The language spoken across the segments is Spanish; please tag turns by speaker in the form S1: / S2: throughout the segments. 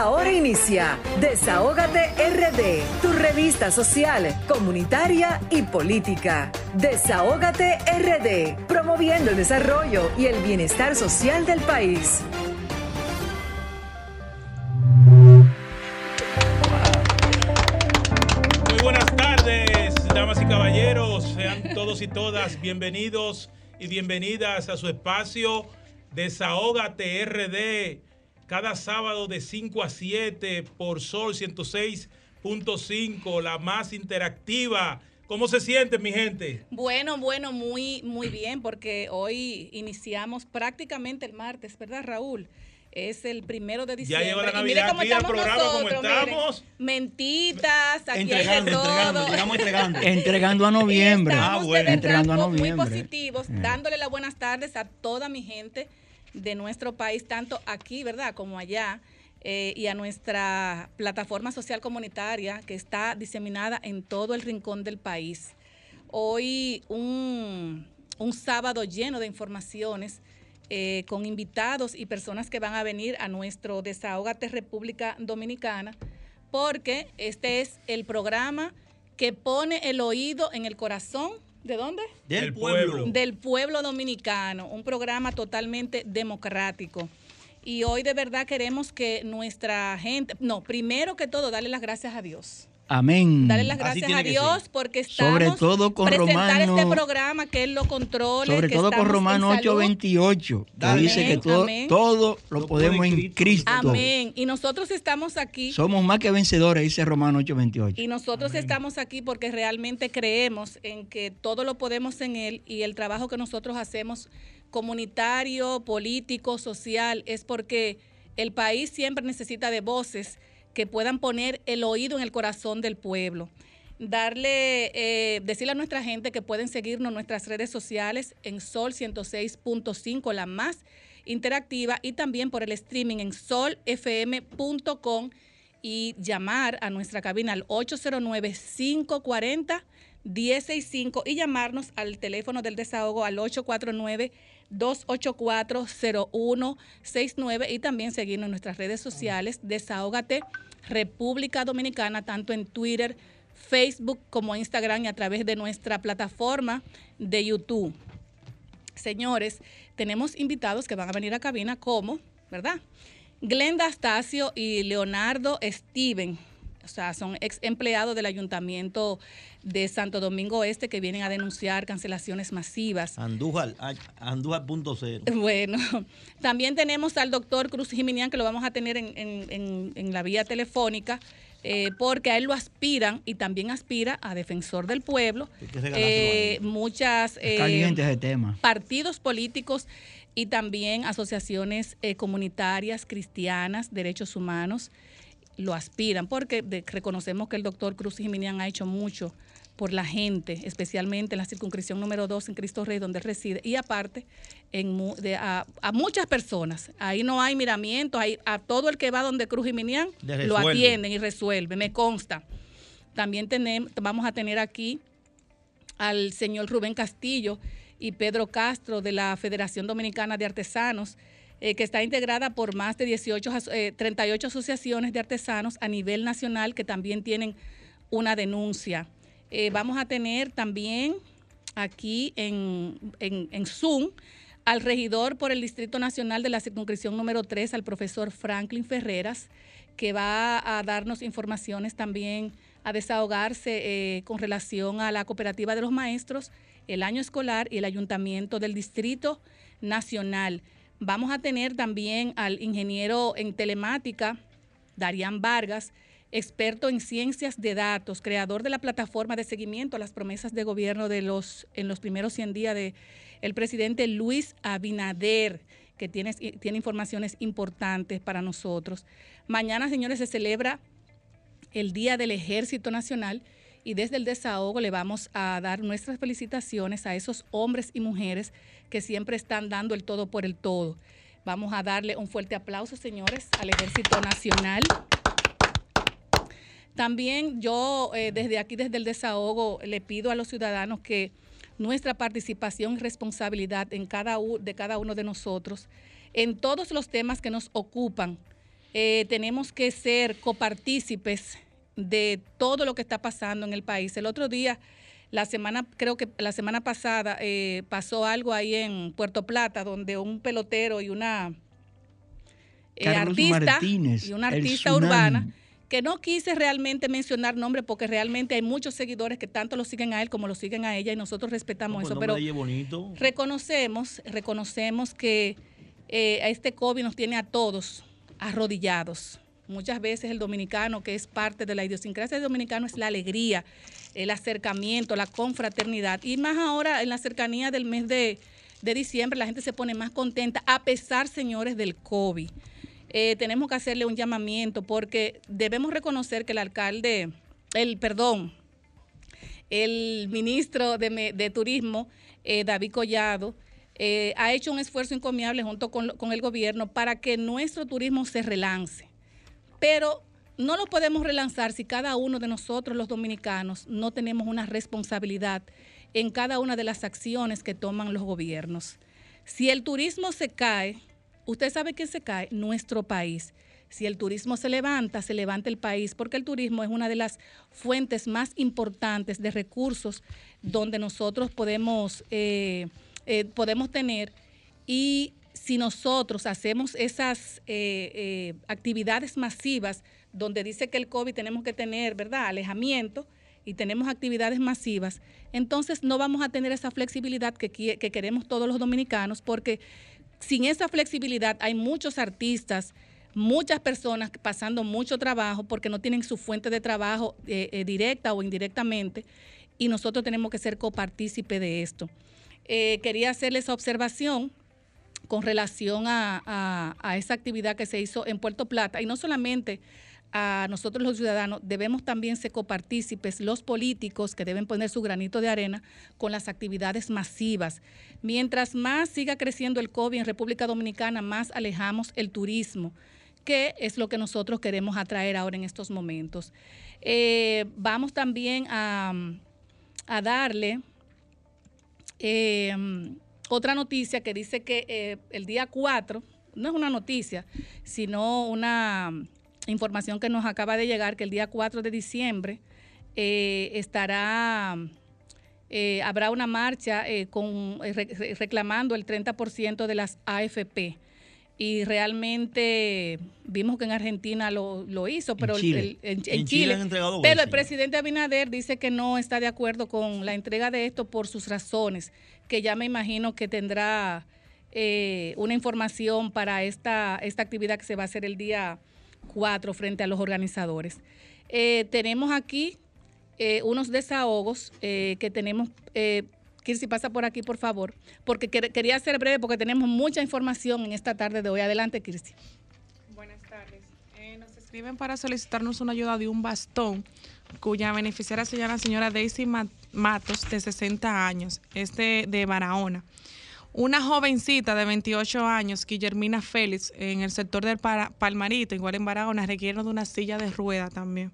S1: Ahora inicia Desahógate RD, tu revista social, comunitaria y política. Desahógate RD, promoviendo el desarrollo y el bienestar social del país.
S2: Muy buenas tardes, damas y caballeros. Sean todos y todas bienvenidos y bienvenidas a su espacio Desahógate RD cada sábado de 5 a 7 por Sol 106.5, la más interactiva. ¿Cómo se siente mi gente?
S3: Bueno, bueno, muy, muy bien, porque hoy iniciamos prácticamente el martes, ¿verdad, Raúl? Es el primero de diciembre.
S2: Ya llegó la Navidad aquí al programa, ¿cómo estamos?
S3: mentitas, aquí
S4: entregando,
S3: hay de todo.
S4: entregando, llegamos entregando.
S5: Entregando a noviembre.
S3: Estamos
S2: Ah, bueno.
S5: Entregando a
S3: muy- muy
S5: noviembre.
S3: positivos,
S5: Eh.
S3: dándole las buenas tardes a toda mi gente de nuestro país, tanto aquí, ¿verdad?, como allá, eh, y a nuestra plataforma social comunitaria que está diseminada en todo el rincón del país. Hoy un, un sábado lleno de informaciones eh, con invitados y personas que van a venir a nuestro Desahógate República Dominicana, porque este es el programa que pone el oído en el corazón. ¿De dónde?
S4: Del
S2: El
S4: pueblo.
S2: pueblo.
S3: del pueblo dominicano, un programa totalmente democrático. Y hoy de verdad queremos que nuestra gente, no, primero que todo, darle las gracias a Dios.
S5: Amén.
S3: Darle las gracias a Dios porque estamos
S5: Sobre todo con
S3: presentar
S5: Romano-
S3: este programa que él lo controle.
S5: Sobre
S3: que
S5: todo con Romano
S3: salud.
S5: 8:28, que
S4: Dale.
S5: dice que
S3: Amén,
S5: todo,
S3: amén.
S5: todo lo
S4: Lo
S5: podemos en
S4: Cristo.
S5: Cristo.
S3: Amén. Y nosotros estamos aquí
S5: Somos más que vencedores, dice Romano 8:28.
S3: Y nosotros estamos aquí porque realmente creemos en que todo lo podemos en Él y el trabajo que nosotros hacemos comunitario, político, social, es porque el país siempre necesita de voces que puedan poner el oído en el corazón del pueblo. Darle, eh, decirle a nuestra gente que pueden seguirnos en nuestras redes sociales en Sol 106.5, la más interactiva, y también por el streaming en solfm.com y llamar a nuestra cabina al 809-540-165 y llamarnos al teléfono del desahogo al 849-284-0169 y también seguirnos en nuestras redes sociales, Desahógate República Dominicana, tanto en Twitter, Facebook como Instagram y a través de nuestra plataforma de YouTube. Señores, tenemos invitados que van a venir a cabina como, ¿verdad? Glenda Astacio y Leonardo Steven, o sea, son ex empleados del Ayuntamiento de Santo Domingo Este que vienen a denunciar cancelaciones masivas.
S4: Andújar, ah, Andújar.cero.
S3: Bueno, también tenemos al doctor Cruz Jiminián, que lo vamos a tener en, en- en- en la vía telefónica, eh, porque a él lo aspiran y también aspira a defensor del pueblo. Eh, muchas eh,
S5: tema.
S3: partidos políticos y también asociaciones eh, comunitarias, cristianas, derechos humanos, lo aspiran, porque de- reconocemos que el doctor Cruz Jiminián ha hecho mucho por la gente, especialmente en la circunscripción número 2 en Cristo Rey, donde reside, y aparte en, de- a, a muchas personas. Ahí no hay miramientos, hay, a todo el que va donde Cruz
S4: Le
S3: lo atienden y resuelve, me consta. También tenemos, vamos a tener aquí al señor Rubén Castillo y Pedro Castro de la Federación Dominicana de Artesanos, eh, que está integrada por más de 18, as- eh, 38 asociaciones de artesanos a nivel nacional que también tienen una denuncia. Eh, vamos a tener también aquí en, en, Zoom al regidor por el Distrito Nacional de la Circunscripción número 3, al profesor Franklin Ferreras, que va a darnos informaciones también, a desahogarse con relación a la cooperativa de los maestros, el año escolar y el ayuntamiento del Distrito Nacional. Vamos a tener también al ingeniero en telemática, Darían Vargas, experto en ciencias de datos, creador de la plataforma de seguimiento a las promesas de gobierno de los en los primeros 100 días de el presidente Luis Abinader, que tiene, tiene informaciones importantes para nosotros. Mañana, señores, se celebra el Día del Ejército Nacional y desde el desahogo le vamos a dar nuestras felicitaciones a esos hombres y mujeres que siempre están dando el todo por el todo. Vamos a darle un fuerte aplauso, señores, al Ejército Nacional. También yo eh, desde aquí, desde el desahogo, le pido a los ciudadanos que nuestra participación y responsabilidad en cada de cada uno de nosotros, en todos los temas que nos ocupan, Eh, tenemos que ser copartícipes de todo lo que está pasando en el país. El otro día, la semana, creo que la semana pasada, eh, pasó algo ahí en Puerto Plata, donde un pelotero y una eh, artista
S5: Martínez,
S3: y una artista urbana que no quise realmente mencionar nombre porque realmente hay muchos seguidores que tanto lo siguen a él como lo siguen a ella y nosotros respetamos
S4: pues
S3: eso, pero reconocemos, reconocemos que eh, a este COVID nos tiene a todos arrodillados. Muchas veces el dominicano, que es parte de la idiosincrasia del dominicano, es la alegría, el acercamiento, la confraternidad. Y más ahora en la cercanía del mes de, de diciembre, la gente se pone más contenta, a pesar, señores, del COVID. Eh, tenemos que hacerle un llamamiento porque debemos reconocer que el alcalde, el perdón, el ministro de, de Turismo, eh, David Collado, eh, ha hecho un esfuerzo encomiable junto con, con el gobierno para que nuestro turismo se relance. Pero no lo podemos relanzar si cada uno de nosotros, los dominicanos, no tenemos una responsabilidad en cada una de las acciones que toman los gobiernos. Si el turismo se cae, usted sabe quién se cae, nuestro país. Si el turismo se levanta, se levanta el país, porque el turismo es una de las fuentes más importantes de recursos donde nosotros podemos, eh, eh, podemos tener. Y si nosotros hacemos esas eh, actividades masivas, donde dice que el COVID tenemos que tener, ¿verdad?, alejamiento y tenemos actividades masivas, entonces no vamos a tener esa flexibilidad que, que queremos todos los dominicanos, porque sin esa flexibilidad hay muchos artistas, muchas personas pasando mucho trabajo porque no tienen su fuente de trabajo eh, eh, directa o indirectamente y nosotros tenemos que ser copartícipe de esto. Eh, quería hacerle esa observación con relación a, a- a esa actividad que se hizo en Puerto Plata y no solamente a nosotros los ciudadanos, debemos también ser copartícipes, los políticos que deben poner su granito de arena con las actividades masivas. Mientras más siga creciendo el COVID en República Dominicana, más alejamos el turismo, que es lo que nosotros queremos atraer ahora en estos momentos. Eh, vamos también a, a darle eh, otra noticia que dice que eh, el día 4, no es una noticia, sino una información que nos acaba de llegar, que el día 4 de diciembre eh, estará, eh, habrá una marcha eh, con, re- re- reclamando el 30% de las AFP. Y realmente vimos que en Argentina lo, lo hizo, pero el-
S4: Chile.
S3: el- en, en
S4: En Chile
S3: Chile.
S4: han entregado
S3: pero el presidente Abinader dice que no está de acuerdo con la entrega de esto por sus razones, que ya me imagino que tendrá eh, una información para esta, esta actividad que se va a hacer el día 4 frente a los organizadores. Eh, tenemos aquí eh, unos desahogos eh, que tenemos. Eh, Kirsi, pasa por aquí, por favor, porque quer- quería ser breve porque tenemos mucha información en esta tarde de hoy. Adelante, Kirsi.
S6: Buenas tardes. Eh, nos escriben para solicitarnos una ayuda de un bastón cuya beneficiaria se llama la señora Daisy Ma- Matos, de 60 años, es de, de Barahona. Una jovencita de 28 años, Guillermina Félix, en el sector del Palmarito, igual en Barahona, requiere de una silla de rueda también.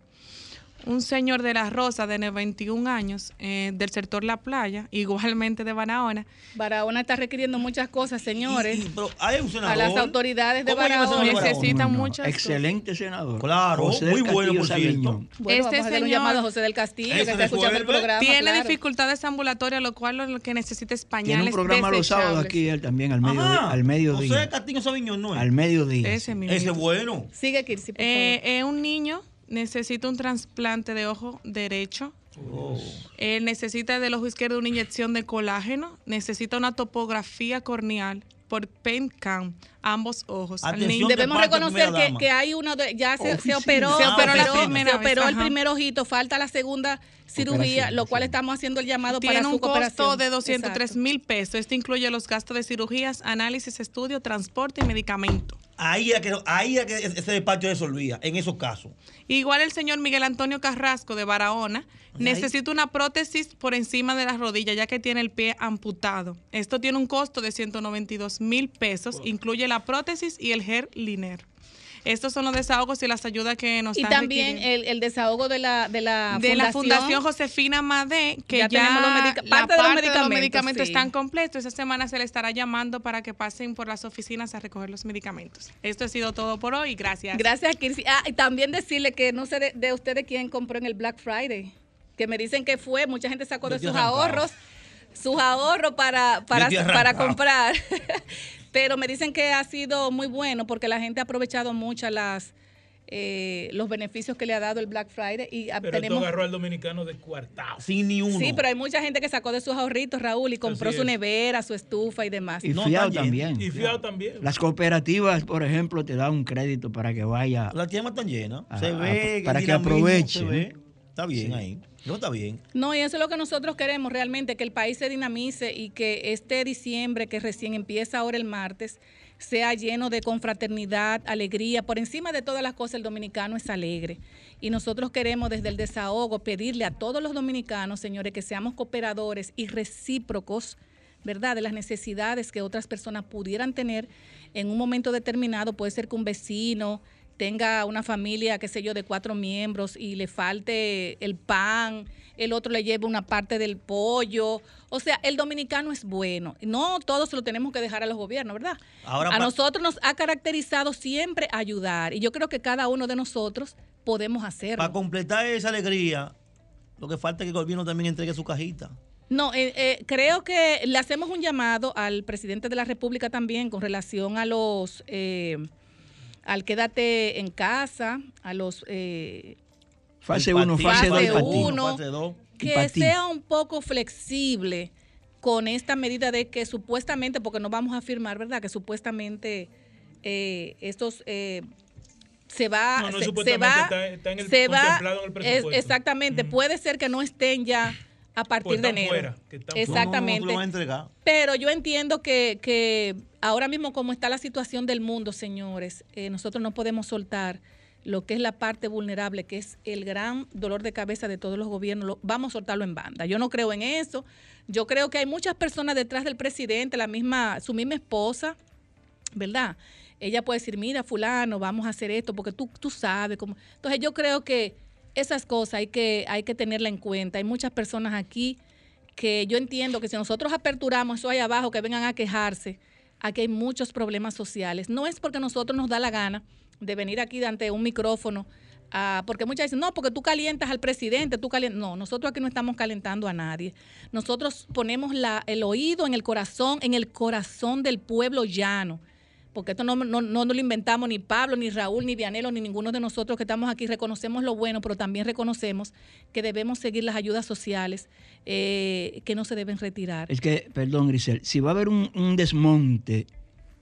S6: Un señor de la Rosa, de 21 años, eh, del sector La Playa, igualmente de Barahona,
S3: Barahona está requiriendo muchas cosas, señores.
S4: Y- y- pero hay un senador.
S3: a las autoridades de
S4: ¿Cómo llama ese
S3: Barahona.
S4: senador de
S6: Necesitan muchas
S5: Excelente senador.
S4: Claro,
S5: José del
S4: muy bueno, por cierto.
S3: Bueno,
S6: Este
S3: vamos a
S6: señor-
S3: llamado José del Castillo, que está escuchando el programa.
S6: tiene
S3: claro.
S6: dificultades ambulatorias, lo cual lo que necesita es
S5: Tiene
S6: pañales
S5: un programa los sábados aquí él también al, medio,
S4: Ajá.
S5: al mediodía.
S4: José Castillo Sabiñón, ¿no es?
S5: Al mediodía.
S6: Ese mismo.
S4: Ese es bueno.
S3: Sigue, Kirsi, por
S6: Eh,
S3: favor.
S6: eh, un niño necesita un trasplante de ojo derecho.
S4: Oh.
S6: Él necesita del ojo izquierdo una inyección de colágeno. Necesita una topografía corneal por PENCAM, ambos ojos. Al
S4: Atención,
S3: Debemos reconocer que, que hay uno de, ya se, se
S5: Oficina.
S3: operó,
S6: Se operó la primera
S3: se
S6: vez,
S3: operó el primer ojito, falta la segunda cirugía,
S5: Operación,
S3: lo cual
S5: sí.
S3: estamos haciendo el llamado para
S6: Tiene
S3: su
S6: un costo
S3: cooperación.
S6: de 203
S3: Exacto.
S6: mil pesos. Esto incluye los gastos de cirugías, análisis, estudio, transporte y medicamento.
S4: Ahí es que, ahí es que ese despacho resolvía, en esos casos.
S6: Igual el señor Miguel Antonio Carrasco de Barahona
S4: Ay.
S6: necesita una prótesis por encima de las rodillas ya que tiene el pie amputado. Esto tiene un costo de 192 mil pesos, incluye la prótesis y el hair liner. Estos son los desahogos y las ayudas que nos
S3: Y
S6: están
S3: también
S6: requiriendo.
S3: el, el desahogo de la, de la
S6: de la Fundación Josefina Madé, que
S3: Ya
S6: ya,
S3: tenemos los medica-
S6: la
S3: parte de los medicamentos,
S6: medicamentos
S3: sí.
S6: están completos. Esta semana se le estará llamando para que pasen por las oficinas a recoger los medicamentos. Esto ha sido todo por hoy. Gracias.
S3: Gracias, Kirsi. Ah, y también decirle que no sé de, de ustedes quién compró en el Black Friday, que me dicen que fue, mucha gente sacó de sus
S4: arrancado.
S3: ahorros, sus ahorros para, para, para comprar. Pero me dicen que ha sido muy bueno porque la gente ha aprovechado mucho las eh, los beneficios que le ha dado el Black Friday y ah,
S2: Pero esto
S3: tenemos
S2: agarró al dominicano de cuartado.
S4: Sin ni uno.
S3: Sí, pero hay mucha gente que sacó de sus ahorritos, Raúl, y compró su nevera, su estufa y demás.
S5: Y
S4: No,
S5: fiado también.
S2: Y fiado también.
S5: Las cooperativas, por ejemplo, te dan un crédito para que vaya.
S4: Las tiendas están llenas. se
S5: Ah,
S4: ve.
S5: para que aproveche,
S4: se ve.
S5: ¿no?
S4: Está bien ahí. No está bien.
S3: No, y eso es lo que nosotros queremos realmente, que el país se dinamice y que este diciembre, que recién empieza ahora el martes, sea lleno de confraternidad, alegría. Por encima de todas las cosas, el dominicano es alegre. Y nosotros queremos desde el desahogo pedirle a todos los dominicanos, señores, que seamos cooperadores y recíprocos, ¿verdad? De las necesidades que otras personas pudieran tener en un momento determinado. Puede ser que un vecino tenga una familia, qué sé yo, de cuatro miembros y le falte el pan, el otro le lleve una parte del pollo. O sea, el dominicano es bueno. No todos se lo tenemos que dejar a los gobiernos, ¿verdad?
S4: Ahora
S3: a nosotros nos ha caracterizado siempre ayudar y yo creo que cada uno de nosotros podemos hacerlo.
S4: Para completar esa alegría, lo que falta es que el gobierno también entregue su cajita.
S3: No, eh, eh, creo que le hacemos un llamado al presidente de la República también con relación a los, eh, al quédate en casa, a los, eh,
S5: Fase
S4: El
S5: 1,
S4: patín,
S5: fase 2
S3: fase
S5: y patín.
S3: uno.
S4: Fase dos.
S5: Y
S3: que sea un poco flexible con esta medida de que supuestamente, porque no vamos a afirmar, ¿verdad? Que supuestamente eh, estos... eh, se va,
S2: No, no,
S3: se, se
S2: supuestamente
S3: va,
S2: está- está en el-
S3: se va-
S2: en el presupuesto.
S3: es- exactamente,
S2: Ujú.
S3: puede ser que no estén ya a partir
S2: Pues
S3: de enero.
S2: fuera, que están fuera.
S3: Exactamente.
S4: No, no, no.
S3: Pero yo entiendo que, que ahora mismo como está la situación del mundo, señores, eh, nosotros no podemos soltar lo que es la parte vulnerable, que es el gran dolor de cabeza de todos los gobiernos, lo- vamos a soltarlo en banda. Yo no creo en eso. Yo creo que hay muchas personas detrás del presidente, la misma, su misma esposa, ¿verdad? Ella puede decir, mira, fulano, vamos a hacer esto, porque tú, tú sabes cómo. Entonces yo creo que esas cosas hay que, hay que tenerla en cuenta. Hay muchas personas aquí que yo entiendo que si nosotros aperturamos eso ahí abajo, que vengan a quejarse, aquí hay muchos problemas sociales. No es porque nosotros nos da la gana de venir aquí ante un micrófono, ah, porque muchas dicen, no, porque tú calientas al presidente, tú calientas. No, nosotros aquí no estamos calentando a nadie. Nosotros ponemos la, el oído en el corazón, en el corazón del pueblo llano. Porque esto no, no, no lo inventamos ni Pablo, ni Raúl, ni Vianelo, ni ninguno de nosotros que estamos aquí. Reconocemos lo bueno, pero también reconocemos que debemos seguir las ayudas sociales eh, que no se deben retirar.
S5: Es que, perdón, Grisel, si va a haber un, un desmonte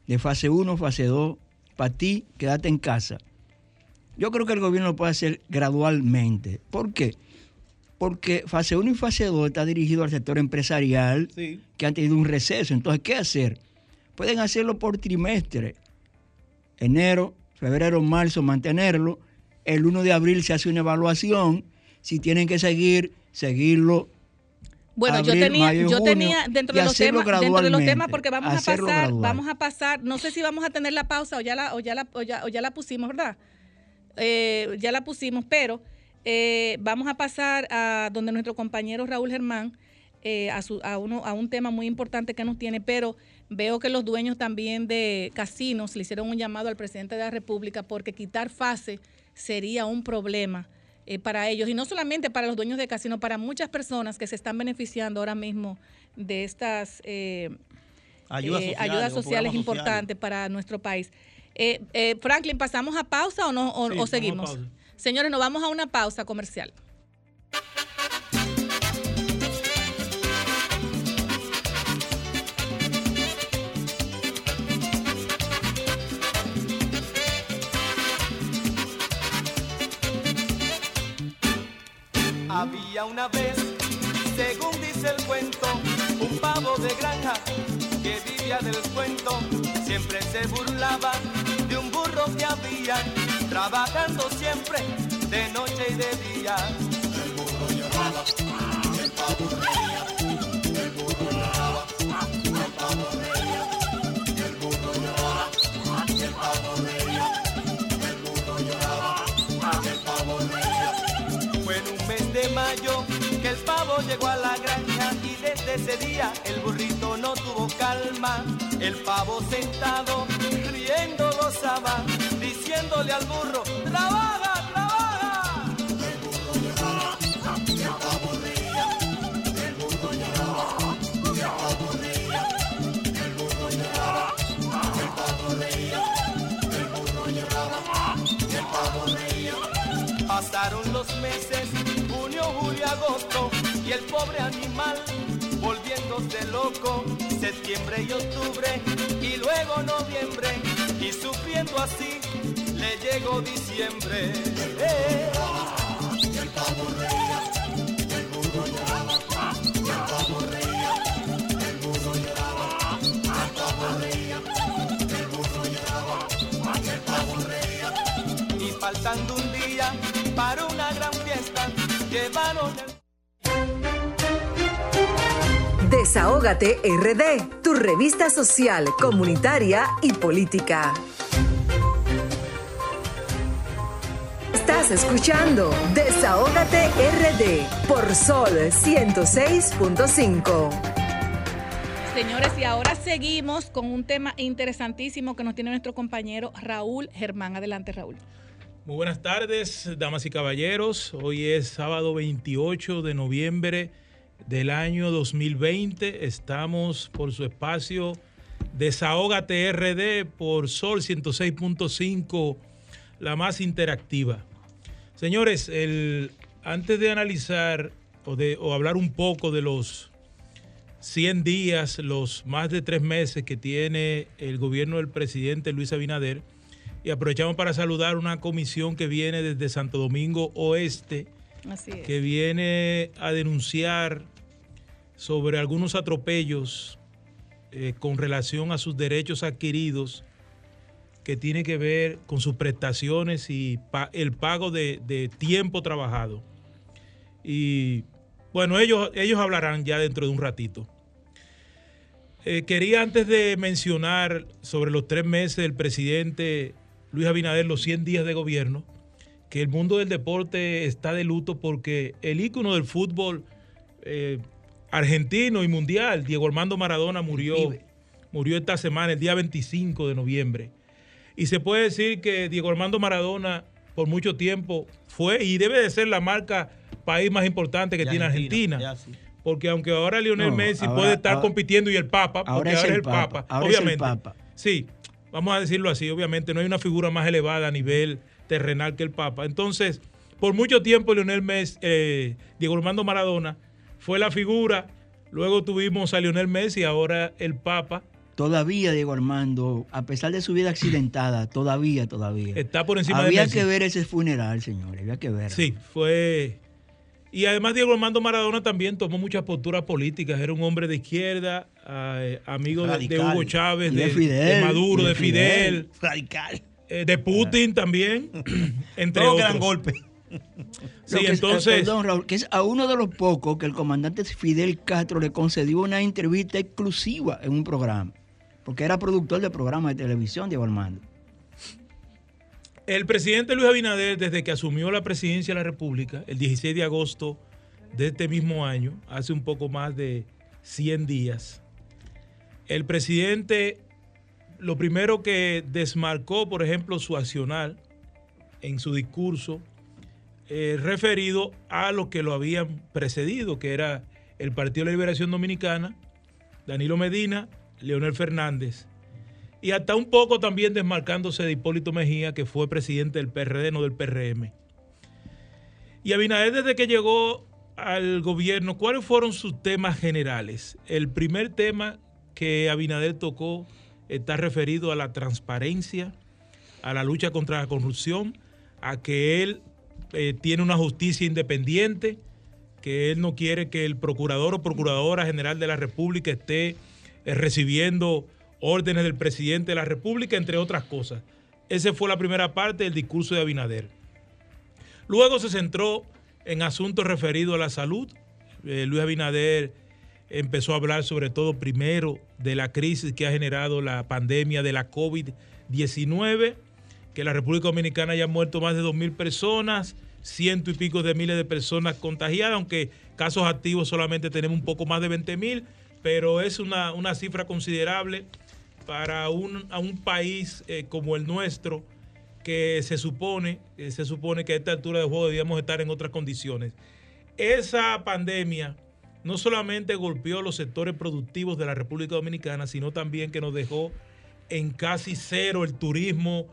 S5: de fase 1, fase 2, para ti, quédate en casa. Yo creo que el gobierno lo puede hacer gradualmente. ¿Por qué? Porque fase 1 y fase 2 está dirigido al sector empresarial
S4: Sí.
S5: que han tenido un receso. Entonces, ¿qué hacer? Pueden hacerlo por trimestre. Enero, febrero, marzo, mantenerlo. El 1 de abril se hace una evaluación. Si tienen que seguir, seguirlo
S3: Bueno, yo tenía,
S5: mayo,
S3: yo tenía dentro de los temas, dentro de los temas porque vamos a pasar,
S5: gradual.
S3: vamos a pasar, no sé si vamos a tener la pausa o ya la, o ya la, o ya, o ya la pusimos, ¿verdad? Eh, ya la pusimos, pero eh, vamos a pasar a donde nuestro compañero Raúl Germán eh, a, su- a, uno, a un tema muy importante que nos tiene, pero veo que los dueños también de casinos le hicieron un llamado al presidente de la República porque quitar fase sería un problema eh, para ellos y no solamente para los dueños de casinos, para muchas personas que se están beneficiando ahora mismo de estas eh,
S4: Ayudas
S3: eh,
S4: sociales,
S3: ayudas sociales importantes para nuestro país. Eh, eh, Franklin, ¿pasamos a pausa o no o,
S2: Sí,
S3: seguimos? Señores, nos vamos a una pausa comercial.
S7: Había una vez, según dice el cuento, un pavo de granja que vivía del cuento. Siempre se burlaba de un burro que había, trabajando siempre de noche y de día. mayo llegó a la granja y desde ese día el burrito no tuvo calma. El pavo sentado, riendo gozaba, diciéndole al burro, trabaja, trabaja. Pasaron los meses, junio, julio, agosto, el pobre animal volviéndose loco, septiembre y octubre, y luego noviembre, y sufriendo así, le llegó diciembre. Eh. Y faltando un día para una gran fiesta, llevaron el...
S1: Desahógate RD, tu revista social, comunitaria y política. Estás escuchando Desahógate RD por Sol 106.5.
S3: Señores, y ahora seguimos con un tema interesantísimo que nos tiene nuestro compañero Raúl Germán. Adelante, Raúl.
S2: Muy buenas tardes, damas y caballeros. Hoy es sábado 28 de noviembre del año 2020. Estamos por su espacio Desahógate RD por Sol 106.5, la más interactiva. Señores, el, antes de analizar o, de, o hablar un poco de los 100 días, los más de tres meses que tiene el gobierno del presidente Luis Abinader, y aprovechamos para saludar una comisión que viene desde Santo Domingo Oeste, Que viene a denunciar sobre algunos atropellos eh, con relación a sus derechos adquiridos que tiene que ver con sus prestaciones y el pago de, de tiempo trabajado. Y bueno, ellos, ellos hablarán ya dentro de un ratito. Eh, quería antes de mencionar sobre los tres meses del presidente Luis Abinader, los 100 días de gobierno, que el mundo del deporte está de luto porque el ícono del fútbol eh, argentino y mundial, Diego Armando Maradona, murió, murió esta semana, el día 25 de noviembre. Y se puede decir que Diego Armando Maradona por mucho tiempo fue y debe de ser la marca país más importante que tiene
S4: Argentina,
S2: Argentina.
S4: ya, sí.
S2: Porque aunque ahora Lionel
S5: No,
S2: Messi
S5: ahora-
S2: puede estar
S5: ahora-
S2: compitiendo y el Papa, porque
S5: ahora
S2: ahora,
S5: es el
S2: Papa,
S5: Papa, ahora es el
S2: obviamente.
S5: Papa.
S2: Sí, vamos a decirlo así, obviamente no hay una figura más elevada a nivel terrenal que el Papa. Entonces, por mucho tiempo Lionel Messi, eh, Diego Armando Maradona fue la figura, luego tuvimos a Lionel Messi, ahora el Papa
S5: Todavía, Diego Armando, a pesar de su vida accidentada, todavía, todavía.
S2: está por encima
S5: Había
S2: de Messi.
S5: que ver ese funeral, señores, había que ver.
S2: Sí, fue. Y además Diego Armando Maradona también tomó muchas posturas políticas. Era un hombre de izquierda, eh, amigo de. Hugo Chávez, de,
S5: de Fidel,
S2: de Maduro,
S5: de
S2: Fidel,
S4: Radical.
S2: Eh, de Putin también, entre
S4: Todos
S2: otros.
S4: gran golpe.
S2: Sí,
S5: que es-
S2: entonces,
S5: eh, perdón, Raúl, que es a uno de los pocos que el comandante Fidel Castro le concedió una entrevista exclusiva en un programa. Porque era productor de programas de televisión, Diego Armando.
S2: el presidente Luis Abinader, desde que asumió la presidencia de la República, el 16 de agosto de este mismo año, hace un poco más de 100 días, el presidente lo primero que desmarcó, por ejemplo, su accional en su discurso eh, referido a los que lo habían precedido, que era el Partido de la Liberación Dominicana, Danilo Medina, Leonel Fernández, y hasta un poco también desmarcándose de Hipólito Mejía, que fue presidente del PRD, no del PRM. Y Abinader desde que llegó al gobierno, ¿cuáles fueron sus temas generales? El primer tema que Abinader tocó está referido a la transparencia, a la lucha contra la corrupción, a que él eh, tiene una justicia independiente, que él no quiere que el procurador o procuradora general de la República esté eh, recibiendo órdenes del presidente de la República, entre otras cosas. Esa fue la primera parte del discurso de Abinader. Luego se centró en asuntos referidos a la salud. Eh, Luis Abinader empezó a hablar sobre todo primero de la crisis que ha generado la pandemia de la COVID-19, que la República Dominicana ya han muerto más de 2.000 personas, ciento y pico de miles de personas contagiadas, aunque casos activos solamente tenemos un poco más de 20 mil, pero es una, una cifra considerable para un, a un país eh, como el nuestro, que se supone, eh, se supone que a esta altura de juego debíamos estar en otras condiciones. Esa pandemia no solamente golpeó los sectores productivos de la República Dominicana, sino también que nos dejó en casi cero el turismo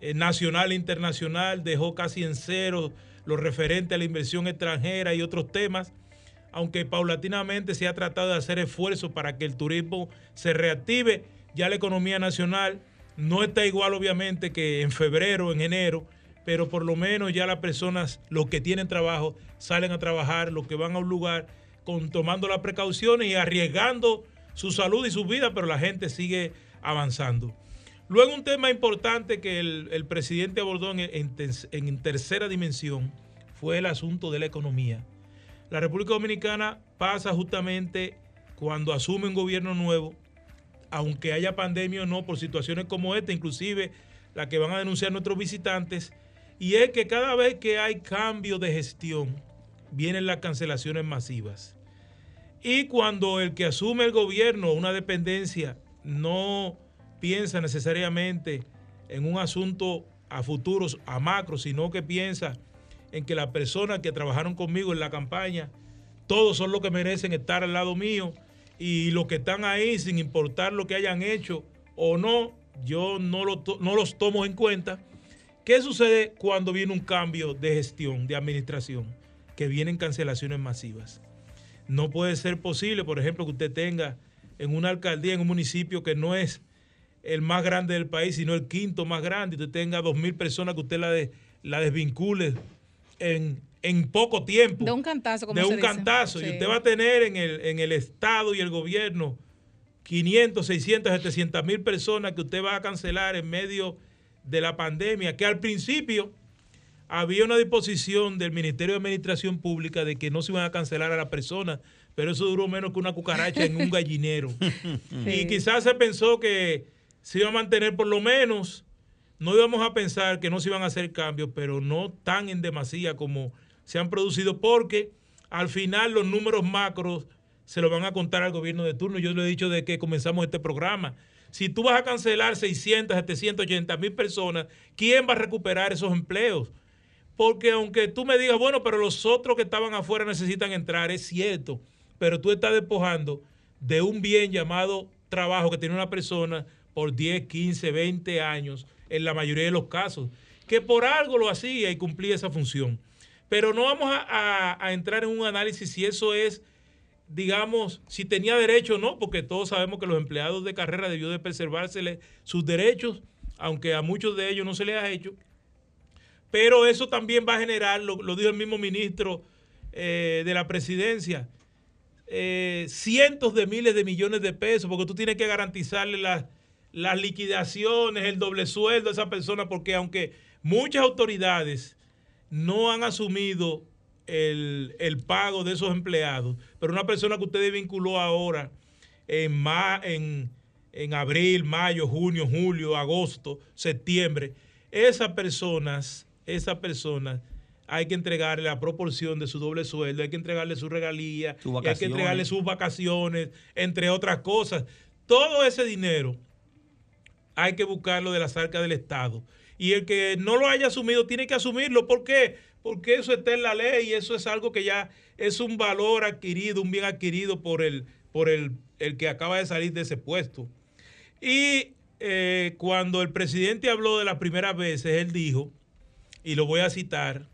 S2: eh, nacional e internacional, dejó casi en cero lo referente a la inversión extranjera y otros temas, aunque paulatinamente se ha tratado de hacer esfuerzos para que el turismo se reactive, ya la economía nacional no está igual obviamente que en febrero, en enero, pero por lo menos ya las personas, los que tienen trabajo, salen a trabajar, los que van a un lugar, con, tomando las precauciones y arriesgando su salud y su vida, pero la gente sigue avanzando. Luego un tema importante que el, presidente abordó en, en, tercera dimensión fue el asunto de la economía. La República Dominicana pasa justamente cuando asume un gobierno nuevo, aunque haya pandemia o no, por situaciones como esta, inclusive la que van a denunciar nuestros visitantes, y es que cada vez que hay cambio de gestión, vienen las cancelaciones masivas. Y cuando el que asume el gobierno, una dependencia, no piensa necesariamente en un asunto a futuros, a macro, sino que piensa en que las personas que trabajaron conmigo en la campaña, todos son los que merecen estar al lado mío y los que están ahí, sin importar lo que hayan hecho o no, yo no, no los tomo en cuenta. ¿Qué sucede cuando viene un cambio de gestión, de administración? Que vienen cancelaciones masivas. No puede ser posible, por ejemplo, que usted tenga en una alcaldía, en un municipio que no es el más grande del país, sino el quinto más grande, y usted tenga dos mil personas que usted la, la desvincule en, en, poco tiempo.
S3: De un cantazo, como
S2: De un cantazo. Y usted va a tener en el, en el Estado y el gobierno 500, 600, 700 mil personas que usted va a cancelar en medio de la pandemia, que al principio había una disposición del Ministerio de Administración Pública de que no se iban a cancelar a las personas, pero eso duró menos que una cucaracha en un gallinero. Y quizás se pensó que se iba a mantener por lo menos, no íbamos a pensar que no se iban a hacer cambios, pero no tan en demasía como se han producido, porque al final los números macros se los van a contar al gobierno de turno. Yo le he dicho de que comenzamos este programa. Si tú vas a cancelar 600, 780 mil personas, ¿quién va a recuperar esos empleos? Porque aunque tú me digas, bueno, pero los otros que estaban afuera necesitan entrar, es cierto, pero tú estás despojando de un bien llamado trabajo que tiene una persona por 10, 15, 20 años, en la mayoría de los casos, que por algo lo hacía y cumplía esa función. Pero no vamos a, entrar en un análisis si eso es, digamos, si tenía derecho o no, porque todos sabemos que los empleados de carrera debió de preservársele sus derechos, aunque a muchos de ellos no se les ha hecho, pero eso también va a generar, lo, dijo el mismo ministro eh, de la presidencia, eh, cientos de miles de millones de pesos, porque tú tienes que garantizarle las, las liquidaciones, el doble sueldo a esa persona, porque aunque muchas autoridades no han asumido el, pago de esos empleados, pero una persona que usted vinculó ahora en, en, en abril, mayo, junio, julio, agosto, septiembre, esas personas esa persona hay que entregarle la proporción de su doble sueldo, hay que entregarle su regalía, hay que entregarle sus vacaciones, entre otras cosas. Todo ese dinero hay que buscarlo de las arcas del Estado. Y el que no lo haya asumido tiene que asumirlo. ¿Por qué? Porque eso está en la ley y eso es algo que ya es un valor adquirido, un bien adquirido por el, por el, que acaba de salir de ese puesto. Y eh, cuando el presidente habló de las primeras veces, él dijo y lo voy a citar,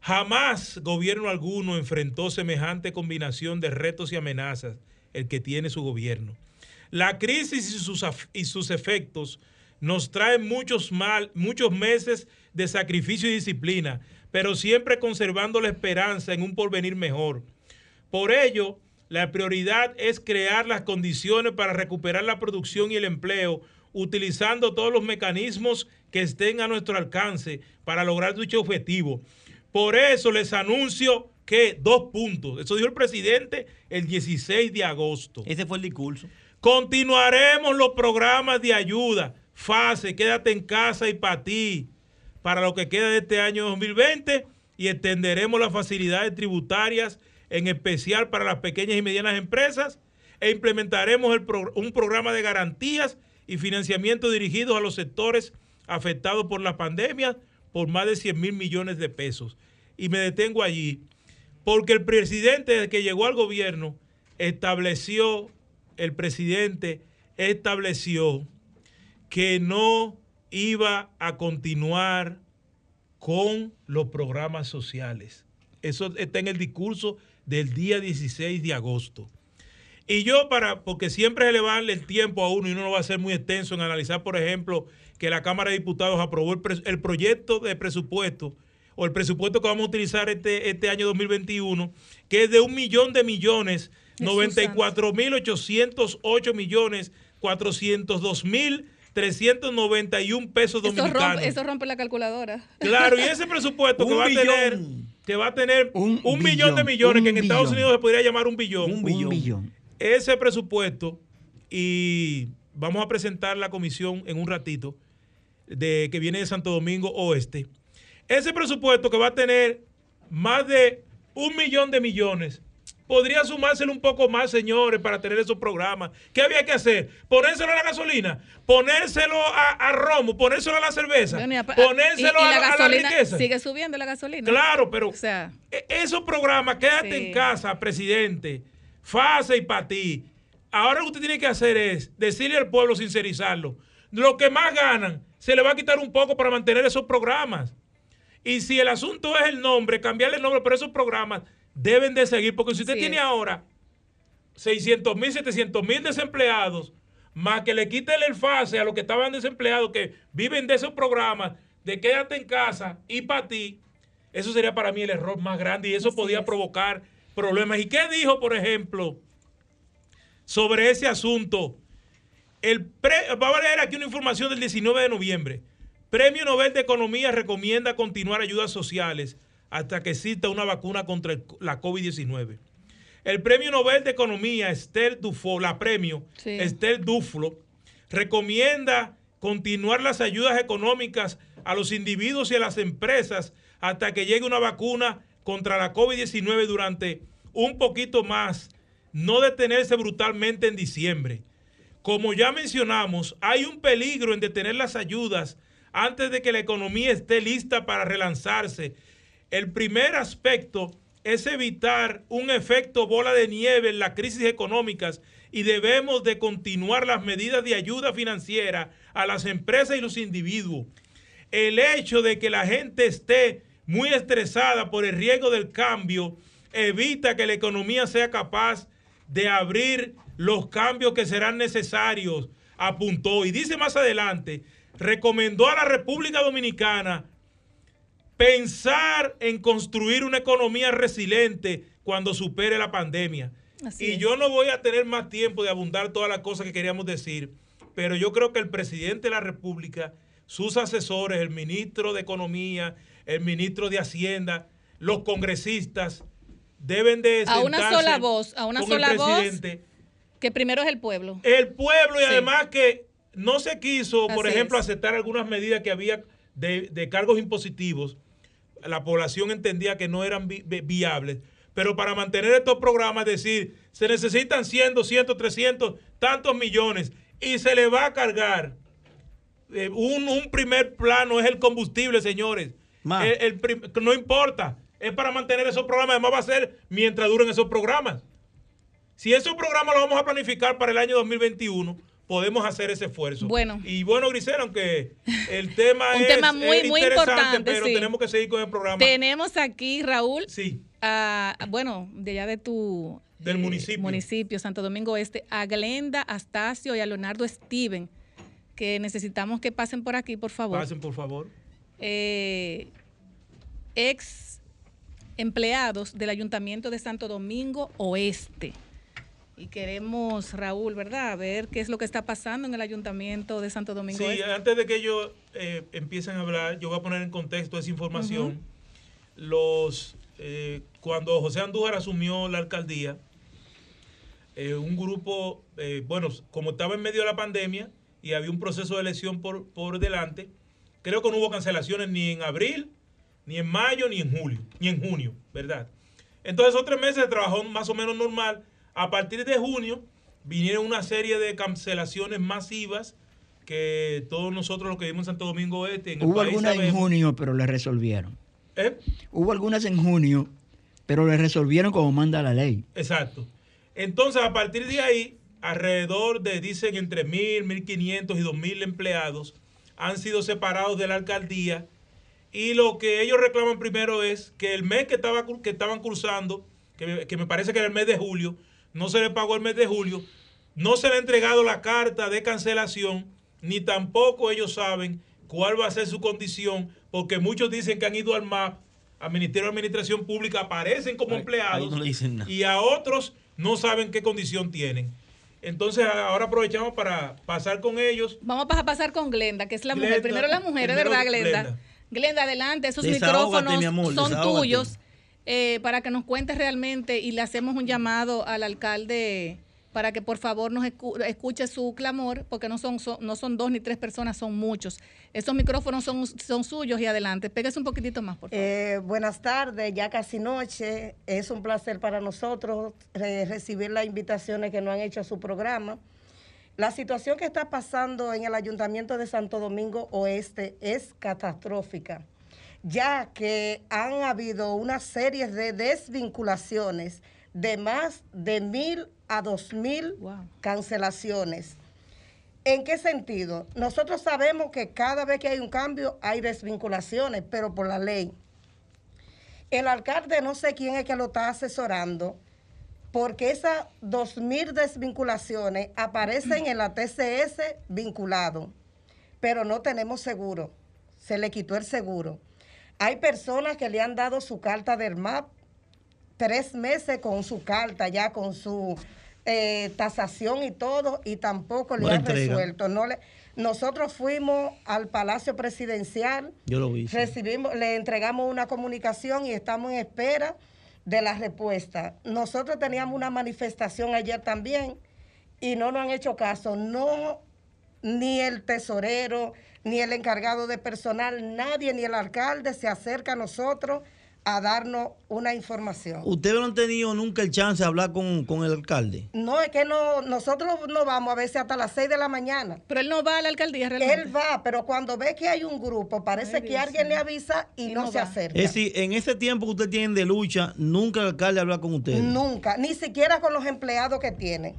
S2: jamás gobierno alguno enfrentó semejante combinación de retos y amenazas el que tiene su gobierno. La crisis y sus, y sus efectos nos traen muchos, mal, muchos meses de sacrificio y disciplina, pero siempre conservando la esperanza en un porvenir mejor. Por ello, la prioridad es crear las condiciones para recuperar la producción y el empleo utilizando todos los mecanismos que estén a nuestro alcance para lograr dicho objetivo. Por eso les anuncio que dos puntos. Eso dijo el presidente el 16 de agosto.
S4: Ese fue el discurso.
S2: Continuaremos los programas de ayuda. Fase, quédate en casa y para ti. para lo que queda de este año 2020 y extenderemos las facilidades tributarias, en especial para las pequeñas y medianas empresas, e implementaremos el pro- un programa de garantías y financiamiento dirigidos a los sectores afectados por la pandemia por más de 100 mil millones de pesos. Y me detengo allí, porque el presidente desde que llegó al gobierno estableció, el presidente estableció que no iba a continuar con los programas sociales. Eso está en el discurso del día 16 de agosto. Y yo para, porque siempre se le va el tiempo a uno y uno no va a ser muy extenso en analizar, por ejemplo, que la Cámara de Diputados aprobó el, proyecto de presupuesto o el presupuesto que vamos a utilizar este, este año 2021, que es de un millón de millones,
S3: Jesús
S2: 94 mil 808 millones, 402 mil 391 pesos
S3: Eso
S2: dominicanos.
S3: rompe, eso rompe la calculadora.
S2: Claro, y ese presupuesto que
S4: Un
S2: va a tener, que va a tener un,
S5: Un
S2: millón de millones, que en
S5: un
S2: Estados. Unidos se podría llamar un billón.
S4: Un
S5: Un
S4: billón.
S5: billón.
S2: Ese presupuesto, y vamos a presentar la comisión en un ratito, de que viene de Santo Domingo Oeste. Ese presupuesto que va a tener más de un millón de millones. Podría sumárselo un poco más, señores, para tener esos programas. ¿Qué había que hacer? Ponérselo a la gasolina, ponérselo a, a romo, ponérselo a la cerveza,
S3: Bueno, a-
S2: ponérselo
S3: y- y
S2: a,
S3: la
S2: a la
S3: gasolina
S2: riqueza.
S3: Sigue subiendo la gasolina.
S2: Claro, pero
S3: O sea,
S2: e- esos programas, quédate
S3: Sí.
S2: en casa, presidente, fase y para ti. Ahora lo que usted tiene que hacer es decirle al pueblo, sincerizarlo. Lo que más ganan, se le va a quitar un poco para mantener esos programas. Y si el asunto es el nombre, cambiarle el nombre, pero esos programas deben de seguir. Porque si usted tiene
S3: es.
S2: ahora 600 mil, 700 mil desempleados, más que le quiten el fase a los que estaban desempleados, que viven de esos programas, de quédate en casa y para ti, eso sería para mí el error más grande y eso
S3: Así
S2: podía
S3: es.
S2: provocar problemas. ¿Y qué dijo, por ejemplo, sobre ese asunto? El pre- Vamos a leer aquí una información del 19 de noviembre. Premio Nobel de Economía recomienda continuar ayudas sociales hasta que exista una vacuna contra el- la COVID-19. El Premio Nobel de Economía, Esther Duflo, la premio,
S3: Sí.
S2: Esther Duflo, recomienda continuar las ayudas económicas a los individuos y a las empresas hasta que llegue una vacuna contra la COVID-19 durante un poquito más, no detenerse brutalmente en diciembre. Como ya mencionamos, hay un peligro en detener las ayudas antes de que la economía esté lista para relanzarse. El primer aspecto es evitar un efecto bola de nieve en las crisis económicas y debemos de continuar las medidas de ayuda financiera a las empresas y los individuos. El hecho de que la gente esté muy estresada por el riesgo del cambio evita que la economía sea capaz de abrir los cambios que serán necesarios, apuntó. Y dice más adelante, recomendó a la República Dominicana pensar en construir una economía resiliente cuando supere la pandemia.
S3: Así
S2: y
S3: es.
S2: yo no voy a tener más tiempo de abundar todas las cosas que queríamos decir, pero yo creo que el presidente de la República, sus asesores, el ministro de Economía, el ministro de Hacienda, los congresistas, deben de
S3: A una sola voz, a una sola voz. Que primero es el pueblo.
S2: el pueblo y
S3: Sí.
S2: además que no se quiso, por
S3: Así
S2: ejemplo,
S3: es.
S2: aceptar algunas medidas que había de, de cargos impositivos. La población entendía que no eran vi- vi- viables. Pero para mantener estos programas, es decir, se necesitan 100, 200, 300, tantos millones y se le va a cargar. Eh, un, un primer plano es el combustible, señores.
S4: Ma.
S2: El- el prim- no importa. Es para mantener esos programas. Además va a ser mientras duren esos programas. Si esos programas los vamos a planificar para el año 2021, podemos hacer ese esfuerzo.
S3: Bueno.
S2: Y bueno, Grisela, aunque el tema
S3: Un
S2: es,
S3: tema muy,
S2: es
S3: muy importante,
S2: pero
S3: sí.
S2: tenemos que seguir con el programa.
S3: Tenemos aquí, Raúl,
S2: Sí,
S3: a- bueno, de allá de tu eh,
S2: Del municipio.
S3: municipio, Santo Domingo Este, a Glenda Astacio y a Leonardo Steven, que necesitamos que pasen por aquí, por favor.
S2: pasen por favor.
S3: Eh, ex empleados del Ayuntamiento de Santo Domingo Oeste. Y queremos, Raúl, ¿verdad? Ver qué es lo que está pasando en el Ayuntamiento de Santo Domingo
S2: Sí,
S3: Oeste.
S2: antes de que ellos eh, empiecen a hablar, yo voy a poner en contexto esa información. Los eh, cuando José Andújar asumió la alcaldía, eh, un grupo, bueno, como estaba en medio de la pandemia y había un proceso de elección por, por delante, creo que no hubo cancelaciones ni en abril, ni en mayo, ni en julio, ni en junio, ¿verdad? Entonces, esos tres meses se trabajó más o menos normal. A partir de junio vinieron una serie de cancelaciones masivas que todos nosotros los que vivimos en Santo Domingo Este, en el
S5: Hubo
S2: país
S5: algunas en junio, pero le resolvieron.
S2: ¿Eh?
S5: Hubo algunas en junio, pero le resolvieron como manda la ley.
S2: Exacto. Entonces, a partir de ahí, alrededor de, dicen, entre 1.000, 1.500 y 2.000 empleados han sido separados de la alcaldía. Y lo que ellos reclaman primero es que el mes que, estaba, que estaban cursando, que, que me parece que era el mes de julio, no se le pagó el mes de julio, no se le ha entregado la carta de cancelación, ni tampoco ellos saben cuál va a ser su condición, porque muchos dicen que han ido al MAP, al Ministerio de Administración Pública, aparecen como empleados
S4: ahí no le dicen nada.
S2: y a otros no saben qué condición tienen. Entonces ahora aprovechamos para pasar con ellos.
S3: Vamos a pasar con Glenda, que es la mujer. Primero las mujeres,
S2: primero
S3: ¿verdad, Glenda?
S2: Glenda.
S3: Glenda, adelante. Esos
S4: Desahógate,
S3: micrófonos
S4: mi amor,
S3: son
S4: desahógate.
S3: tuyos eh, para que nos cuentes realmente y le hacemos un llamado al alcalde para que por favor nos escu- escuche su clamor, porque no son, son- no son dos ni tres personas, son muchos. Esos micrófonos son, son suyos y adelante. Pégase un poquitito más, por favor.
S8: Eh, buenas tardes, ya casi noche. Es un placer para nosotros recibir las invitaciones que nos han hecho a su programa. La situación que está pasando en el Ayuntamiento de Santo Domingo Oeste es catastrófica, ya que han habido una serie de desvinculaciones de más de mil a dos mil
S3: Wow.
S8: cancelaciones. ¿En qué sentido? Nosotros sabemos que cada vez que hay un cambio hay desvinculaciones, pero por la ley. El alcalde no sé quién es que lo está asesorando, porque esas 2.000 desvinculaciones aparecen en la TCS vinculado, pero no tenemos seguro. Se le quitó el seguro. Hay personas que le han dado su carta del MAP tres meses con su carta, ya con su eh, tasación y todo, y tampoco
S4: No
S8: le han resuelto. No le, nosotros fuimos al Palacio Presidencial,
S4: Yo lo vi. sí.
S8: recibimos, le entregamos una comunicación y estamos en espera de la respuesta. Nosotros teníamos una manifestación ayer también y no nos han hecho caso. No, ni el tesorero, ni el encargado de personal, nadie, ni el alcalde se acerca a nosotros a darnos una información.
S4: ¿Ustedes no han tenido nunca el chance de hablar con, con el alcalde?
S8: No, es que no, nosotros no vamos a veces hasta las 6 de la mañana.
S3: Pero él no va a la alcaldía realmente.
S8: Él va, pero cuando ve que hay un grupo, parece
S3: Ay,
S8: que
S3: Dios
S8: alguien le avisa y,
S3: Y
S8: no,
S3: no
S8: se
S3: va.
S8: acerca.
S4: Es decir, en ese tiempo que ustedes tienen de lucha, nunca el alcalde habla con ustedes.
S8: Nunca, ni siquiera con los empleados que tienen.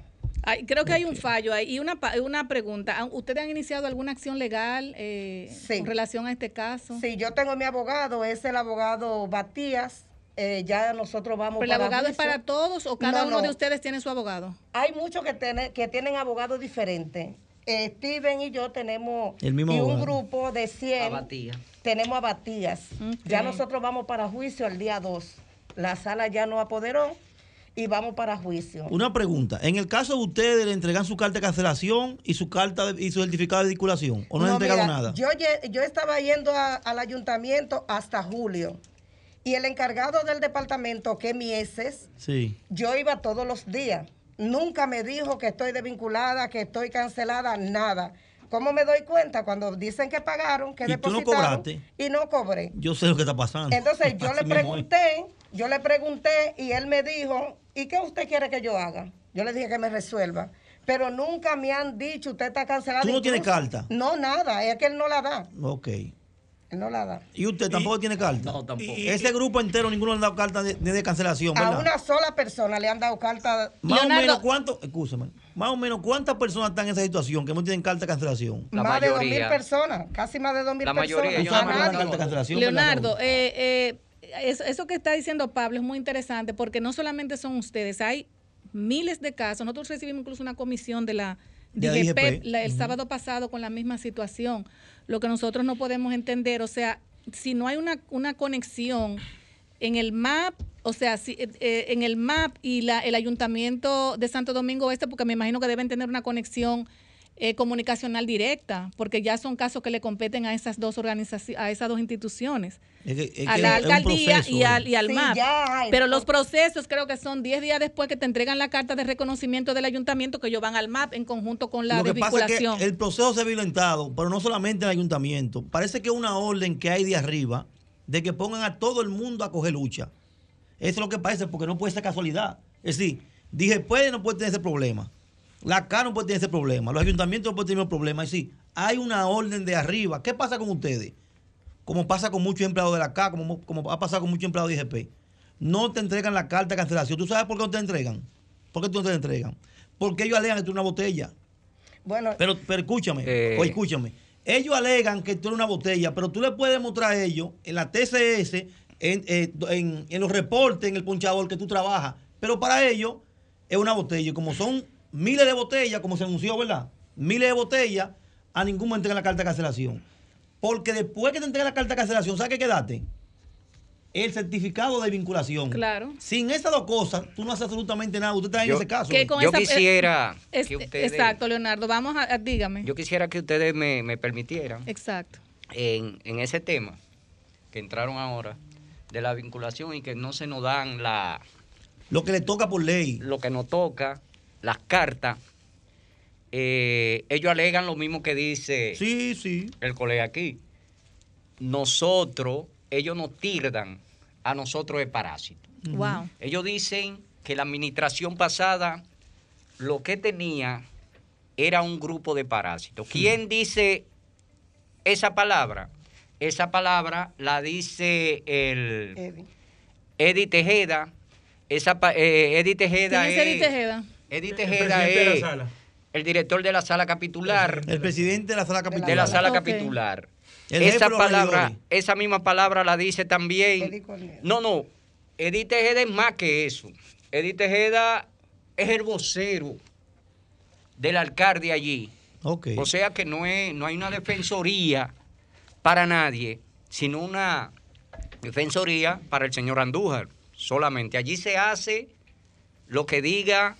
S3: Ay, creo que hay un fallo ahí. Y una, una pregunta. ¿Han- ¿Ustedes han iniciado alguna acción legal eh,
S8: Sí.
S3: con relación a este caso?
S8: Sí, yo tengo mi abogado, es el abogado Batías. eh, ya nosotros vamos
S3: ¿Pero el
S8: para
S3: abogado es para todos o cada
S8: No,
S3: uno de
S8: no.
S3: ustedes tiene su abogado?
S8: Hay muchos que, tiene- que tienen abogados diferentes. Eh, Steven y yo tenemos
S4: El mismo
S8: y un grupo de 100. Tenemos a Batías.
S3: Ok.
S8: Ya nosotros vamos para juicio el día 2. La sala ya nos apoderó y vamos para juicio.
S4: Una pregunta. En el caso de ustedes, le entregan su carta de cancelación y su carta de- y su certificado de vinculación. ¿O no, le han entregado
S8: mira,
S4: nada?
S8: Yo, yo estaba yendo a- al ayuntamiento hasta julio. Y el encargado del departamento, que es mi eses,
S4: Sí.
S8: yo iba todos los días. Nunca me dijo que estoy desvinculada, que estoy cancelada, nada. ¿Cómo me doy cuenta? Cuando dicen que pagaron, que
S4: ¿Y tú no
S8: depositaron
S4: cobraste?
S8: y no cobré.
S4: Yo sé lo que está pasando.
S8: Entonces yo le pregunté, yo le pregunté y él me dijo, ¿y qué usted quiere que yo haga? Yo le dije que me resuelva. Pero nunca me han dicho, usted está cancelado.
S4: ¿Tú no tienes carta?
S8: No, nada, es que él no la da.
S4: Ok.
S8: Él no la da.
S4: ¿Y usted tampoco tiene carta?
S9: No, tampoco.
S2: Y-
S4: Ese grupo entero, ninguno le han dado carta de, de cancelación,
S8: A
S4: ¿verdad?
S8: una sola persona le han dado carta,
S4: Más
S3: Leonardo-
S4: o menos cuánto, escúchame, más o menos cuántas personas están en esa situación que no tienen carta de cancelación.
S9: La
S8: más de dos mil
S9: mayoría.
S8: personas, casi más de dos mil
S9: La
S8: personas.
S9: mayoría, yo
S8: A
S4: ¿Usaron
S9: no
S4: la carta de cancelación? ¿verdad,
S3: Leonardo, eh, eh, eso, que está diciendo Pablo es muy interesante porque no solamente son ustedes, hay miles de casos. Nosotros recibimos incluso una comisión de la DGP
S4: DGP.
S3: la- el sábado pasado con la misma situación. Lo que nosotros no podemos entender, o sea, si no hay una, una conexión en el MAP, o sea, si, eh, eh, en el MAP y la, el Ayuntamiento de Santo Domingo Este, porque me imagino que deben tener una conexión eh, comunicacional directa, porque ya son casos que le competen a esas dos organizaciones, a esas dos instituciones.
S4: Es que- es
S3: a la alcaldía
S4: proceso,
S3: y al,
S4: eh.
S3: y al
S8: Sí,
S3: MAP.
S8: hay.
S3: Pero los procesos creo que son 10 días después que te entregan la carta de reconocimiento del ayuntamiento que ellos van al MAP en conjunto con la
S4: Lo que pasa es
S3: desvinculación.
S4: que el proceso se ha violentado, pero no solamente en el ayuntamiento. Parece que es una orden que hay de arriba de que pongan a todo el mundo a coger lucha. Eso es lo que parece, porque no puede ser casualidad. Es decir, dije, puede no puede tener ese problema. La CA no puede tener ese problema. Los ayuntamientos no pueden tener problema. Es decir, hay una orden de arriba. ¿Qué pasa con ustedes? Como pasa con muchos empleados de la CA, como, como ha pasado con muchos empleados de IGP. No te entregan la carta de cancelación. ¿Tú sabes por qué no te entregan? ¿Por qué tú no te la entregan? Porque ellos alegan que tú eres una botella.
S8: Bueno,
S4: Pero, pero escúchame,
S10: Eh.
S4: oye, escúchame. Ellos alegan que tú eres una botella, pero tú le puedes demostrar a ellos en la TCS, en, eh, en- en los reportes, en el ponchador que tú trabajas. Pero para ellos es una botella. Y como son miles de botellas, como se anunció, ¿verdad? Miles de botellas, a ninguno entregan la carta de cancelación. Porque después que te entregan la carta de cancelación, ¿sabes qué quedaste? El certificado de vinculación.
S3: Claro.
S4: Sin esas dos cosas, tú no haces absolutamente nada. Usted está en
S10: Yo-
S4: ese caso.
S3: Que
S4: ¿eh?
S3: con
S10: Yo
S3: esa-
S10: quisiera
S3: Es-
S10: que ustedes,
S3: Exacto, Leonardo. Vamos a, a- dígame.
S10: yo quisiera que ustedes me, me permitieran
S3: Exacto.
S10: en, en ese tema que entraron ahora de la vinculación y que no se nos dan la
S4: Lo que le toca por ley.
S10: lo que nos toca, las cartas. eh, ellos alegan lo mismo que dice
S4: Sí, sí.
S10: el colega aquí. Nosotros, ellos nos tildan a nosotros de parásitos.
S3: Wow.
S10: Ellos dicen que la administración pasada lo que tenía era un grupo de parásitos. ¿Quién dice esa palabra? Esa palabra la dice el
S8: Eddie.
S10: Eddie Tejeda. Esa, eh, Eddie Tejeda
S3: ¿Quién es Eddie Tejeda?
S10: Eddie
S2: El
S10: Tejeda
S2: la
S10: es
S2: sala.
S10: el director de la sala capitular
S4: El presidente de la sala capitular.
S10: de la sala capitular.
S4: El
S10: esa palabra, esa misma palabra la dice también. No, no. Edith Tejeda es más que eso. Edith Tejeda es el vocero del alcalde allí.
S4: Ok.
S10: O sea que no, es, no hay una defensoría para nadie, sino una defensoría para el señor Andújar. Solamente allí se hace lo que diga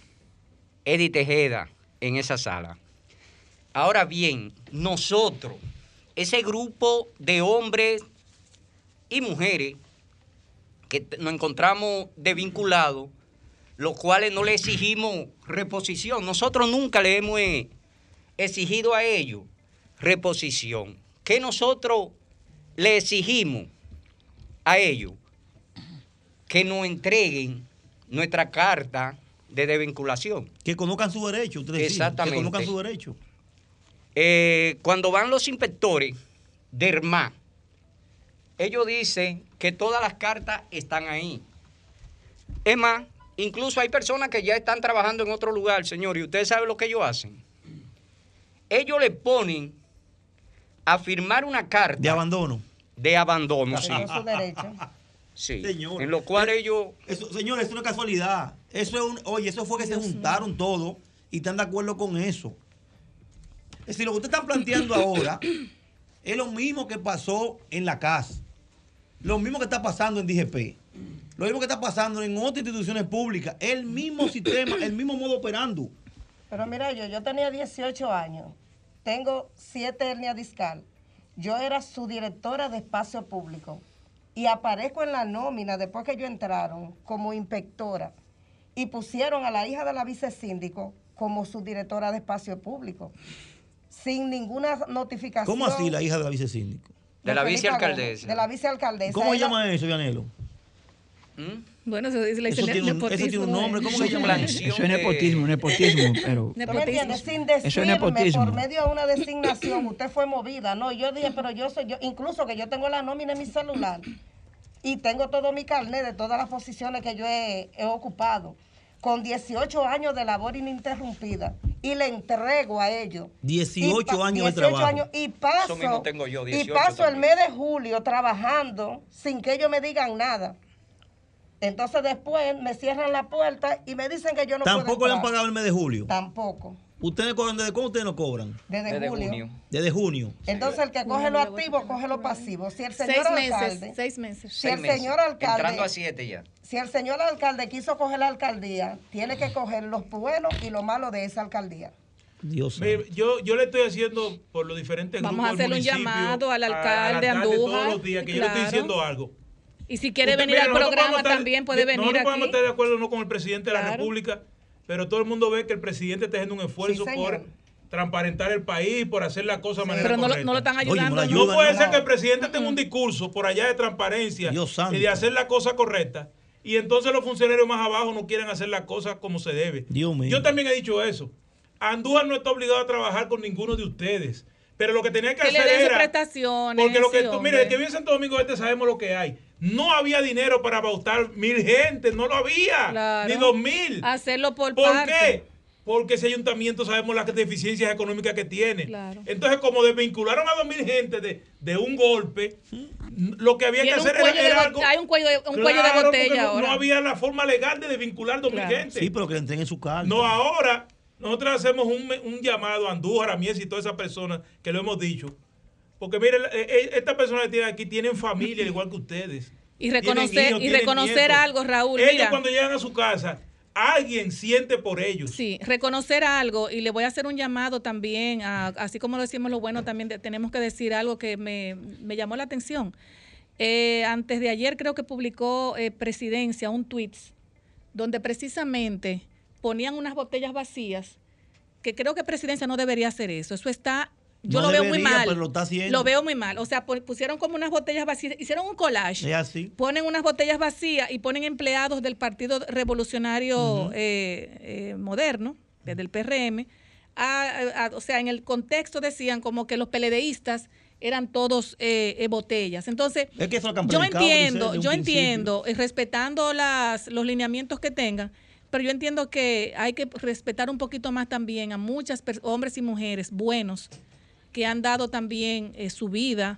S10: Edith Tejeda en esa sala. Ahora bien, nosotros, ese grupo de hombres y mujeres que nos encontramos desvinculados, los cuales no le exigimos reposición. Nosotros nunca le hemos eh, exigido a ellos reposición. ¿Qué nosotros le exigimos a ellos? Que nos entreguen nuestra carta de desvinculación.
S4: Que conozcan su derecho. Usted decía,
S10: Exactamente.
S4: Que conozcan su derecho.
S10: Eh, cuando van los inspectores de HERMA, ellos dicen que todas las cartas están ahí. Es más, incluso hay personas que ya están trabajando en otro lugar, señor, y ustedes saben lo que ellos hacen. Ellos le ponen a firmar una carta
S4: De abandono.
S10: de abandono, sí.
S8: Su derecho.
S10: sí.
S4: Señor.
S10: En lo cual ellos
S4: Eso, señores, eso no es casualidad. Eso es un, oye, eso fue que se juntaron todos y están de acuerdo con eso. Es decir, lo que ustedes están planteando ahora es lo mismo que pasó en la casa. Lo mismo que está pasando en DGP. Lo mismo que está pasando en otras instituciones públicas. El mismo sistema, el mismo modo operando.
S8: Pero mira, yo, yo tenía 18 años, tengo 7 hernias discal. Yo era su directora de espacio público y aparezco en la nómina después que yo entraron como inspectora y pusieron a la hija de la vicesíndico como su directora de espacio público sin ninguna notificación.
S4: ¿Cómo así la hija de la vicesíndico?
S10: de la
S8: Felipa
S10: vicealcaldesa.
S8: De la vicealcaldesa.
S4: ¿Cómo se llama eso, Vianelo?
S10: ¿Mm?
S3: Bueno, eso, es la
S4: Eso tiene un- eso tiene un nombre, ¿cómo se llama?
S10: planción
S5: Eso es nepotismo, nepotismo, pero
S8: ¿Tú me entiendes? Sin
S5: Eso es
S8: decirme
S5: nepotismo.
S8: por medio de una designación, usted fue movida. No, yo dije, pero yo soy yo, incluso que yo tengo la nómina en mi celular y tengo todo mi carnet de todas las posiciones que yo he, he ocupado, con 18 años de labor ininterrumpida, y le entrego a ellos.
S4: 18
S8: Y pa-
S4: años de
S8: 18
S4: trabajo.
S8: años, y paso,
S10: Eso mismo tengo yo,
S8: y
S10: 18
S8: paso el mes de julio trabajando sin que ellos me digan nada. Entonces después me cierran la puerta y me dicen que yo no puedo
S4: Tampoco le han pagado el mes de julio.
S8: Tampoco.
S4: ¿Ustedes cobran desde cuándo ustedes no cobran?
S8: Desde,
S10: Desde
S8: julio.
S10: junio.
S4: Desde junio.
S8: Entonces el que coge lo activo, coge lo pasivo. Si el señor
S3: Seis meses,
S8: alcalde,
S3: seis meses.
S8: si
S10: Seis
S8: el
S10: meses.
S8: señor alcalde,
S10: Entrando a siete ya.
S8: si el señor alcalde quiso coger la alcaldía, tiene que coger los buenos y los malos de esa alcaldía.
S4: Dios
S2: Mire, yo, yo le estoy haciendo por los diferentes
S3: Vamos a
S2: grupos
S3: hacerle un llamado al
S2: a-
S3: alcalde
S2: todos
S3: Andújar,
S2: los días, que yo le estoy diciendo algo.
S3: Y si quiere
S2: Usted-
S3: venir
S2: mira,
S3: al programa
S2: podemos estar-
S3: también puede venir
S2: Nosotros podemos
S3: aquí.
S2: estar de acuerdo no con el presidente de la
S3: Claro.
S2: República, pero todo el mundo ve que el presidente está haciendo un esfuerzo
S8: Sí,
S2: por transparentar el país, por hacer las cosas de manera
S3: Pero no
S2: correcta.
S3: no lo están
S4: Oye, no
S3: ayudando. ¿no?
S2: No puede
S4: no.
S2: ser que el presidente tenga un discurso por allá de transparencia y de hacer la cosa correcta y entonces los funcionarios más abajo no quieren hacer las cosas como se debe.
S4: Dios mío.
S2: Yo también he dicho eso. Andújar no está obligado a trabajar con ninguno de ustedes. Pero lo que tenía que,
S3: Que le
S2: hacer
S3: den sus
S2: era...
S3: prestaciones.
S2: Porque lo que
S3: sí,
S2: tú, mire, el que vive en Santo Domingo Este sabemos lo que hay. No había dinero para bautar mil gente, no lo había.
S3: Claro.
S2: Ni dos mil.
S3: Hacerlo por,
S2: ¿Por
S3: parte.
S2: qué? Porque ese ayuntamiento sabemos las deficiencias económicas que tiene.
S3: Claro.
S2: Entonces, como desvincularon a dos mil gente de, de un golpe, lo que había que hacer era,
S3: de
S2: era algo.
S3: hay un cuello de- un cuello de
S2: Claro, porque
S3: botella
S2: no,
S3: ahora.
S2: No había la forma legal de desvincular dos mil
S3: Claro.
S2: gente.
S4: Sí, pero que le entreguen su carta.
S2: No, ahora nosotros hacemos un, un llamado a Andújar, a Mies y todas esas personas que lo hemos dicho. Porque mire, eh, eh, estas personas que tienen aquí tienen familia al igual que ustedes.
S3: Y reconocer, y reconocer algo, Raúl.
S2: Ellos
S3: mira.
S2: cuando llegan a su casa, alguien siente por ellos.
S3: Sí, reconocer algo y le voy a hacer un llamado también, a- así como lo decimos lo bueno, también de- tenemos que decir algo que me, me llamó la atención. Eh, antes de ayer creo que publicó eh, Presidencia un tweet donde precisamente ponían unas botellas vacías, que creo que Presidencia no debería hacer eso. Eso está, yo
S4: No
S3: lo veo muy mal.
S4: pero lo está haciendo.
S3: Lo veo muy mal. O sea, pu- pusieron como unas botellas vacías, hicieron un collage
S4: Es así.
S3: ponen unas botellas vacías y ponen empleados del Partido Revolucionario eh, eh, Moderno, desde el PRM. a- a- o sea, en el contexto decían como que los peledeístas eran todos eh, eh, botellas. Entonces,
S4: Es que eso es lo que han
S3: yo entiendo, yo
S4: principio.
S3: entiendo, eh, respetando las, los lineamientos que tengan, pero yo entiendo que hay que respetar un poquito más también a muchas hombres y mujeres buenos que han dado también eh, su vida,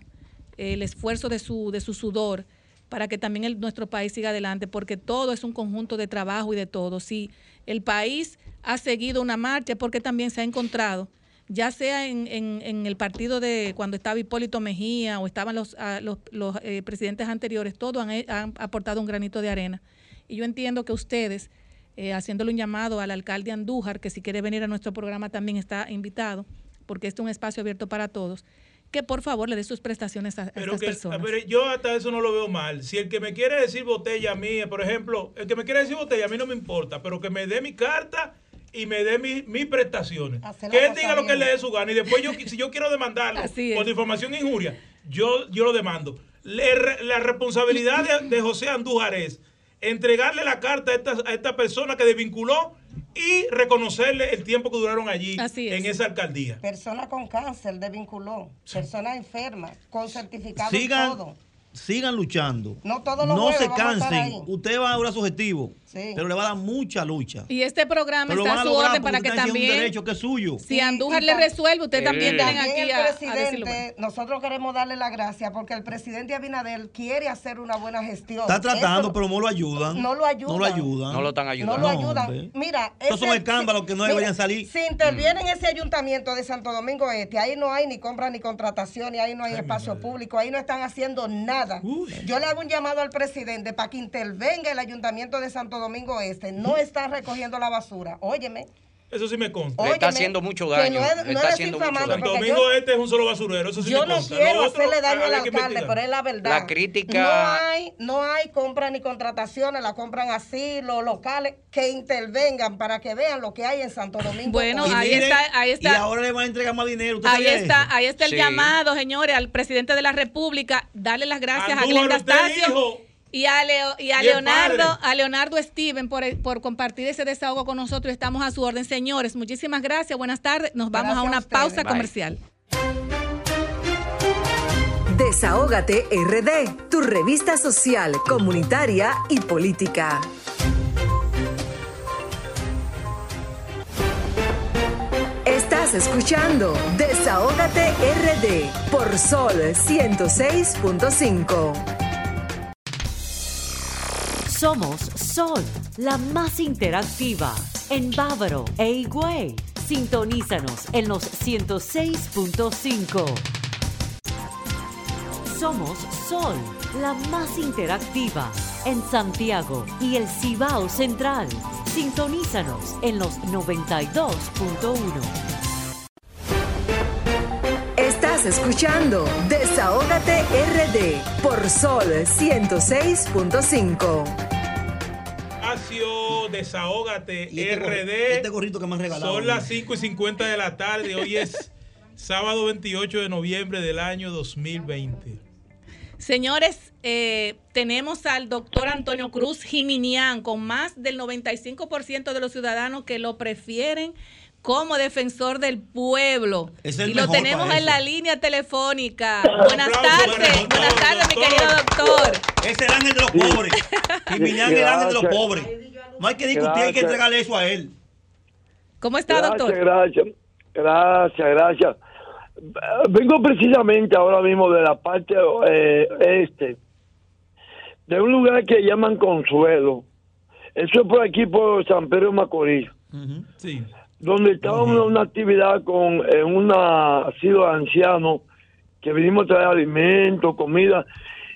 S3: eh, el esfuerzo de su, de su sudor, para que también el- nuestro país siga adelante, porque todo es un conjunto de trabajo y de todo. Si el país ha seguido una marcha, porque también se ha encontrado, ya sea en, en- el partido de cuando estaba Hipólito Mejía o estaban los, ah, los, eh, presidentes anteriores, todos han, han aportado un granito de arena. Y yo entiendo que ustedes, eh, haciéndole un llamado al alcalde Andújar, que si quiere venir a nuestro programa también está invitado, porque este es un espacio abierto para todos, que por favor le dé sus prestaciones a, a
S2: Pero
S3: estas
S2: que,
S3: personas.
S2: pero yo hasta eso no lo veo mal. Si el que me quiere decir botella a mí, por ejemplo, el que me quiere decir botella a mí no me importa, pero que me dé mi carta y me dé mi- mis prestaciones.
S8: Hacer la
S2: Que él diga lo que
S8: bien.
S2: le dé su gana y después yo, si yo quiero demandarlo por difamación e injuria, yo, yo lo demando. Le- la responsabilidad de, de José Andújar es entregarle la carta a esta, a esta persona que desvinculó y reconocerle el tiempo que duraron allí
S3: Así es.
S2: en esa alcaldía.
S8: Persona con cáncer desvinculó. Persona enferma, con certificado
S4: Sigan,
S8: y todo.
S4: sigan luchando.
S8: No todos los
S4: No
S8: jueves
S4: se
S8: vamos a estar
S4: cansen.
S8: ahí.
S4: Usted va a lograr su objetivo.
S8: Sí.
S4: Pero le va a dar mucha lucha.
S3: Y este programa
S4: Pero lo
S3: está a su orden para que
S4: haciendo un
S3: también,
S4: derecho que es suyo.
S3: si Andújar le resuelve, usted
S9: Eh,
S3: también
S8: También
S3: aquí
S8: el
S3: a, a decirlo.
S8: presidente, nosotros queremos darle las gracias porque el presidente Abinader quiere hacer una buena gestión.
S4: Está tratando,
S8: Eso
S4: pero no lo ayudan.
S8: no lo ayudan.
S4: No lo ayudan.
S9: No lo están
S8: no
S9: ayudando.
S8: lo
S4: No,
S8: ayudan.
S4: hombre.
S8: Mira,
S4: Esos son escándalos que no deberían salir.
S8: Si interviene en ese ayuntamiento de Santo Domingo Este, ahí no hay ni compra ni contratación, y ahí no hay espacio público, ahí no están haciendo nada.
S4: Uy.
S8: Yo le hago un llamado al presidente para que intervenga el ayuntamiento de Santo Domingo Este. No están recogiendo la basura. Óyeme.
S2: Eso sí me consta.
S9: Le está haciendo mucho daño,
S8: no es- no
S9: está haciendo mucho daño.
S2: Domingo
S8: yo-
S2: este es un solo basurero, eso sí
S8: Yo
S2: me
S8: no
S2: consta.
S8: quiero
S2: Lo otro,
S8: hacerle daño al alcalde, pero es la verdad.
S9: La crítica-
S8: No hay, no hay compra ni contrataciones, la compran así los locales que intervengan para que vean lo que hay en Santo Domingo.
S3: Bueno.
S4: Y
S3: ahí
S4: miren,
S3: está, ahí está.
S4: Y ahora le van a entregar más dinero. ¿Usted
S3: Ahí está,
S4: eso?
S3: ahí está el
S9: Sí.
S3: llamado, señores, al presidente de la República. Darle las gracias a Glenda Stacio y a, Leo- y a Leonardo,
S2: padre.
S3: a Leonardo Steven por, por compartir ese desahogo con nosotros. Estamos a su orden, señores. Muchísimas gracias. Buenas tardes. Nos vamos
S8: Gracias
S3: a una pausa
S9: Bye.
S3: comercial.
S1: Desahógate RD, tu revista social, comunitaria y política. Estás escuchando Desahógate RD por Sol 106.5.
S11: Somos Sol, la más interactiva en Bávaro e Higüey. Sintonízanos en los 106.5. Somos Sol, la más interactiva en Santiago y el Cibao Central. Sintonízanos en los 92.1.
S1: escuchando Desahógate RD por Sol 106.5.
S2: Espacio Desahógate
S4: Y este
S2: RD.
S4: este gorrito que me han regalado.
S2: Son las 5 y 50 de la tarde. Hoy es sábado 28 de noviembre del año 2020.
S3: Señores, eh, tenemos al doctor Antonio Cruz Jiminián con más del 95% de los ciudadanos que lo prefieren como defensor del pueblo.
S4: Es el
S3: y lo tenemos en la línea telefónica. Buenas tardes, buenas tardes, mi querido doctor.
S4: Es el ángel de los pobres. Jiminián es el ángel de los pobres. No hay que discutir, hay que entregarle eso a él.
S3: ¿Cómo está,
S12: gracias,
S3: doctor?
S12: Gracias, gracias, gracias. Vengo precisamente ahora mismo de la parte eh, este, de un lugar que llaman Consuelo. Eso es por aquí, por San Pedro de Macorís,
S2: Sí.
S12: Donde estábamos en una actividad con en una asilo de ancianos que vinimos a traer alimentos, comida,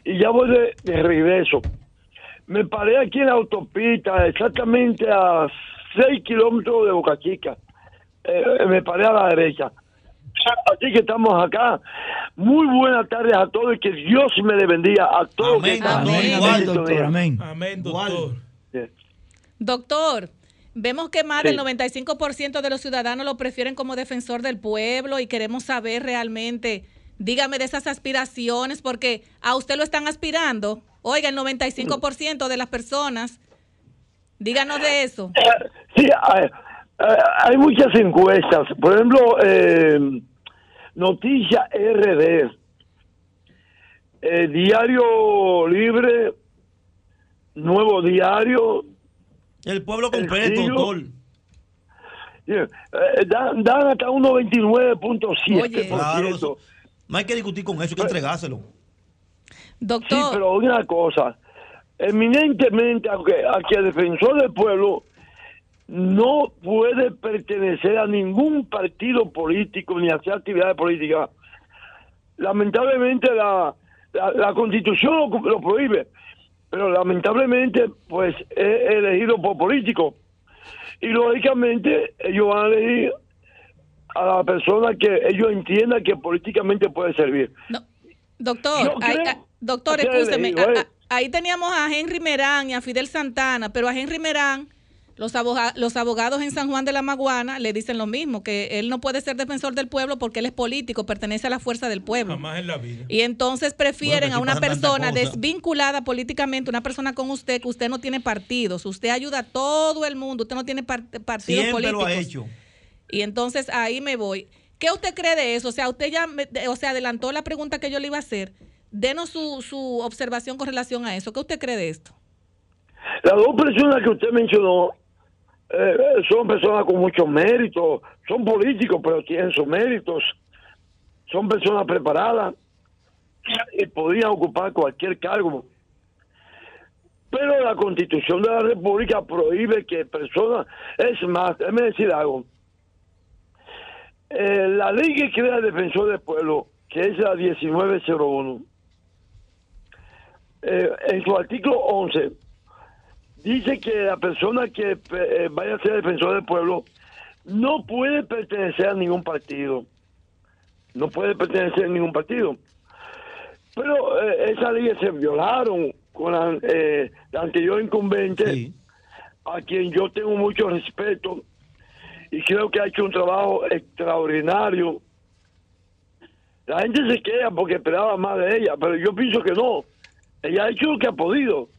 S12: y ya voy de, de regreso. Me paré aquí en la autopista, exactamente a 6 kilómetros de Boca Chica. Eh, me paré a la derecha. Así que estamos acá. Muy buenas tardes a todos y que Dios me le bendiga a todos.
S4: Amén, amén,
S12: sintonía.
S5: doctor, amén.
S2: Amén, doctor.
S3: Doctor, vemos que más
S12: Sí.
S3: del 95% de los ciudadanos lo prefieren como defensor del pueblo y queremos saber realmente, dígame de esas aspiraciones, porque a usted lo están aspirando. Oiga, el 95% de las personas, díganos de eso.
S12: Sí, hay, hay muchas encuestas. Por ejemplo, eh, Noticia RD, eh, Diario Libre, Nuevo Diario.
S4: El pueblo
S12: El
S4: completo,
S12: Siglo.
S4: doctor.
S12: eh, dan, dan hasta un 99.7%.
S3: Oye.
S4: Claro, eso- no hay que discutir con eso, hay que entregárselo.
S12: Sí,
S3: Doctor,
S12: pero una cosa, eminentemente, aunque, a que el defensor del pueblo no puede pertenecer a ningún partido político ni hacer actividades políticas. Lamentablemente la, la, la constitución lo, lo prohíbe, pero lamentablemente pues es elegido por políticos. Y lógicamente ellos van a elegir a la persona que ellos entiendan que políticamente puede servir.
S3: doctor, doctor, escúcheme, ahí teníamos a Henry Merán y a Fidel Santana, pero a Henry Merán, los, aboga- los abogados en San Juan de la Maguana le dicen lo mismo, que él no puede ser defensor del pueblo porque él es político, pertenece a la fuerza del pueblo.
S2: Jamás en la vida.
S3: Y entonces prefieren
S2: Bueno,
S3: a una persona desvinculada políticamente, una persona con usted, que usted no tiene partidos, usted ayuda a todo el mundo, usted no tiene par- partidos
S4: Siempre
S3: políticos.
S4: lo ha hecho.
S3: Y entonces ahí me voy. ¿Qué usted cree de eso? O sea, usted ya, me- o sea, adelantó la pregunta que yo le iba a hacer. Denos su, su observación con relación a eso. ¿Qué usted cree de esto?
S12: Las dos personas que usted mencionó eh, son personas con muchos méritos, son políticos, pero tienen sus méritos, son personas preparadas y podrían ocupar cualquier cargo. Pero la constitución de la República prohíbe que personas, es más, déjeme decir algo, Eh, la ley que crea el defensor del pueblo, que es la 1901, eh, en su artículo 11, dice que la persona que eh, vaya a ser defensor del pueblo no puede pertenecer a ningún partido. No puede pertenecer a ningún partido. Pero eh, esas leyes se violaron con la, eh, la anterior incumbente, a quien yo tengo mucho respeto y creo que ha hecho un trabajo extraordinario. La gente se queja porque esperaba más de ella, pero yo pienso que no. Ella ha hecho lo que ha podido.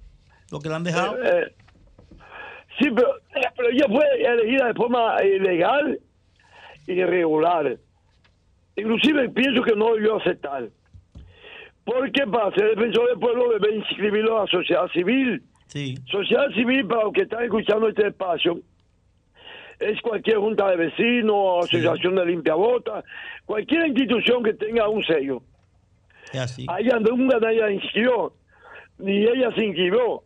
S4: Lo que le han dejado.
S12: Eh, eh, sí, pero, eh, pero ella fue elegida de forma ilegal y irregular. Inclusive pienso que no debió aceptar. Porque para ser defensor del pueblo debe inscribirlo a la sociedad civil.
S4: Sí.
S12: Sociedad civil, para los que están escuchando este espacio, es cualquier junta de vecinos, asociación de limpiabotas, cualquier institución que tenga un sello.
S4: Es así.
S12: A ella nunca nadie la inscribió, ni ella se inscribió.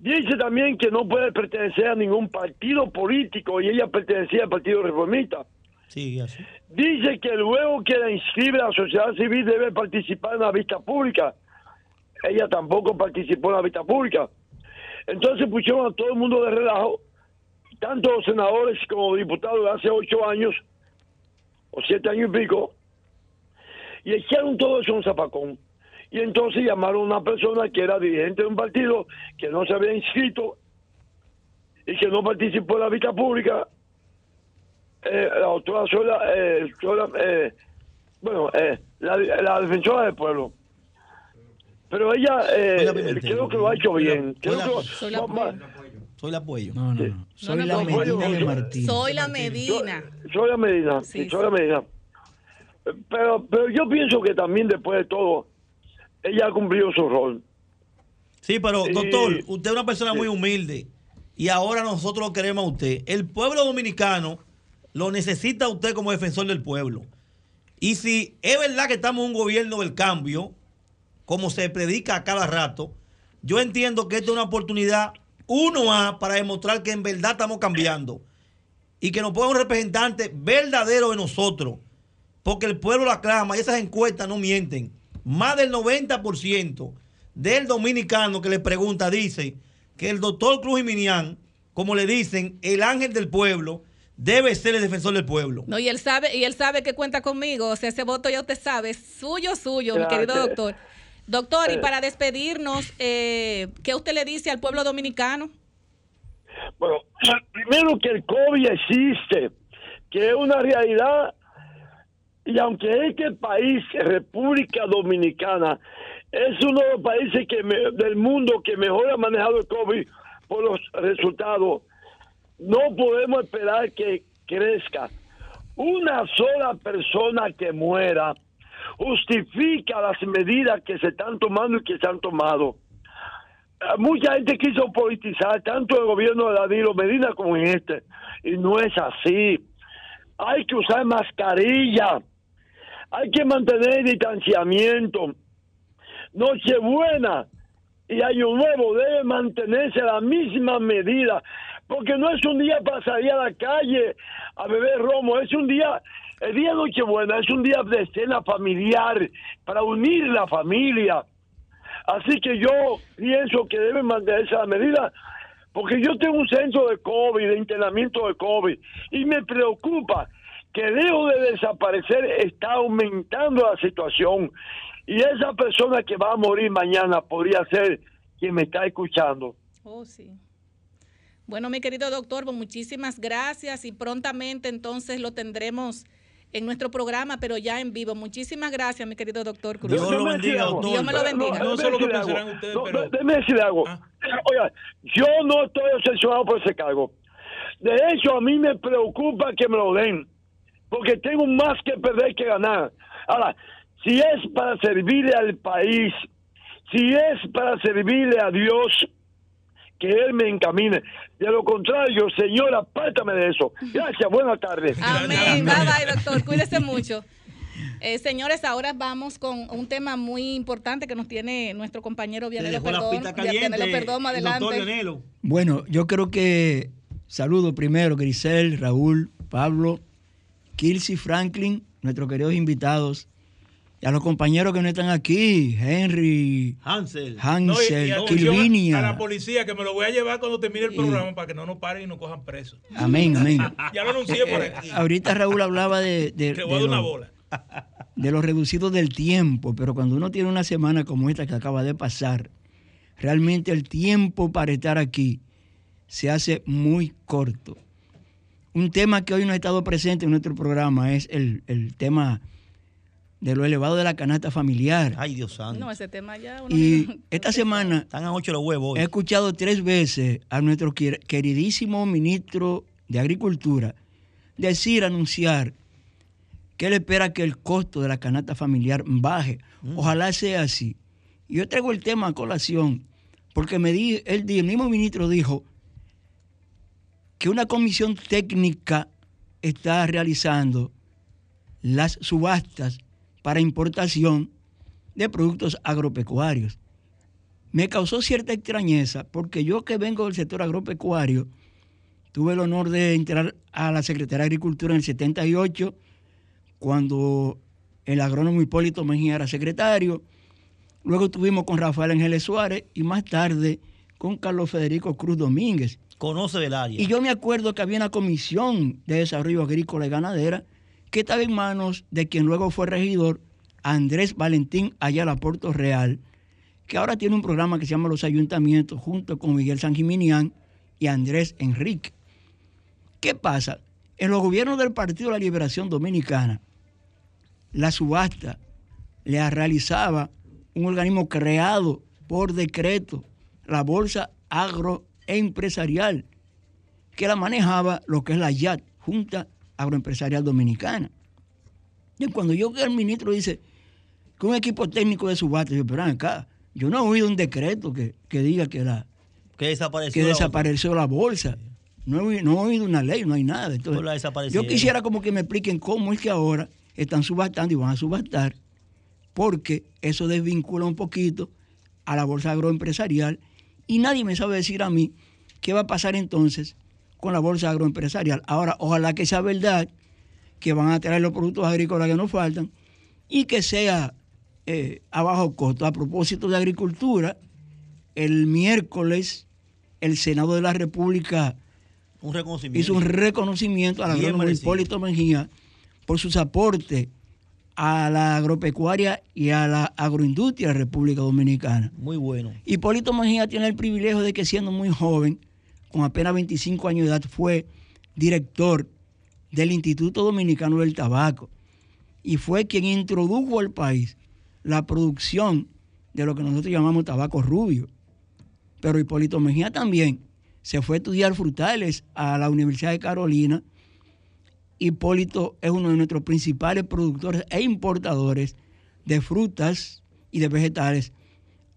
S12: Dice también que no puede pertenecer a ningún partido político y ella pertenecía al Partido Reformista.
S4: Sí, así.
S12: Dice que luego que la inscribe la sociedad civil debe participar en la vista pública. Ella tampoco participó en la vista pública. Entonces pusieron a todo el mundo de relajo, tanto los senadores como diputados de hace ocho años, o siete años y pico, y echaron todo eso en un zapacón. Y entonces llamaron a una persona que era dirigente de un partido que no se había inscrito y que no participó en la vida pública, eh, la doctora Sola, eh, Sola, eh, bueno, eh, la, la defensora del pueblo. Pero ella eh, creo que lo ha hecho bien. Creo que lo-
S4: Soy
S12: va-
S4: Soy la apoyo.
S5: No, no, no. Soy
S3: no,
S5: la
S3: no,
S5: Medina
S12: no,
S5: de
S12: no.
S5: Martín.
S3: Soy la Medina.
S12: Soy la Medina, sí, soy la Medina. Pero, pero yo pienso que también después de todo, ella ha cumplido su rol.
S4: Sí, pero doctor, usted es una persona muy humilde y ahora nosotros lo queremos a usted. El pueblo dominicano lo necesita a usted como defensor del pueblo. Y si es verdad que estamos en un gobierno del cambio, como se predica a cada rato, yo entiendo que esta es una oportunidad, uno a, para demostrar que en verdad estamos cambiando y que nos ponga un representante verdadero de nosotros, porque el pueblo la clama y esas encuestas no mienten. Más del 90% del dominicano que le pregunta dice que el doctor Cruz Jiminián, como le dicen, el ángel del pueblo, debe ser el defensor del pueblo.
S3: No, y él sabe, y él sabe que cuenta conmigo. O sea, ese voto ya usted sabe, suyo, suyo, mi querido doctor. Doctor, y
S12: Eh.
S3: para despedirnos, eh, ¿qué usted le dice al pueblo dominicano?
S12: Bueno, primero que el COVID existe, que es una realidad, y aunque este país, República Dominicana, es uno de los países que del mundo que mejor ha manejado el COVID por los resultados, no podemos esperar que crezca. Una sola persona que muera justifica las medidas que se están tomando y que se han tomado. Eh, Mucha gente quiso politizar tanto el gobierno de Danilo Medina como este, y no es así. Hay que usar mascarilla, hay que mantener distanciamiento. Nochebuena y Año Nuevo debe mantenerse la misma medida, porque no es un día para salir a la calle a beber romo, es un día, el día de Nochebuena es un día de escena familiar, para unir la familia. Así que yo pienso que deben mantenerse la medida, porque yo tengo un centro de COVID, de internamiento de COVID, y me preocupa que lejos de desaparecer está aumentando la situación. Y esa persona que va a morir mañana podría ser quien me está escuchando.
S3: Oh, sí. Bueno, mi querido doctor, pues muchísimas gracias y prontamente entonces lo tendremos en nuestro programa, pero ya en vivo. Muchísimas gracias, mi querido doctor Cruz.
S12: Dios lo bendiga, doctor.
S3: Dios me lo bendiga.
S12: No, déjeme decirle algo. No, déjeme decirle algo. Oiga, yo no estoy obsesionado por ese cargo. De hecho, a mí me preocupa que me lo den, porque tengo más que perder que ganar. Ahora, si es para servirle al país, si es para servirle a Dios, que Él me encamine. De lo contrario, Señor, apártame de eso. Gracias, buenas tardes.
S3: Amén. Bye bye, doctor. Cuídese mucho. Eh, señores, ahora vamos con un tema muy importante que nos tiene nuestro compañero Vianelo Perdón.
S4: pista caliente,
S3: Vianelo
S4: doctor
S3: adelante.
S5: Bueno, yo creo que saludo primero Grisel, Raúl, Pablo, Kilsi, Franklin, nuestros queridos invitados, y a los compañeros que no están aquí, Henry,
S4: Hansel,
S5: Hansel,
S2: No,
S5: Kilvinia.
S2: A la policía, que me lo voy a llevar cuando termine el
S5: Y-
S2: programa para que no nos paren y nos cojan presos.
S5: Amén, amén.
S2: ya lo anuncié por
S5: Eh,
S2: aquí.
S5: ahorita Raúl hablaba de, de, de
S2: una bola.
S5: de los reducidos del tiempo, pero cuando uno tiene una semana como esta que acaba de pasar, realmente el tiempo para estar aquí se hace muy corto. Un tema que hoy no ha estado presente en nuestro programa es el, el tema de lo elevado de la canasta familiar.
S4: Ay, Dios santo.
S3: No, ese tema ya. uno
S5: Y esta semana
S4: Están a ocho los huevos. hoy.
S5: he escuchado tres veces a nuestro quer- queridísimo ministro de Agricultura decir, anunciar, que él espera que el costo de la canasta familiar baje. Ojalá sea así. Y yo traigo el tema a colación, porque me di, él, di- el mismo ministro dijo que una comisión técnica está realizando las subastas para importación de productos agropecuarios. Me causó cierta extrañeza porque yo que vengo del sector agropecuario, tuve el honor de entrar a la Secretaría de Agricultura en el 78, cuando el agrónomo Hipólito Mejía era secretario. Luego estuvimos con Rafael Ángeles Suárez y más tarde con Carlos Federico Cruz Domínguez.
S4: Conoce del área.
S5: Y yo me acuerdo que había una comisión de desarrollo agrícola y ganadera que estaba en manos de quien luego fue regidor, Andrés Valentín Ayala Puerto Real, que ahora tiene un programa que se llama Los Ayuntamientos, junto con Miguel San Jiminián y Andrés Enrique. ¿Qué pasa? En los gobiernos del Partido de la Liberación Dominicana, la subasta le realizaba un organismo creado por decreto, la Bolsa Agroempresarial, que la manejaba lo que es la YAT, Junta Agroempresarial Dominicana. Y cuando yo que el ministro dice que un equipo técnico de subasta, yo, pero acá, yo no he oído un decreto que, que diga que la
S4: Que desapareció.
S5: que
S4: la
S5: desapareció la bolsa. No he, no he oído una ley, no hay nada. Entonces, yo quisiera como que me expliquen cómo es que ahora están subastando y van a subastar, porque eso desvincula un poquito a la bolsa agroempresarial y nadie me sabe decir a mí qué va a pasar entonces con la bolsa agroempresarial. Ahora, ojalá que sea verdad que van a traer los productos agrícolas que nos faltan y que sea eh, a bajo costo. A propósito de agricultura, el miércoles el Senado de la República
S4: Un reconocimiento.
S5: hizo un reconocimiento al agrónomo. Hipólito Mejía por sus aportes a la agropecuaria y a la agroindustria de la República Dominicana.
S4: Muy bueno.
S5: Hipólito Mejía tiene el privilegio de que siendo muy joven, con apenas 25 años de edad, fue director del Instituto Dominicano del Tabaco y fue quien introdujo al país la producción de lo que nosotros llamamos tabaco rubio. Pero Hipólito Mejía también se fue a estudiar frutales a la Universidad de Carolina. Hipólito es uno de nuestros principales productores e importadores de frutas y de vegetales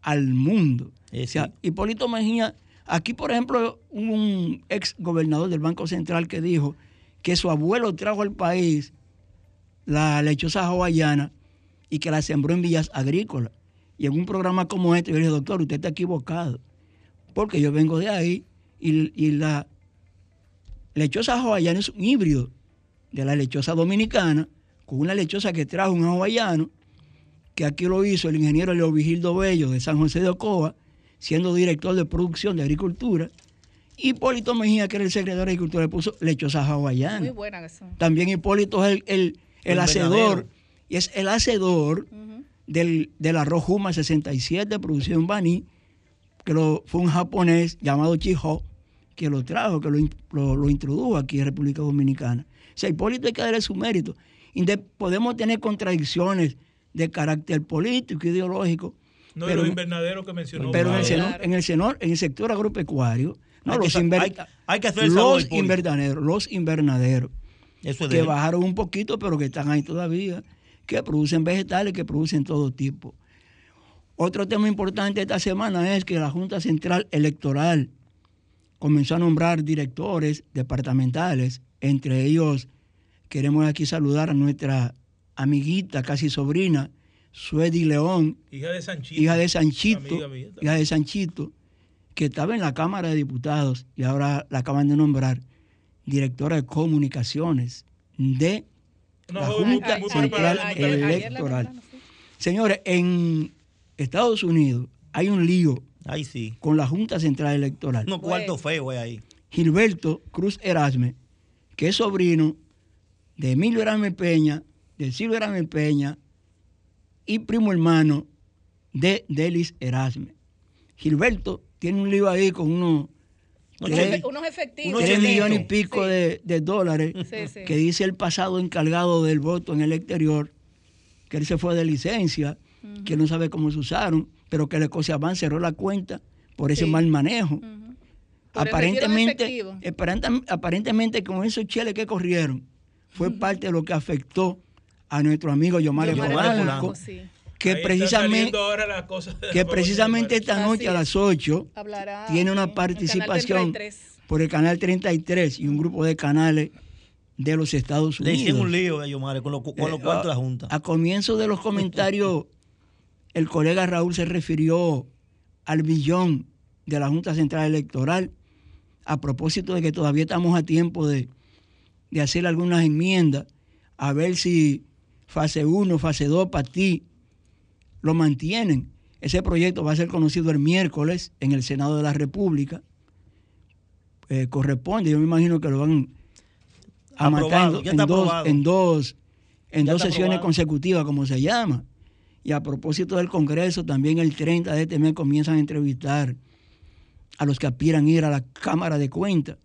S5: al mundo.
S4: Eh,
S5: o sea. Hipólito Mejía, aquí por ejemplo, un ex gobernador del Banco Central que dijo que su abuelo trajo al país la lechosa hawaiana y que la sembró en villas agrícolas. Y en un programa como este, yo le dije, doctor, usted está equivocado, porque yo vengo de ahí y, y la lechosa hawaiana es un híbrido de la lechosa dominicana con una lechosa que trajo un hawaiano, que aquí lo hizo el ingeniero Leo Vigildo Bello de San José de Ocoa, siendo director de producción de agricultura. Y Hipólito Mejía, que era el secretario de Agricultura, le puso lechosa hawaiana.
S3: Muy buena que son.
S5: También Hipólito es el, el, el
S4: El
S5: hacedor, y es el hacedor del, del arroz Juma 67, producido en Baní, que lo, fue un japonés llamado Chiho, que lo trajo, que lo, lo- lo introdujo aquí en República Dominicana. O sea, Hipólito hay que darle su mérito. Inde- podemos tener contradicciones de carácter político, ideológico,
S2: No, y
S5: pero,
S2: los invernaderos que mencionó.
S5: pero en, el
S2: Pablo.
S5: seno- en, el seno- en el sector agropecuario, no,
S4: Hay
S5: los, inver-
S4: hay- hay que hacer sabor,
S5: los invernaderos, los invernaderos
S4: Eso es de
S5: que bajaron un poquito, pero que están ahí todavía, que producen vegetales, que producen todo tipo. Otro tema importante esta semana es que la Junta Central Electoral comenzó a nombrar directores departamentales, entre ellos queremos aquí saludar a nuestra amiguita, casi sobrina, Suedi León,
S2: Hija de Sanchito.
S5: hija de Sanchito, hija de Sanchito, que estaba en la Cámara de Diputados y ahora la acaban de nombrar directora de comunicaciones de la
S2: muy-
S5: Junta
S2: muy
S5: Central. Electoral. Señores, en Estados Unidos hay un lío
S4: Ahí sí.
S5: con la Junta Central Electoral.
S4: Unos cuartos feos hay ahí.
S5: Gilberto Cruz Erasme, que es sobrino de Emilio Erasme Peña, de Silvio Erasme Peña y primo hermano de Delis Erasme. Gilberto tiene un lío ahí con unos
S4: Unos
S5: tres-
S4: chelitos.
S3: Unos efectivos.
S4: Unos
S5: tres
S4: chelitos.
S5: millones y pico
S3: Sí.
S5: de, de dólares
S3: Sí, sí.
S5: que dice el pasado encargado del voto en el exterior, que él se fue de licencia, que no sabe cómo se usaron, pero que el Ecosiaban cerró la cuenta por ese mal manejo. Aparentemente, aparentemente con esos cheles que corrieron, fue parte de lo que afectó a nuestro amigo Yomar
S3: Yomar
S4: Polanco.
S5: Que precisamente,
S2: de
S5: que precisamente esta noche a las 8
S3: Hablará
S5: tiene una participación
S3: 33.
S5: por el canal 33 y un grupo de canales de los Estados
S4: Le
S5: Unidos.
S4: hicieron un lío a Yomare con, los con los
S5: Eh,
S4: cuartos de la
S5: a-
S4: Junta.
S5: A comienzo de los comentarios, el colega Raúl se refirió al billón de la Junta Central Electoral a propósito de que todavía estamos a tiempo de, de hacer algunas enmiendas, a ver si fase 1, fase 2 para ti lo mantienen. Ese proyecto va a ser conocido el miércoles en el Senado de la República. Eh, corresponde, yo me imagino que lo van a matar en, dos, en dos, en dos sesiones
S4: aprobado.
S5: consecutivas, como se llama. Y a propósito del Congreso, también el 30 de este mes comienzan a entrevistar a los que aspiran a ir a la Cámara de Cuentas,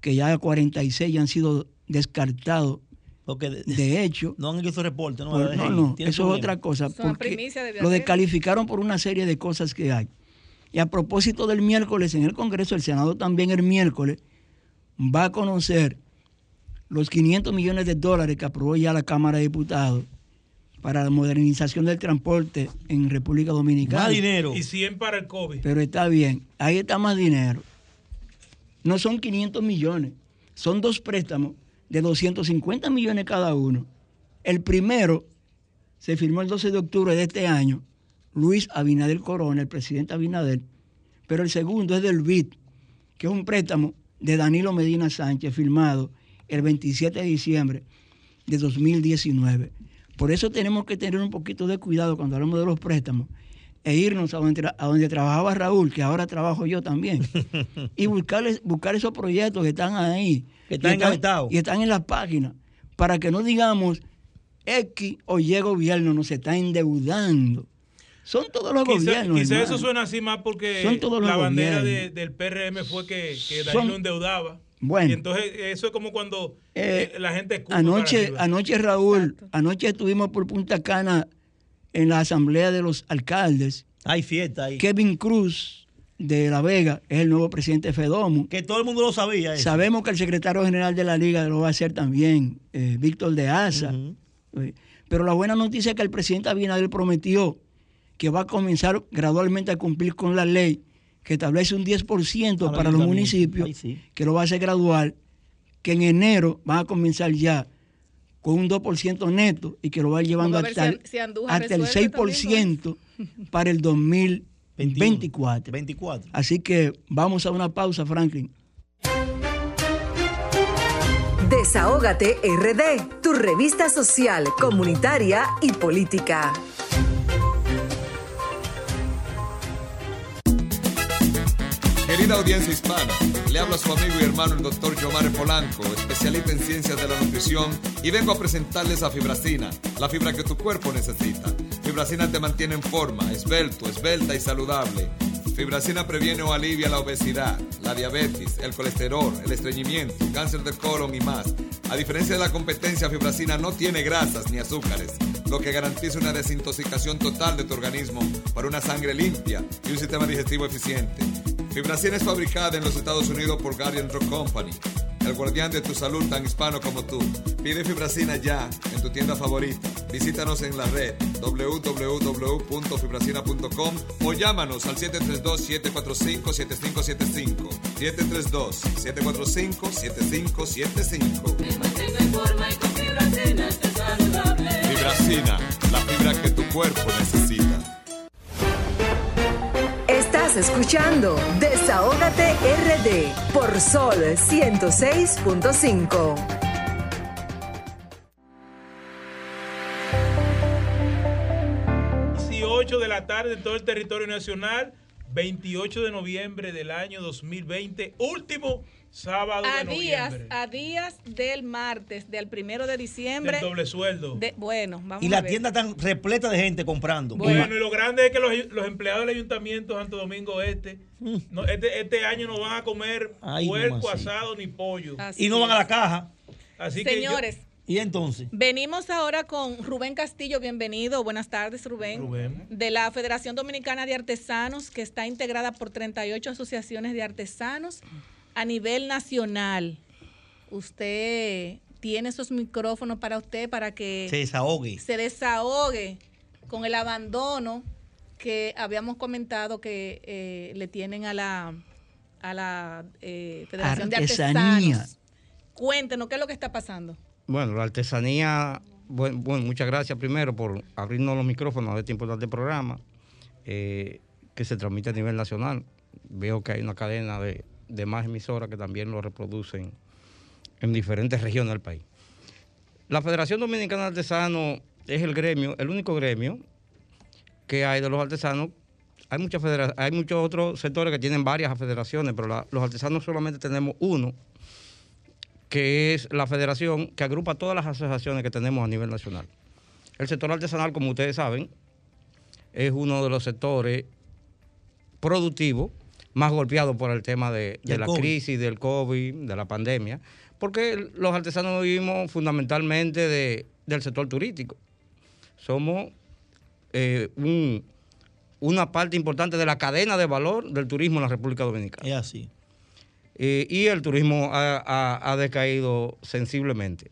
S5: que ya 46 ya han sido descartados.
S4: Porque de,
S5: De hecho,
S4: no han hecho su reporte, ¿no?
S5: por- no, no, eso es otra cosa. Porque lo descalificaron por una serie de cosas que hay. Y a propósito del miércoles en el Congreso, el Senado también el miércoles va a conocer los 500 millones de dólares que aprobó ya la Cámara de Diputados para la modernización del transporte en República Dominicana.
S4: Más dinero.
S2: Y 100 para el COVID.
S5: Pero está bien, ahí está más dinero. No son 500 millones, son dos préstamos de 250 millones cada uno. El primero se firmó el 12 de octubre de este año, Luis Abinader Corona, el presidente Abinader, pero el segundo es del BID, que es un préstamo de Danilo Medina Sánchez, firmado el 27 de diciembre de 2019. Por eso tenemos que tener un poquito de cuidado cuando hablamos de los préstamos e irnos a donde, tra- a donde trabajaba Raúl, que ahora trabajo yo también, y buscarles, buscar esos proyectos que están ahí,
S4: Que están
S5: y
S4: engavetados.
S5: y están en las páginas, para que no digamos X o Y gobierno nos está endeudando. Son todos los
S2: Quizá,
S5: gobiernos.
S2: quizá eso suena así más porque
S5: Son todos los
S2: la bandera de- del PRM fue que, que Danilo endeudaba.
S5: Bueno.
S2: Y entonces eso es como cuando
S5: Eh,
S2: eh, la gente escupe para
S5: Anoche, anoche Raúl, anoche estuvimos por Punta Cana en la asamblea de los alcaldes.
S4: Hay fiesta ahí.
S5: Kevin Cruz de La Vega es el nuevo presidente de FEDOMO.
S4: Que todo el mundo lo sabía. eso.
S5: Sabemos que el secretario general de la liga lo va a hacer también, eh, Víctor de Asa. Pero la buena noticia es que el presidente Abinader prometió que va a comenzar gradualmente a cumplir con la ley que establece un 10%
S4: Al
S5: para los municipios,
S4: sí.
S5: que lo va a hacer gradual, que en enero van a comenzar ya con un 2% neto y que lo va a ir llevando
S3: a
S5: hasta, el-
S3: si-
S5: hasta el
S3: resuelve
S5: 6% para el 2024.
S4: 24.
S5: Así que vamos a una pausa, Franklin.
S1: Desahógate RD, tu revista social, comunitaria y política.
S13: Querida audiencia hispana, le habla su amigo y hermano el doctor Giomare Polanco, especialista en ciencias de la nutrición, y vengo a presentarles a Fibracina, la fibra que tu cuerpo necesita. Fibracina te mantiene en forma, esbelto, esbelta y saludable. Fibracina previene o alivia la obesidad, la diabetes, el colesterol, el estreñimiento, cáncer de colon y más. A diferencia de la competencia, Fibracina no tiene grasas ni azúcares, lo que garantiza una desintoxicación total de tu organismo para una sangre limpia y un sistema digestivo eficiente. Fibracina es fabricada en los Estados Unidos por Guardian Drug Company, el guardián de tu salud tan hispano como tú. Pide Fibracina ya en tu tienda favorita. Visítanos en la red www.fibracina.com o llámanos al 732-745-7575. 732-745-7575. Fibracina, la fibra que tu cuerpo necesita.
S1: Escuchando Desahógate RD por Sol 106.5.
S2: 18 de la tarde en todo el territorio nacional, 28 de noviembre del año 2020, último sábado
S3: A
S2: de
S3: días,
S2: noviembre.
S3: a días del martes, del primero de diciembre.
S2: Del doble sueldo.
S3: de- bueno, vamos
S4: Y
S3: a
S4: la
S3: ver.
S4: tienda tan repleta de gente comprando.
S2: Bueno, y lo grande es que los, los empleados del Ayuntamiento Santo Domingo Este,
S3: Mm.
S2: no, este, este año no van a comer
S4: Ay,
S2: puerco asado ni pollo.
S3: Así
S4: y no van a la caja.
S2: Así que yo-
S3: Señores,
S4: Y entonces.
S3: venimos ahora con Rubén Castillo. Bienvenido. Buenas tardes, Rubén.
S2: Rubén.
S3: De la Federación Dominicana de Artesanos, que está integrada por 38 asociaciones de artesanos a nivel nacional. Usted tiene esos micrófonos para usted para que
S4: Se desahogue.
S3: se desahogue con el abandono que habíamos comentado que eh, le tienen a la a la eh, Federación
S5: Artesanía.
S3: de Artesanos. Cuéntenos qué es lo que está pasando.
S9: Bueno, la artesanía, bueno, bueno, muchas gracias primero por abrirnos los micrófonos de este importante programa eh, que se transmite a nivel nacional. Veo que hay una cadena de, de más emisoras que también lo reproducen en diferentes regiones del país. La Federación Dominicana de Artesanos es el gremio, el único gremio que hay de los artesanos. Hay muchas hay muchos otros sectores que tienen varias federaciones, pero los artesanos solamente tenemos uno, que es la federación que agrupa todas las asociaciones que tenemos a nivel nacional. El sector artesanal, como ustedes saben, es uno de los sectores productivos más golpeados por el tema de, la
S4: COVID.
S9: crisis, del COVID, de la pandemia, porque los artesanos vivimos fundamentalmente de- del sector turístico. Somos eh, un- una parte importante de la cadena de valor del turismo en la República Dominicana.
S4: Es así.
S9: Eh, y el turismo ha, ha- ha decaído sensiblemente.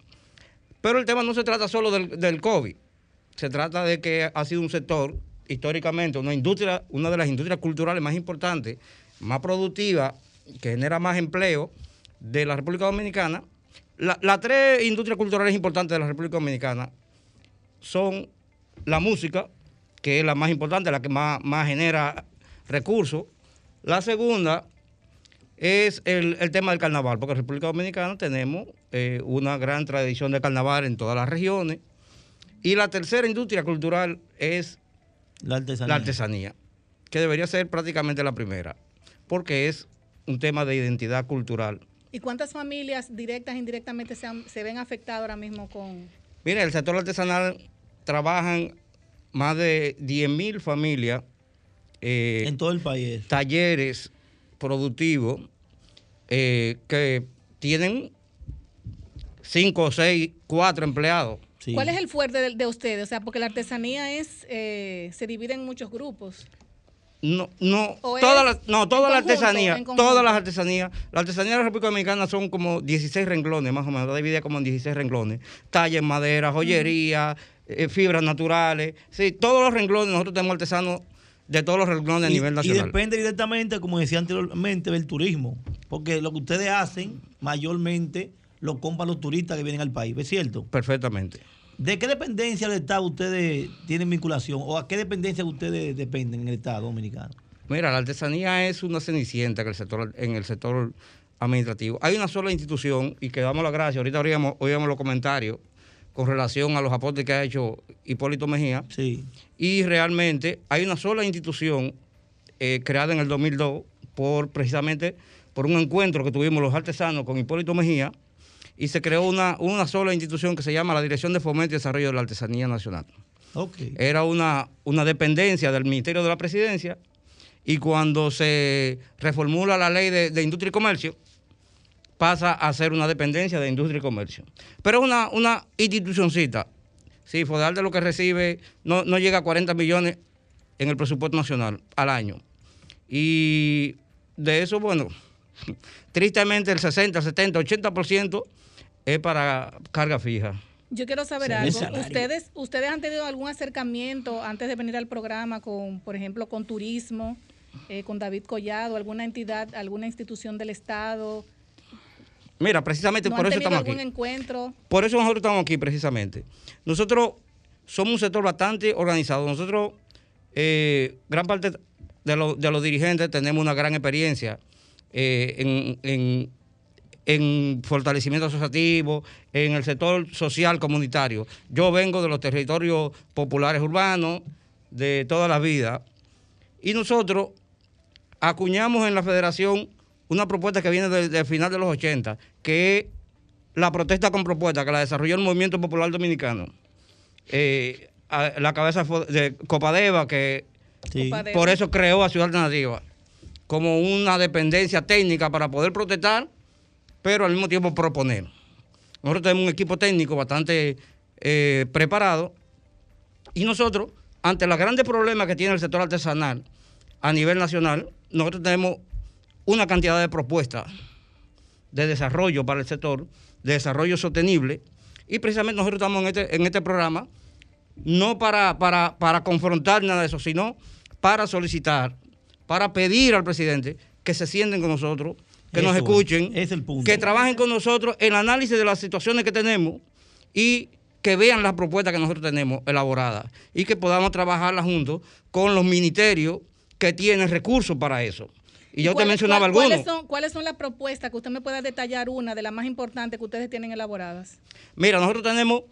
S9: Pero el tema no se trata solo del, del COVID, se trata de que ha sido un sector, históricamente, una industria, una de las industrias culturales más importantes, más productiva, que genera más empleo de la República Dominicana. La- las tres industrias culturales importantes de la República Dominicana son la música, que es la más importante, la que más, más genera recursos. La segunda es el, el tema del carnaval, porque en República Dominicana tenemos eh, una gran tradición de carnaval en todas las regiones. Y la tercera industria cultural es
S4: La artesanía.
S9: la artesanía, que debería ser prácticamente la primera, porque es un tema de identidad cultural.
S3: ¿Y cuántas familias directas e indirectamente se, han- se ven afectadas ahora mismo con...
S9: Mire, el sector artesanal trabajan más de 10.000 familias. eh,
S4: En todo el país.
S9: Talleres productivos eh, que tienen cinco, seis, cuatro empleados.
S3: ¿Cuál es el fuerte de, de ustedes? O sea, porque la artesanía es eh, se divide en muchos grupos.
S9: No, no,
S3: ¿O
S9: toda
S3: es
S9: la, no, toda la artesanía, todas las artesanías. La artesanía de la República Dominicana son como 16 renglones, más o menos, está dividida como en 16 renglones. Talla en madera, joyería, eh, fibras naturales. Sí, todos los renglones, nosotros tenemos artesanos de todos los renglones a
S4: Y-
S9: nivel
S4: Y
S9: nacional.
S4: depende directamente, como decía anteriormente, del turismo. Porque lo que ustedes hacen, mayormente, lo compran los turistas que vienen al país. ¿Es cierto?
S9: Perfectamente.
S4: ¿De qué dependencia del Estado ustedes tienen vinculación? ¿O a qué dependencia ustedes dependen en el Estado dominicano?
S9: Mira, la artesanía es una cenicienta en el sector, en el sector administrativo. Hay una sola institución, y que damos las gracias, ahorita oíamos, oíamos los comentarios con relación a los aportes que ha hecho Hipólito Mejía.
S4: Sí.
S9: Y realmente hay una sola institución eh, creada en el 2002 por precisamente por un encuentro que tuvimos los artesanos con Hipólito Mejía y se creó una, una sola institución que se llama la Dirección de Fomento y Desarrollo de la Artesanía Nacional.
S4: Ok.
S9: Era una, una dependencia del Ministerio de la Presidencia y cuando se reformula la ley de, de industria y comercio, pasa a ser una dependencia de industria y comercio. Pero es una, una institucioncita. Sí, Fodal de lo que recibe no, no llega a 40 millones en el presupuesto nacional al año. Y de eso, bueno, tristemente el 60, 70, 80% es para carga fija.
S3: Yo quiero saber algo. ¿Ustedes, ¿Ustedes han tenido algún acercamiento antes de venir al programa con, por ejemplo, con turismo, eh, con David Collado, alguna entidad, alguna institución del Estado?
S9: Mira, precisamente
S3: ¿No
S9: por
S3: han
S9: eso estamos aquí.
S3: algún encuentro?
S9: Por eso nosotros estamos aquí precisamente. Nosotros somos un sector bastante organizado. Nosotros, eh, gran parte de, lo- de los dirigentes tenemos una gran experiencia eh, en, en- en fortalecimiento asociativo, en el sector social comunitario. Yo vengo de los territorios populares urbanos de toda la vida y nosotros acuñamos en la federación una propuesta que viene del del final de los 80, que es la protesta con propuesta que la desarrolló el Movimiento Popular Dominicano. Eh, a- la cabeza de Copadeva, que por eso creó a Ciudad Alternativa, como una dependencia técnica para poder protestar, pero al mismo tiempo proponer. Nosotros tenemos un equipo técnico bastante eh, preparado y nosotros, ante los grandes problemas que tiene el sector artesanal a nivel nacional, nosotros tenemos una cantidad de propuestas de desarrollo para el sector, de desarrollo sostenible, y precisamente nosotros estamos en este, en este programa no para, para, para confrontar nada de eso, sino para solicitar, para pedir al presidente que se sienten con nosotros, que nos
S4: Eso
S9: escuchen,
S4: es el punto.
S9: que trabajen con nosotros en el análisis de las situaciones que tenemos y que vean las propuestas que nosotros tenemos elaboradas y que podamos trabajarlas juntos con los ministerios que tienen recursos para eso. Y yo te
S3: ¿Cuáles-
S9: mencionaba
S3: cuál-
S9: algunos.
S3: ¿cuáles son, ¿Cuáles son las propuestas que usted me pueda detallar una de las más importantes que ustedes tienen elaboradas?
S9: Mira, nosotros tenemos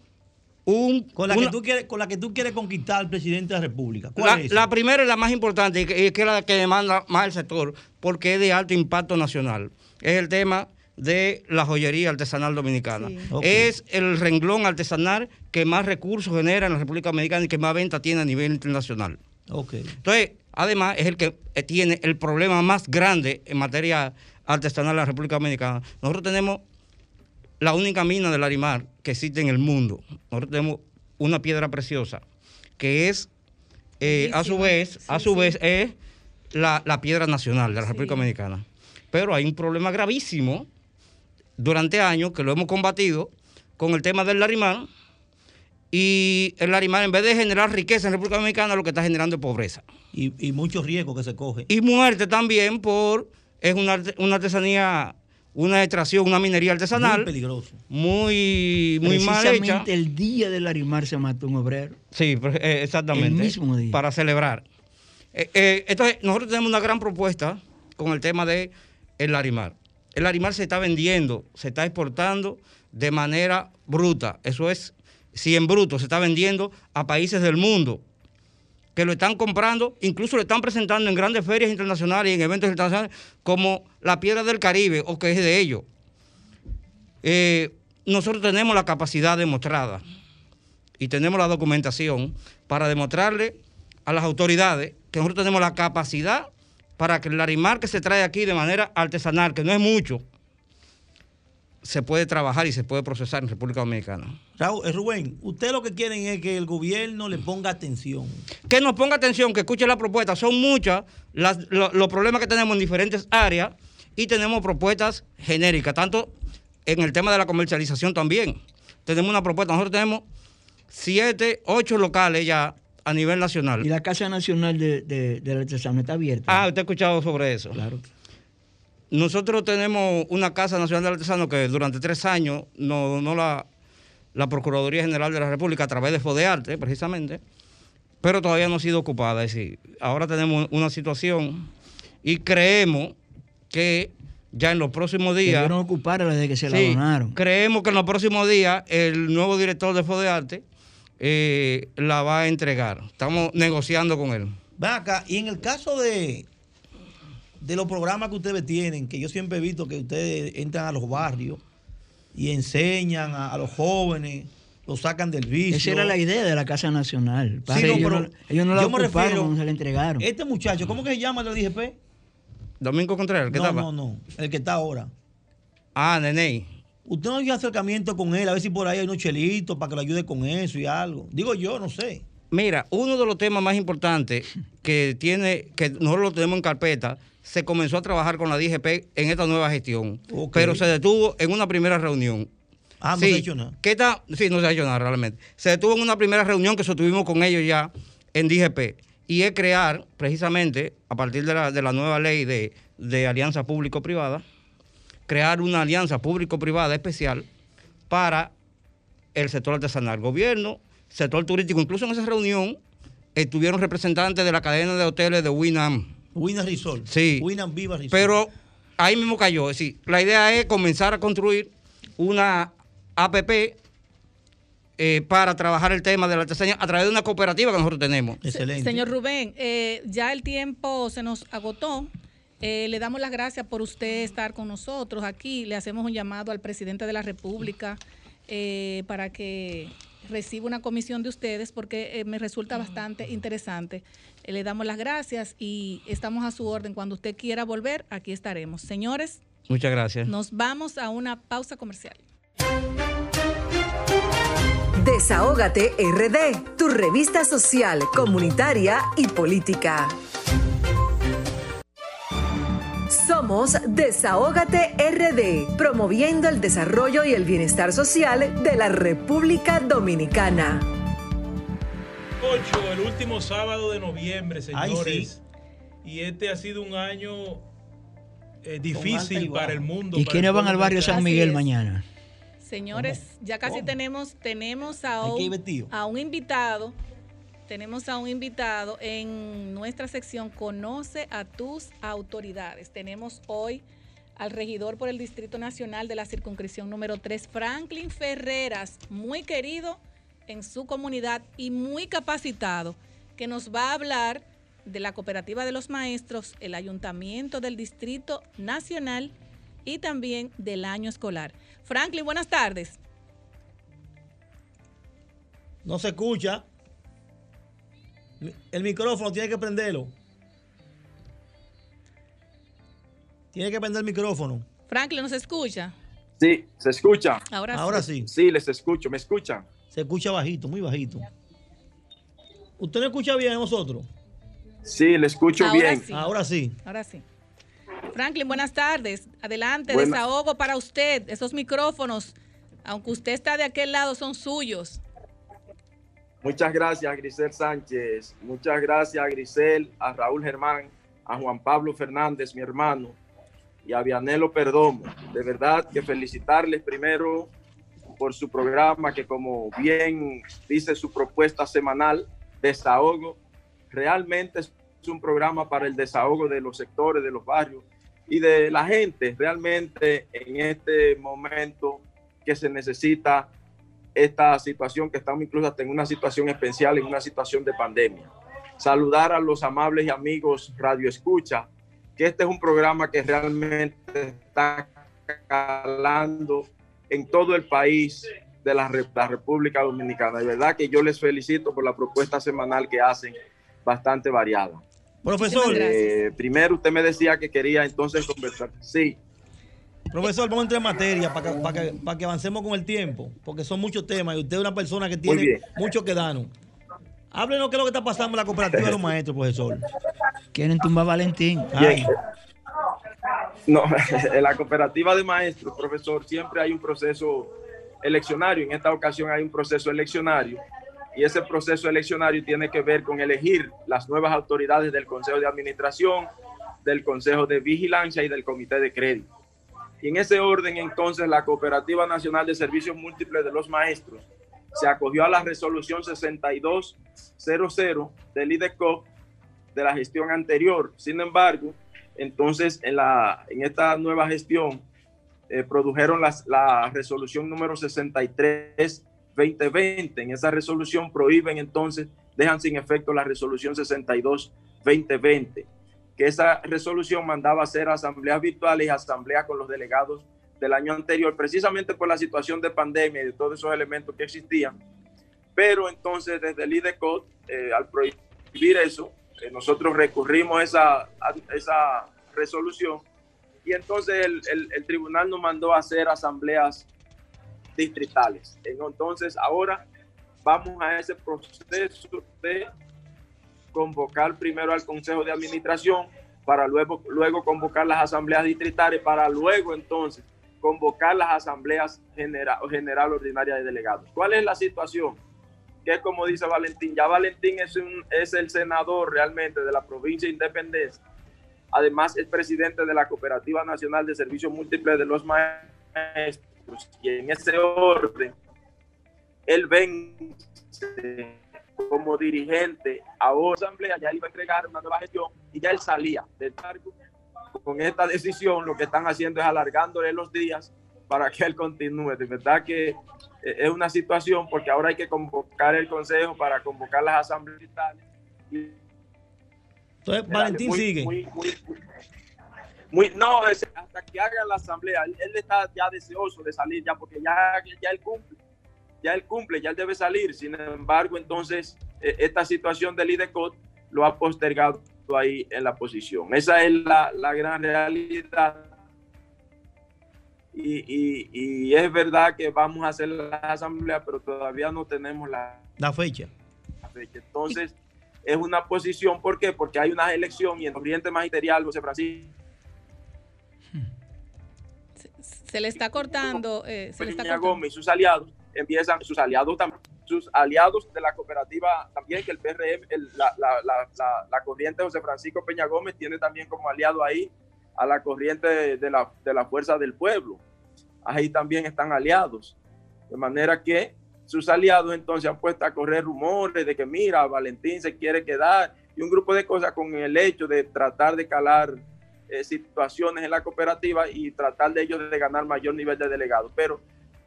S9: un...
S4: Con la,
S9: una-
S4: que tú quieres, con la que tú quieres conquistar al presidente de la República. ¿Cuál
S9: La,
S4: es?
S9: la primera y la más importante, y que, y que es la que demanda más el sector, porque es de alto impacto nacional, es el tema de la joyería artesanal dominicana. Es el renglón artesanal que más recursos genera en la República Dominicana y que más venta tiene a nivel internacional. Entonces, además, es el que eh, tiene el problema más grande en materia artesanal en la República Dominicana. Nosotros tenemos la única mina del Larimar que existe en el mundo. Nosotros tenemos una piedra preciosa que es, eh, a su vez,
S3: Sí,
S9: a su
S3: sí.
S9: vez, es la, la piedra nacional de la
S3: Sí.
S9: República Dominicana. Pero hay un problema gravísimo durante años que lo hemos combatido con el tema del Larimar. Y el Larimar, en vez de generar riqueza en la República Dominicana, lo que está generando es pobreza.
S4: Y, y muchos riesgos que se coge.
S9: Y muerte también por, es una, una artesanía, una extracción, una minería artesanal.
S4: Muy peligroso.
S9: Muy, muy mal hecha.
S5: El día del Larimar se mató un obrero.
S9: Sí, eh, exactamente.
S5: El mismo día.
S9: Para celebrar. Eh, eh, entonces, nosotros tenemos una gran propuesta con el tema de el Larimar. El Larimar se está vendiendo, se está exportando de manera bruta. Eso es, si en bruto se está vendiendo a países del mundo que lo están comprando, incluso lo están presentando en grandes ferias internacionales y en eventos internacionales como la piedra del Caribe o que es de ellos. Eh, nosotros tenemos la capacidad demostrada y tenemos la documentación para demostrarle a las autoridades que nosotros tenemos la capacidad para que el larimar que se trae aquí de manera artesanal, que no es mucho, se puede trabajar y se puede procesar en República Dominicana.
S4: Raúl, eh, Rubén, usted lo que quieren es que el gobierno le ponga atención.
S9: Que nos ponga atención, que escuche la propuesta. Son muchas las- lo- los problemas que tenemos en diferentes áreas y tenemos propuestas genéricas, tanto en el tema de la comercialización también. Tenemos una propuesta, nosotros tenemos siete, ocho locales ya a nivel nacional.
S5: Y la Casa Nacional de, de, del Artesano está abierta.
S9: Ah, usted ha escuchado sobre eso.
S5: Claro.
S9: Nosotros tenemos una Casa Nacional del Artesano que durante tres años no, no la, la Procuraduría General de la República, a través de Fodearte, precisamente, pero todavía no ha sido ocupada. Es decir, ahora tenemos una situación y creemos que ya en los próximos días.
S5: Debieron ocupar desde que se la
S9: Sí,
S5: donaron.
S9: Creemos que en los próximos días el nuevo director de Fodearte eh, la va a entregar. Estamos negociando con él.
S4: Ven acá, y en el caso de, de los programas que ustedes tienen, que yo siempre he visto que ustedes entran a los barrios y enseñan a, a los jóvenes, los sacan del vicio.
S5: Esa era la idea de la Casa Nacional. Padre,
S4: Sí, no,
S5: ellos,
S4: pero
S5: no, ellos no la
S4: yo me refiero-
S5: se la entregaron.
S4: Este muchacho, ¿cómo que se llama el del IGP?
S9: Domingo Contreras, ¿qué
S4: no,
S9: tal?
S4: no, no, el que está ahora.
S9: Ah, Nene.
S4: Usted no dio acercamiento con él, a ver si por ahí hay unos chelitos para que lo ayude con eso y algo. Digo yo, no sé.
S9: Mira, uno de los temas más importantes que tiene, que nosotros lo tenemos en carpeta, se comenzó a trabajar con la DGP en esta nueva gestión, pero se detuvo en una primera reunión.
S4: Ah, no
S9: Sí,
S4: se ha hecho nada.
S9: ¿qué tal? Sí, no se ha hecho nada realmente. Se detuvo en una primera reunión que sostuvimos con ellos ya en DGP y es crear, precisamente, a partir de la, de la nueva ley de, de alianza público-privada, crear una alianza público-privada especial para el sector artesanal, gobierno, sector turístico. Incluso en esa reunión estuvieron representantes de la cadena de hoteles de Winam.
S4: Winam Resort.
S9: Sí.
S4: Winam Viva Resort.
S9: Pero ahí mismo cayó. Es decir, la idea es comenzar a construir una APP eh, para trabajar el tema de la artesanía a través de una cooperativa que nosotros tenemos.
S3: Señor Rubén, eh, ya el tiempo se nos agotó. Eh, le damos las gracias por usted estar con nosotros aquí. Le hacemos un llamado al presidente de la República eh, para que reciba una comisión de ustedes porque eh, me resulta bastante interesante. Eh, le damos las gracias y estamos a su orden. Cuando usted quiera volver, aquí estaremos. Señores,
S9: Muchas gracias.
S3: nos vamos a una pausa comercial.
S1: Desahógate RD, tu revista social, comunitaria y política. Somos Desahógate RD, promoviendo el desarrollo y el bienestar social de la República Dominicana.
S2: 8, el último sábado de noviembre,
S4: Ay,
S2: señores. Y este ha sido un año eh, difícil para el mundo.
S5: ¿Y quiénes van al barrio San. Miguel mañana?
S3: Señores, ya casi
S4: ¿Cómo?
S3: tenemos, tenemos un, a un invitado. Tenemos a un invitado en nuestra sección Conoce a tus autoridades. Tenemos hoy al regidor por el Distrito Nacional de la circunscripción número 3, Franklin Ferreras, muy querido en su comunidad y muy capacitado, que nos va a hablar de la cooperativa de los maestros, el ayuntamiento del Distrito Nacional y también del año escolar. Franklin, buenas tardes.
S4: No se escucha. El micrófono tiene que prenderlo. Tiene que prender el micrófono.
S3: Franklin, ¿nos escucha?
S14: Sí, se escucha.
S3: Ahora sí.
S4: Ahora sí.
S14: Sí, les escucho, ¿me escuchan?
S4: Se escucha bajito, muy bajito. ¿Usted no escucha bien a nosotros?
S14: Sí, le escucho
S3: Ahora
S14: bien.
S3: sí.
S4: Ahora sí.
S3: Ahora sí. Franklin, buenas tardes. Adelante, desahogo para usted. Esos micrófonos, aunque usted está de aquel lado, son suyos.
S14: Muchas gracias, Grisel Sánchez. Muchas gracias, Grisel, a Raúl Germán, a Juan Pablo Fernández, mi hermano, y a Vianelo Perdomo. De verdad que felicitarles primero por su programa, que como bien dice su propuesta semanal, Desahogo, realmente es un programa para el desahogo de los sectores, de los barrios y de la gente, realmente en este momento que se necesita esta situación que estamos incluso hasta en una situación especial, en una situación de pandemia. Saludar a los amables y amigos Radio Escucha, que este es un programa que realmente está calando en todo el país de la, Re- la República Dominicana. De verdad que yo les felicito por la propuesta semanal que hacen, bastante variada.
S4: Profesor.
S14: Eh, primero usted me decía que quería entonces conversar. Sí.
S4: Profesor, vamos a entrar en materia para que, para que- para que avancemos con el tiempo, porque son muchos temas y usted es una persona que tiene mucho que darnos. Háblenos qué es lo que está pasando en la cooperativa de los maestros, profesor.
S5: Quieren tumbar a Valentín.
S14: No, en la cooperativa de maestros, profesor, siempre hay un proceso eleccionario. En esta ocasión hay un proceso eleccionario y ese proceso eleccionario tiene que ver con elegir las nuevas autoridades del Consejo de Administración, del Consejo de Vigilancia y del Comité de Crédito. Y en ese orden, entonces, la Cooperativa Nacional de Servicios Múltiples de los Maestros se acogió a la resolución 6200 del IDECO de la gestión anterior. Sin embargo, entonces en, la, en esta nueva gestión eh, produjeron la resolución número 63-2020. En esa resolución prohíben entonces, dejan sin efecto la resolución 62-2020, que esa resolución mandaba hacer asambleas virtuales y asambleas con los delegados del año anterior, precisamente por la situación de pandemia y de todos esos elementos que existían. Pero entonces desde el IDECOT, eh, al prohibir eso, eh, nosotros recurrimos esa, a esa resolución y entonces el, el- el tribunal nos mandó a hacer asambleas distritales. Entonces ahora vamos a ese proceso de convocar primero al Consejo de Administración para luego, luego convocar las asambleas distritales para luego entonces convocar las asambleas general, general ordinaria de delegados. ¿Cuál es la situación? Que como dice Valentín, ya Valentín es, es el senador realmente de la provincia de Independencia. Además es presidente de la Cooperativa Nacional de Servicios Múltiples de los Maestros. Y en ese orden, él vence como dirigente a otra asamblea, ya iba a entregar una nueva gestión y ya él salía del cargo. Con esta decisión lo que están haciendo es alargándole los días para que él continúe. De verdad que eh, es una situación porque ahora hay que convocar el consejo para convocar las asambleas. Y-
S4: Entonces, Valentín
S14: muy-
S4: sigue.
S14: muy- muy- muy- no, hasta que hagan la asamblea, él, él está ya deseoso de salir ya porque ya, ya él cumple, ya él cumple, ya él debe salir. Sin embargo, entonces eh, esta situación del IDECOT lo ha postergado ahí en la posición. Esa es la, la gran realidad. Y, y- y es verdad que vamos a hacer la asamblea, pero todavía no tenemos la
S4: La fecha.
S14: fecha. Entonces, es una posición, ¿por qué? Porque hay una elección y en el Oriente Magisterial, José Francisco
S3: Se le está cortando. eh, se le está
S14: Peña
S3: cortando.
S14: Gómez y sus aliados empiezan, sus aliados también, sus aliados de la cooperativa también, que el PRM, el- la, la, la, la, corriente José Francisco Peña Gómez tiene también como aliado ahí a la corriente de, de la, de la Fuerza del Pueblo. Ahí también están aliados. De manera que sus aliados entonces han puesto a correr rumores de que mira, Valentín se quiere quedar y un grupo de cosas con el hecho de tratar de calar eh, situaciones en la cooperativa y tratar de ellos de ganar mayor nivel de delegados. Pero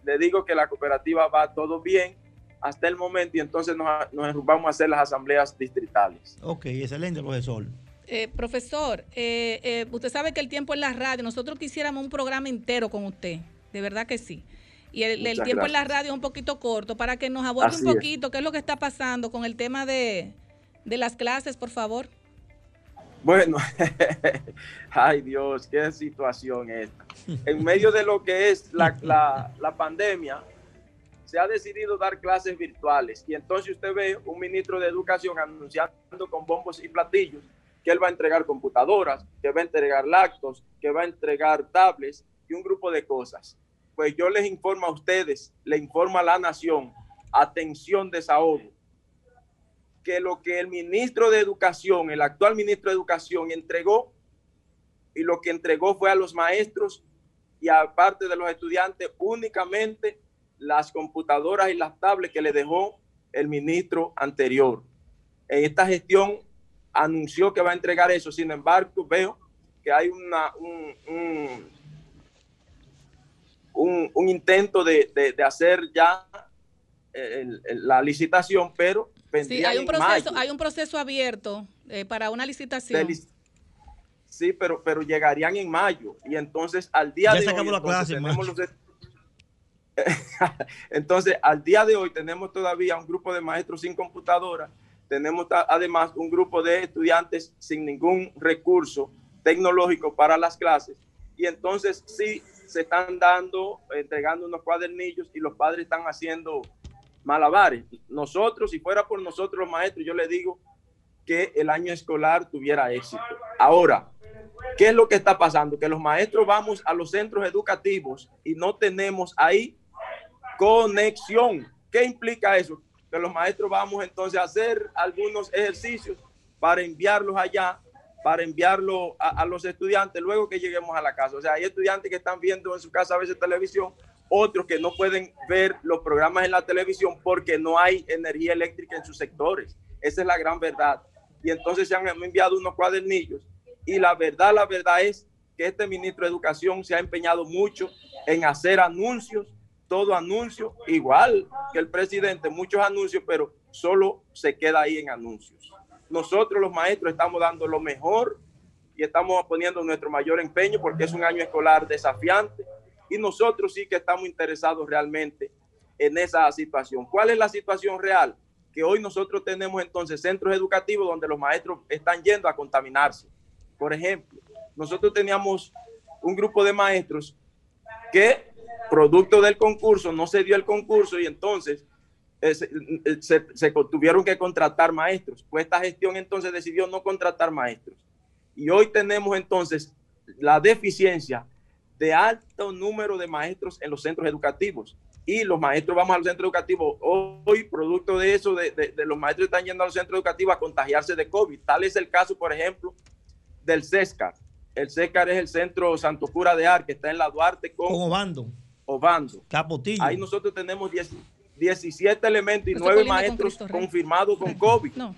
S14: le digo que la cooperativa va todo bien hasta el momento y entonces nos, nos vamos a hacer las asambleas distritales.
S4: Ok, excelente, profesor.
S3: Eh, profesor, eh, eh, usted sabe que el tiempo en la radio, nosotros quisiéramos un programa entero con usted, de verdad que sí. Y el, tiempo en la radio es un poquito corto para que nos aborde
S14: Así
S3: un
S14: es.
S3: poquito qué es lo que está pasando con el tema de, de las clases, por favor.
S14: Bueno, ay Dios, qué situación esta. En medio de lo que es la, la, la pandemia, se ha decidido dar clases virtuales y entonces usted ve un ministro de educación anunciando con bombos y platillos que él va a entregar computadoras, que va a entregar lactos, que va a entregar tablets y un grupo de cosas. Pues yo les informo a ustedes, le informo a la nación, atención, desahogo, que lo que el ministro de Educación, el actual ministro de Educación entregó, y lo que entregó fue a los maestros y aparte de los estudiantes únicamente las computadoras y las tablets que le dejó el ministro anterior. En esta gestión anunció que va a entregar eso, sin embargo, veo que hay una, un, un, un, intento de, de, hacer ya el, la licitación, pero
S3: sí, hay un proceso, hay un proceso abierto eh, para una licitación.
S14: Lic sí, pero, pero llegarían en mayo y entonces al día
S4: ya
S14: de
S4: hoy
S14: la
S4: clase,
S14: tenemos los, entonces, al día de hoy tenemos todavía un grupo de maestros sin computadora, tenemos además un grupo de estudiantes sin ningún recurso tecnológico para las clases y entonces sí se están dando, entregando unos cuadernillos y los padres están haciendo malabares. Nosotros, si fuera por nosotros los maestros, yo le digo que el año escolar tuviera éxito. Ahora, ¿qué es lo que está pasando? Que los maestros vamos a los centros educativos y no tenemos ahí conexión. ¿Qué implica eso? Que los maestros vamos entonces a hacer algunos ejercicios para enviarlos allá, para enviarlo a, a, los estudiantes luego que lleguemos a la casa. O sea, hay estudiantes que están viendo en su casa a veces televisión, otros que no pueden ver los programas en la televisión porque no hay energía eléctrica en sus sectores. Esa es la gran verdad. Y entonces se han enviado unos cuadernillos. Y la verdad, la verdad es que este ministro de Educación se ha empeñado mucho en hacer anuncios todo anuncio, igual que el presidente, muchos anuncios, pero solo se queda ahí en anuncios. Nosotros los maestros estamos dando lo mejor y estamos poniendo nuestro mayor empeño porque es un año escolar desafiante y nosotros sí que estamos interesados realmente en esa situación. ¿Cuál es la situación real? Que hoy nosotros tenemos entonces centros educativos donde los maestros están yendo a contaminarse. Por ejemplo, nosotros teníamos un grupo de maestros que producto del concurso, no se dio el concurso y entonces eh, se, se, se, tuvieron que contratar maestros. Pues esta gestión entonces decidió no contratar maestros. Y hoy tenemos entonces la deficiencia de alto número de maestros en los centros educativos. Y los maestros vamos al centro educativo. Hoy, producto de eso, de, de, de los maestros están yendo al centro educativo a contagiarse de COVID. Tal es el caso, por ejemplo, del CESCAR. El CESCAR es el Centro Santo Cura de Ar, que está en la Duarte con,
S4: con Obando.
S14: Obando.
S4: Capotillo.
S14: Ahí nosotros tenemos 10, 17 elementos y 9 maestros con confirmados con COVID.
S3: No.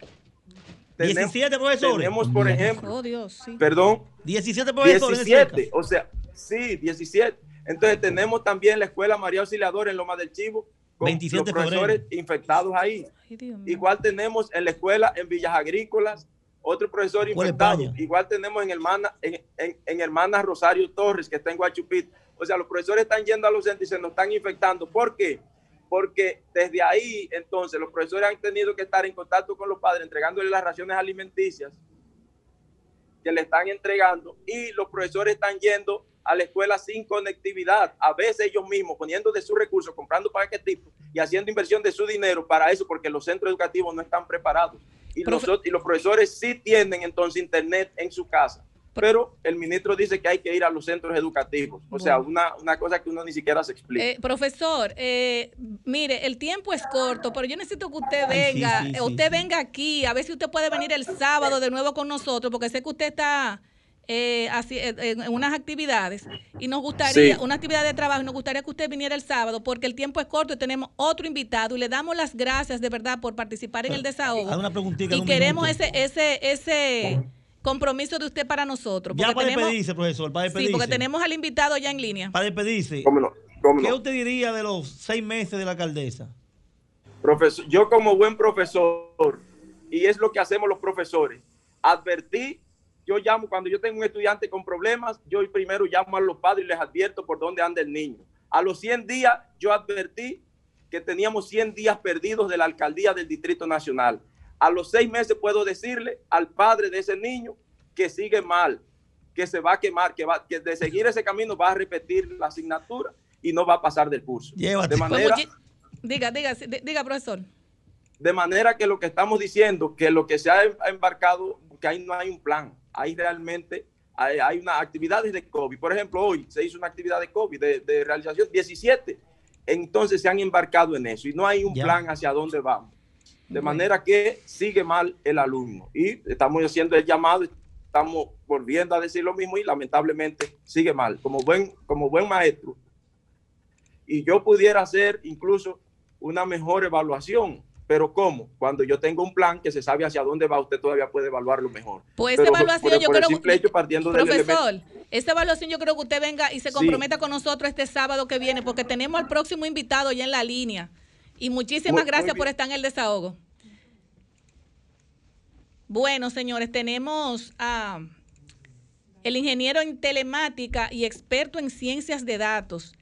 S14: Tenemos,
S4: 17 profesores.
S14: Tenemos, por ejemplo,
S3: Oh, Dios, sí.
S14: perdón,
S4: 17 profesores.
S14: 17, o sea, sí, 17. Entonces tenemos también la escuela María Auxiliadora en Loma del Chivo con
S4: 27
S14: los profesores
S4: febrero.
S14: infectados ahí.
S3: Ay.
S14: Igual tenemos en la escuela en Villas Agrícolas otro profesor infectado.
S4: España.
S14: Igual tenemos en hermana, en, en, en hermana Rosario Torres, que está en Guachupit. O sea, los profesores están yendo a los centros y se nos están infectando. ¿Por qué? Porque desde ahí, entonces, los profesores han tenido que estar en contacto con los padres, entregándoles las raciones alimenticias que le están entregando y los profesores están yendo a la escuela sin conectividad, a veces ellos mismos poniendo de sus recursos, comprando paquetitos y haciendo inversión de su dinero para eso, porque los centros educativos no están preparados. Y,
S3: Profe
S14: los, y los profesores sí tienen entonces internet en su casa pero el ministro dice que hay que ir a los centros educativos. O bueno. sea, una, una, cosa que uno ni siquiera se explica.
S3: Eh, profesor, eh, mire, el tiempo es corto, pero yo necesito que usted venga, Ay, sí, sí, usted sí, venga aquí, a ver si usted puede venir el sábado de nuevo con nosotros, porque sé que usted está eh, así, en unas actividades y nos gustaría, una actividad de trabajo, y nos gustaría que usted viniera el sábado, porque el tiempo es corto y tenemos otro invitado y le damos las gracias de verdad por participar en el desahogo.
S4: Una
S3: y queremos minuto. ese, ese, ese compromiso de usted para nosotros.
S4: Ya para tenemos, despedirse, profesor, para despedirse.
S3: Sí, porque tenemos al invitado ya en línea.
S4: Para despedirse.
S14: ¿Cómo no? ¿Cómo
S4: ¿Qué
S14: no?
S4: usted diría de los seis meses de la alcaldesa?
S14: Profesor, yo como buen profesor, y es lo que hacemos los profesores, advertí, yo llamo, cuando yo tengo un estudiante con problemas, yo primero llamo a los padres y les advierto por dónde anda el niño. A los 100 días yo advertí que teníamos 100 días perdidos de la alcaldía del Distrito Nacional a los seis meses puedo decirle al padre de ese niño que sigue mal, que se va a quemar, que, va, que de seguir ese camino va a repetir la asignatura y no va a pasar del curso. De manera,
S3: Pues, Diga, diga, di- diga, profesor.
S14: de manera que lo que estamos diciendo, que lo que se ha em- ha embarcado, que ahí no hay un plan, hay realmente, hay, hay unas actividades de COVID. Por ejemplo, hoy se hizo una actividad de COVID, de, de realización 17. Entonces se han embarcado en eso y no hay un plan hacia dónde vamos. De manera que sigue mal el alumno. Y estamos haciendo el llamado, estamos volviendo a decir lo mismo y lamentablemente sigue mal. Como buen, como buen maestro, y yo pudiera hacer incluso una mejor evaluación. Pero ¿cómo? Cuando yo tengo un plan que se sabe hacia dónde va, usted todavía puede evaluarlo mejor.
S3: Pues esta evaluación
S14: por,
S3: yo
S14: por
S3: creo
S14: simple hecho partiendo del
S3: Profesor,
S14: elemento-
S3: esta evaluación yo creo que usted venga y se
S14: Sí.
S3: comprometa con nosotros este sábado que viene, porque tenemos al próximo invitado ya en la línea. Y muchísimas
S14: Muy- muy
S3: gracias por estar en el desahogo. Bueno, señores, tenemos a el ingeniero en telemática y experto en ciencias de datos,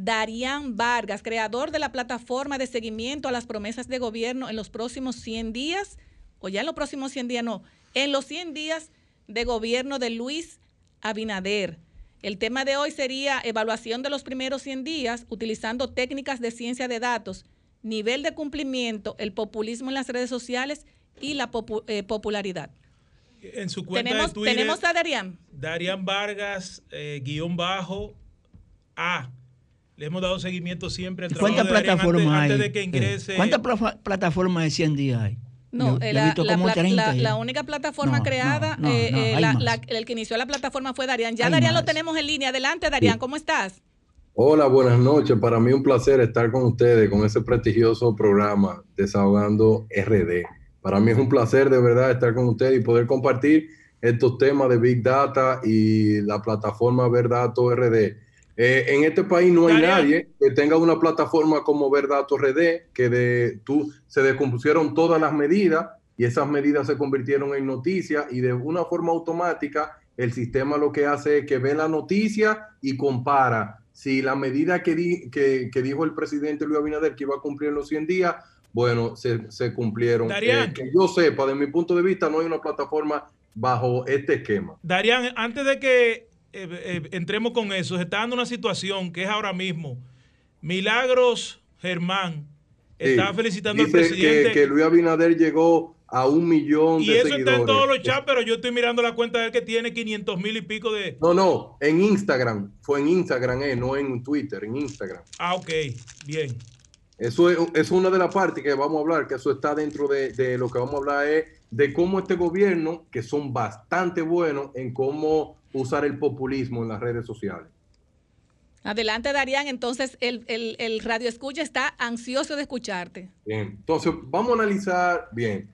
S3: Darían Vargas, creador de la plataforma de seguimiento a las promesas de gobierno en los próximos 100 días, o ya en los próximos 100 días, no, en los 100 días de gobierno de Luis Abinader. El tema de hoy sería evaluación de los primeros 100 días utilizando técnicas de ciencia de datos, nivel de cumplimiento, el populismo en las redes sociales y la popu- eh, popularidad.
S2: En su cuenta
S3: Tenemos,
S2: de Twitter,
S3: tenemos a Darían.
S2: Darían Vargas, eh, guion bajo, A. Le hemos dado seguimiento siempre al trabajo
S5: ¿Cuántas
S2: de Darían antes,
S5: plataformas hay?
S2: antes de que
S5: Eh,
S2: ingrese.
S5: ¿Cuántas plafa- plataformas de 100 días hay?
S3: No,
S5: Yo-
S3: eh, la,
S5: visto
S3: la
S5: como
S3: pla-
S5: 30
S3: la-
S5: ya.
S3: la única plataforma
S5: No,
S3: creada,
S5: no, no,
S3: eh,
S5: no,
S3: eh,
S5: hay
S3: la-
S5: más.
S3: la- el que inició la plataforma fue Darían. Ya
S5: Hay
S3: Darían lo tenemos en línea. Adelante, Darían, ¿cómo estás?
S15: Hola, buenas noches. Para mí un placer estar con ustedes con ese prestigioso programa Desahogando RD. Para mí es un placer de verdad estar con ustedes y poder compartir estos temas de Big Data y la plataforma Verdato RD. Eh, en este país no hay nadie que tenga una plataforma como Verdato RD, que de, tú, se descompusieron todas las medidas y esas medidas se convirtieron en noticias y de una forma automática el sistema lo que hace es que ve la noticia y compara si la medida que, di- que, que dijo el presidente Luis Abinader que iba a cumplir en los 100 días, bueno, se, se cumplieron.
S2: Darían.
S15: Eh, que yo sepa, de mi punto de vista, no hay una plataforma bajo este esquema.
S2: Darían, antes de que eh, eh, entremos con eso, se está dando una situación que es ahora mismo. Milagros Germán está
S15: Sí.
S2: felicitando al
S15: Dice
S2: presidente.
S15: Que, que Luis Abinader llegó a un millón
S2: y
S15: de
S2: eso está
S15: seguidores.
S2: en todos los chats, pero yo estoy mirando la cuenta de él que tiene 500 mil y pico de...
S15: No, no, en Instagram. Fue en Instagram, eh, no en Twitter, en Instagram.
S2: Ah, ok, bien.
S15: Eso es, es una de las partes que vamos a hablar, que eso está dentro de, de lo que vamos a hablar es de cómo este gobierno, que son bastante buenos en cómo usar el populismo en las redes sociales.
S3: Adelante, Darían. Entonces, el, el, el radio escucha está ansioso de escucharte.
S15: Bien, entonces vamos a analizar bien.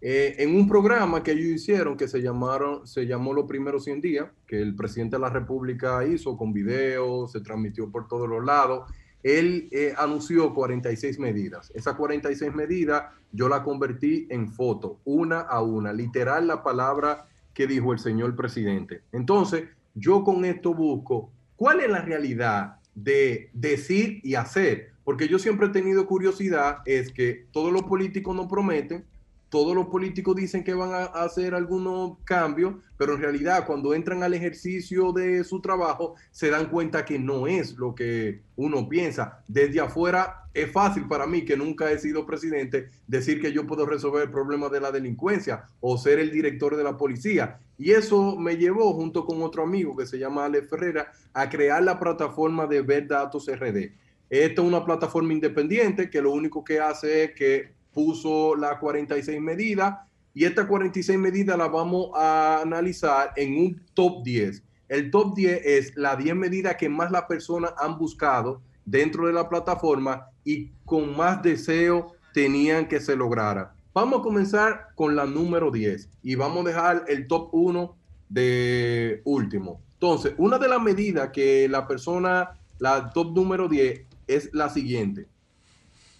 S15: Eh, en un programa que ellos hicieron que se llamaron, se llamó Los Primeros 100 Días, que el presidente de la República hizo con videos, se transmitió por todos los lados. Él eh, anunció 46 medidas. Esas 46 medidas yo la convertí en foto, una a una, literal la palabra que dijo el señor presidente. Entonces, yo con esto busco cuál es la realidad de decir y hacer, porque yo siempre he tenido curiosidad, es que todos los políticos no prometen, todos los políticos dicen que van a hacer algunos cambios, pero en realidad cuando entran al ejercicio de su trabajo se dan cuenta que no es lo que uno piensa. Desde afuera es fácil para mí, que nunca he sido presidente, decir que yo puedo resolver el problema de la delincuencia o ser el director de la policía. Y eso me llevó, junto con otro amigo que se llama Alex Ferrera, a crear la plataforma de Ver Datos RD. Esta es una plataforma independiente que lo único que hace es que puso las 46 medidas y estas 46 medidas las vamos a analizar en un top 10. El top 10 es las 10 medidas que más las personas han buscado dentro de la plataforma y con más deseo tenían que se lograra. Vamos a comenzar con la número 10 y vamos a dejar el top 1 de último. Entonces, una de las medidas que la persona, la top número 10 es la siguiente.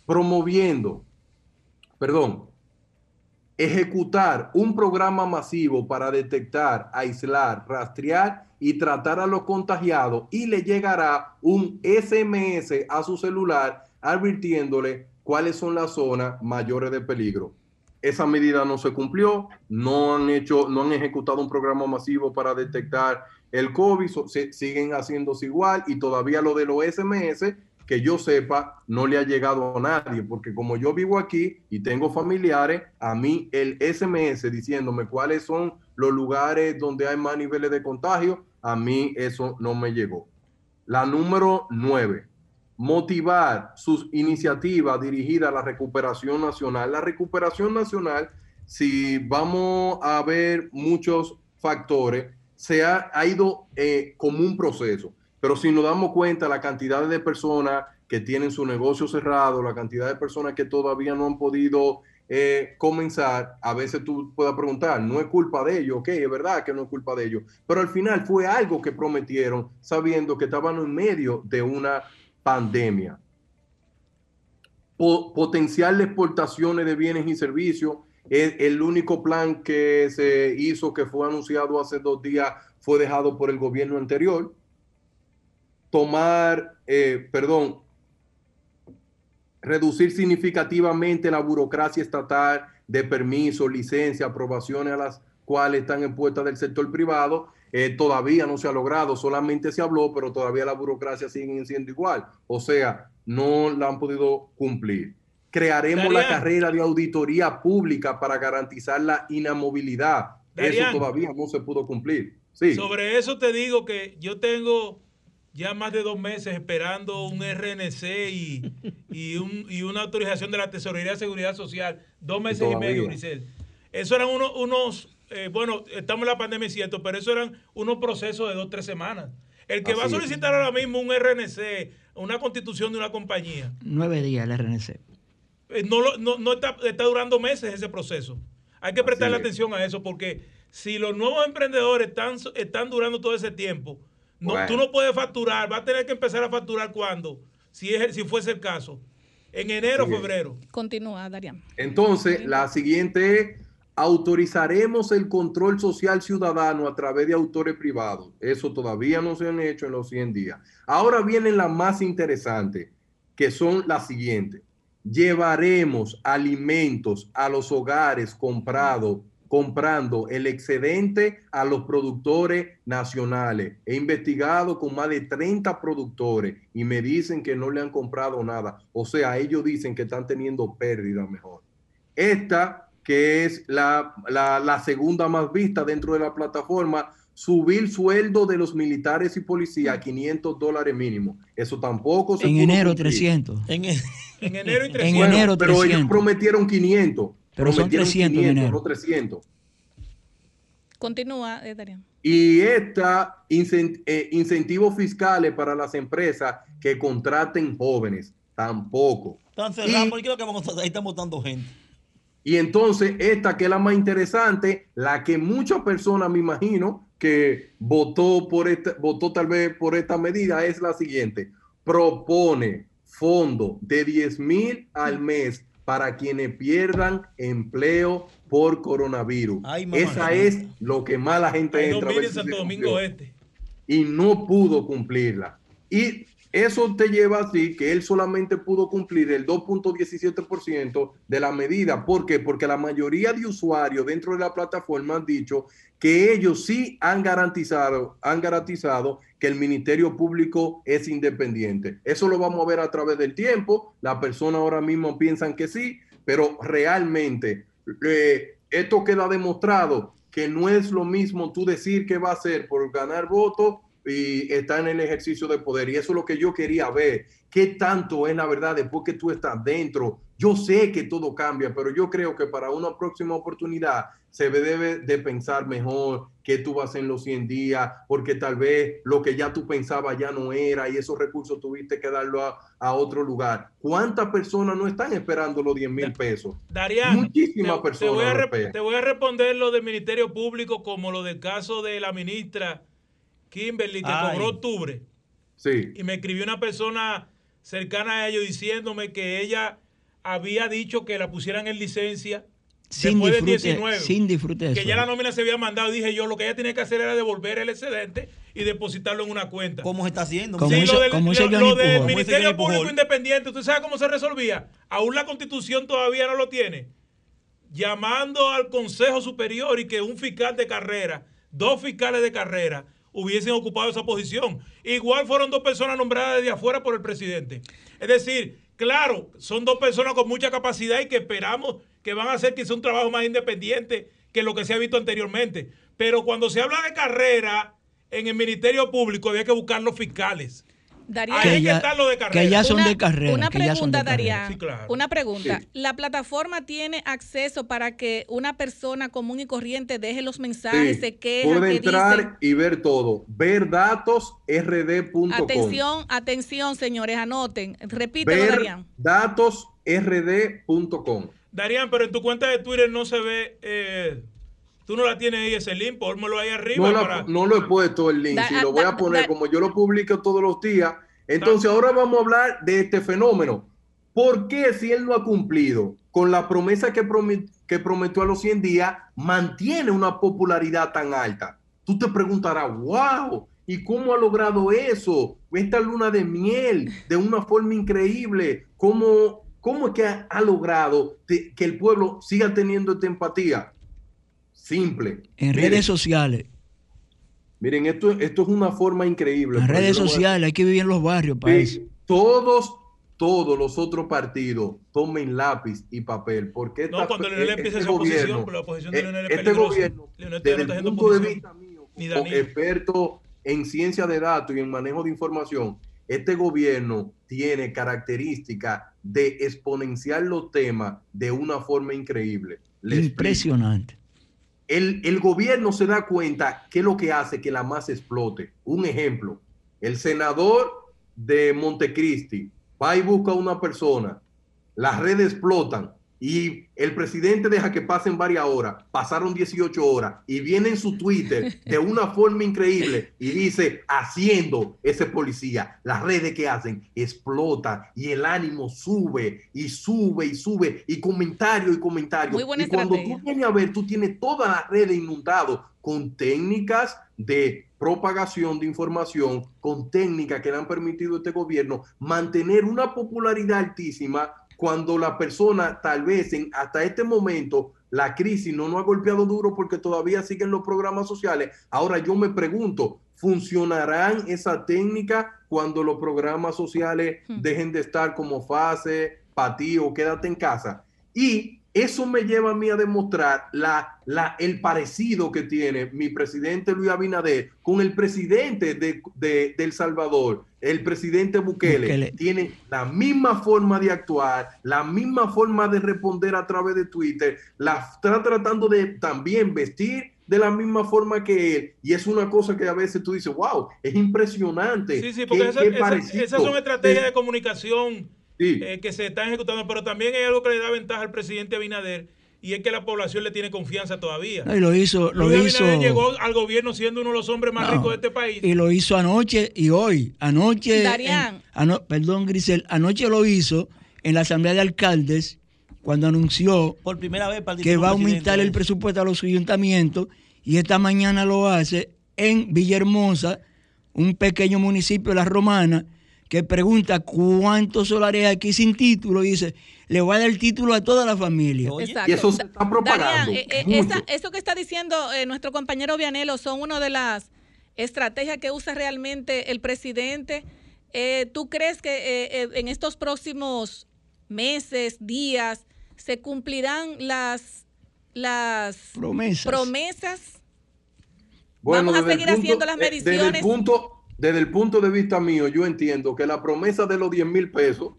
S15: Promoviendo perdón, ejecutar un programa masivo para detectar, aislar, rastrear y tratar a los contagiados y le llegará un SMS a su celular advirtiéndole cuáles son las zonas mayores de peligro. esa medida no se cumplió, no han hecho, no han ejecutado un programa masivo para detectar el COVID, se- siguen haciéndose igual y todavía lo de los SMS, que yo sepa, no le ha llegado a nadie, porque como yo vivo aquí y tengo familiares, a mí el SMS diciéndome cuáles son los lugares donde hay más niveles de contagio, a mí eso no me llegó. La número nueve, motivar sus iniciativas dirigidas a la recuperación nacional. La recuperación nacional, si vamos a ver muchos factores, se ha, ido eh, como un proceso. Pero si nos damos cuenta la cantidad de personas que tienen su negocio cerrado, la cantidad de personas que todavía no han podido eh, comenzar, a veces tú puedes preguntar, no es culpa de ellos, ok, es verdad que no es culpa de ellos, pero al final fue algo que prometieron sabiendo que estaban en medio de una pandemia. Po- potencial de exportaciones de bienes y servicios. El, el único plan que se hizo, que fue anunciado hace dos días, fue dejado por el gobierno anterior. Tomar, eh, perdón, reducir significativamente la burocracia estatal de permisos, licencias, aprobaciones a las cuales están en puerta del sector privado, eh, todavía no se ha logrado, solamente se habló, pero todavía la burocracia sigue siendo igual. O sea, no la han podido cumplir. Crearemos la carrera de auditoría pública para garantizar la inamovilidad.
S2: Darían.
S15: Eso todavía no se pudo cumplir. Sí.
S2: Sobre eso te digo que yo tengo ya más de dos meses esperando un RNC y, y, un- y una autorización de la Tesorería de Seguridad Social. Dos meses y, medio, Grisel. Eso eran unos, unos eh, bueno, estamos en la pandemia, es cierto, pero eso eran unos procesos de dos, tres semanas. El que va a
S5: es.
S2: solicitar ahora mismo un RNC, una constitución de una compañía,
S5: Nueve días el RNC.
S2: eh, no, lo- no, no está, está durando meses ese proceso. Hay que prestarle
S5: es.
S2: atención a eso porque si los nuevos emprendedores están, están durando todo ese tiempo, no,
S5: Bueno.
S2: tú no puedes facturar, vas a tener que empezar a facturar cuando, si, es, el- si fuese el caso, en enero o
S15: Sí.
S2: febrero.
S3: Continúa, Darían.
S15: Entonces, la siguiente es, autorizaremos el control social ciudadano a través de autores privados. Eso todavía no se han hecho en los 100 días. Ahora vienen las más interesantes, que son las siguientes. Llevaremos alimentos a los hogares comprados comprando el excedente a los productores nacionales. He investigado con más de 30 productores y me dicen que no le han comprado nada. O sea, ellos dicen que están teniendo pérdida mejor. Esta, que es la, la- la segunda más vista dentro de la plataforma, subir sueldo de los militares y policías a 500 dólares mínimo. Eso tampoco se
S5: En
S15: pudo
S5: enero
S15: cumplir.
S5: 300.
S2: En enero y
S5: En enero
S15: pero ellos
S5: 300.
S15: prometieron 500.
S5: Pero son
S15: prometieron
S5: 300 en enero.
S15: no 300.
S3: Continúa, eh, Darían.
S15: Y esta eh, incentivos fiscales para las empresas que contraten jóvenes, tampoco.
S4: Están cerrados, ¿por qué es lo que vamos a- ahí están votando gente?
S15: Y entonces esta que es la más interesante, la que muchas personas me imagino que votó por esta, votó tal vez por esta medida es la siguiente. Propone fondo de 10 mil al mes para quienes pierdan empleo por coronavirus.
S2: Ay, mamá.
S15: Esa es lo que más la gente
S2: Hay
S15: entra. a
S2: 2000
S15: ver
S2: en
S15: si
S2: Santo
S15: se
S2: Domingo
S15: cumplió
S2: Este.
S15: y no pudo cumplirla. Y eso te lleva así que él solamente pudo cumplir el 2.17% de la medida. ¿Por qué? Porque la mayoría de usuarios dentro de la plataforma han dicho que ellos sí han garantizado, han garantizado que el Ministerio Público es independiente. Eso lo vamos a ver a través del tiempo. Las personas ahora mismo piensan que sí, pero realmente eh, esto queda demostrado que no es lo mismo tú decir que va a ser por ganar votos y está en el ejercicio de poder. Y eso es lo que yo quería ver. ¿Qué tanto es la verdad después que tú estás dentro? Yo sé que todo cambia, pero yo creo que para una próxima oportunidad se debe de pensar mejor qué tú vas a hacer en los 100 días, porque tal vez lo que ya tú pensabas ya no era y esos recursos tuviste que darlo a, a otro lugar. ¿Cuántas personas no están esperando los 10 mil pesos? Muchísimas
S2: te,
S15: personas.
S2: te voy a te voy a responder lo del Ministerio Público como lo del caso de la ministra Kimberly que
S15: Ay.
S2: cobró octubre.
S15: Sí.
S2: Y me escribió una persona cercana a ellos diciéndome que ella había dicho que la pusieran en licencia
S5: Sin
S2: después del
S5: disfrute,
S2: 19.
S5: sin disfrute de
S2: que
S5: eso.
S2: ya la nómina se había mandado. Dije yo, lo que ella tenía que hacer era devolver el excedente y depositarlo en una cuenta.
S4: ¿Cómo se está haciendo?
S2: Sí,
S5: hizo-
S2: lo del, lo- lo del
S5: Pujol.
S2: Ministerio
S4: Pujol.
S2: Público Independiente, ¿usted sabe cómo se resolvía? Aún la constitución todavía no lo tiene. llamando al Consejo Superior y que un fiscal de carrera, dos fiscales de carrera, hubiesen ocupado esa posición. Igual fueron dos personas nombradas desde afuera por el presidente. Es decir, claro, son dos personas con mucha capacidad y que esperamos que van a hacer quizá un trabajo más independiente que lo que se ha visto anteriormente. Pero cuando se habla de carrera en el Ministerio Público, había que buscar los fiscales.
S3: Darían,
S2: Ahí
S5: Que ya-
S2: los de carrera.
S5: que ya son
S3: una,
S5: de carrera.
S3: Una pregunta. Darían.
S2: Sí, claro.
S3: Una pregunta.
S15: Sí.
S3: ¿La plataforma tiene acceso para que una persona común y corriente deje los mensajes,
S15: Sí,
S3: se quejan,
S15: puede
S3: que
S15: entrar
S3: dicen?
S15: y ver todo. Verdatosrd.com.
S3: Atención, atención, señores, anoten. Repítelo, Darían.
S15: Verdatosrd.com.
S2: Darían, pero en tu cuenta de Twitter no se ve. eh, tú no la tienes ahí ese link, pónmelo ahí arriba.
S15: No, la-
S2: para-
S15: no lo he puesto el link,
S3: Da-
S15: si
S3: ah,
S15: lo voy
S3: da-
S15: a poner,
S3: da-
S15: como yo lo publico todos los días. Entonces, ahora vamos a hablar de este fenómeno. ¿Por qué si él no ha cumplido con la promesa que, promet- que prometió a los 100 días, mantiene una popularidad tan alta? Tú te preguntarás, wow, ¿y cómo ha logrado eso? Esta luna de miel, de una forma increíble. ¿Cómo, cómo es que ha, ha logrado te- que el pueblo siga teniendo esta empatía? Simple.
S5: En
S15: Miren,
S5: redes sociales.
S15: Miren, esto, esto es una forma increíble.
S5: En
S15: pero
S5: redes
S15: voy a-
S5: sociales. Hay que vivir en los barrios para
S15: Sí,
S5: eso.
S15: todos, todos los otros partidos tomen lápiz y papel, porque esta-
S2: No, cuando Leonel
S15: eh,
S2: empieza
S15: este
S2: esa oposición, pero la oposición de
S15: eh,
S2: Leonel es
S15: este gobierno,
S2: Leonel
S15: desde
S2: no
S15: el
S2: está haciendo
S15: punto de vista mío, como experto en ciencia de datos y en manejo de información, este gobierno tiene características de exponenciar los temas de una forma increíble. Les.
S5: Impresionante.
S15: El, el gobierno se da cuenta que lo que hace que la masa explote. Un ejemplo, el senador de Montecristi va y busca a una persona, las redes explotan y el presidente deja que pasen varias horas, pasaron 18 horas y viene en su Twitter de una forma increíble y dice, haciendo ese policía, las redes que hacen explotan y el ánimo sube y sube y sube y comentario y comentario.
S3: Muy buena
S15: y cuando
S3: estrategia.
S15: tú vienes a ver, tú tienes todas las redes inundadas con técnicas de propagación de información, con técnicas que le han permitido a este gobierno mantener una popularidad altísima cuando la persona tal vez en, hasta este momento la crisis no nos ha golpeado duro porque todavía siguen los programas sociales. Ahora yo me pregunto, ¿funcionarán esa técnica cuando los programas sociales
S3: Hmm.
S15: dejen de estar como fase, para ti o quédate en casa? Y eso me lleva a mí a demostrar la, la, el parecido que tiene mi presidente Luis Abinader con el presidente de, de, de El Salvador, el presidente Bukele.
S5: Bukele.
S15: Tienen la misma forma de actuar, la misma forma de responder a través de Twitter, la está tratando de también vestir de la misma forma que él. Y es una cosa que a veces tú dices, wow, es impresionante.
S2: Sí, sí, porque
S15: Qué-
S2: esa-
S15: qué
S2: esa- esas son estrategias de comunicación
S15: Sí.
S2: eh, que se están ejecutando, pero también hay algo que le da ventaja al presidente Abinader y es que la población le tiene confianza todavía.
S5: No, y lo hizo, lo
S2: Luis
S5: hizo.
S2: Abinader llegó al gobierno siendo uno de los hombres más
S5: No,
S2: ricos de este país.
S5: Y lo hizo anoche y hoy. Anoche.
S3: Darían.
S5: ano- perdón, Grisel. Anoche lo hizo en la Asamblea de Alcaldes cuando anunció
S4: Por primera vez
S5: que va a aumentar el presupuesto a los ayuntamientos y esta mañana lo hace en Villahermosa, un pequeño municipio de La Romana, que pregunta cuántos solares hay aquí sin título y dice, le voy a dar el título a toda la familia.
S3: Exacto.
S15: Y eso se está propagando.
S3: Darían, eh, eh, esa- eso que está diciendo eh, nuestro compañero Vianelo son una de las estrategias que usa realmente el presidente. Eh, ¿Tú crees que eh, eh, en estos próximos meses, días, se cumplirán las, las
S5: Promesas.
S3: promesas? Vamos a seguir haciendo las
S15: eh, Desde el,
S3: mediciones.
S15: punto, desde el punto de vista mío, yo entiendo que la promesa de los 10 mil pesos,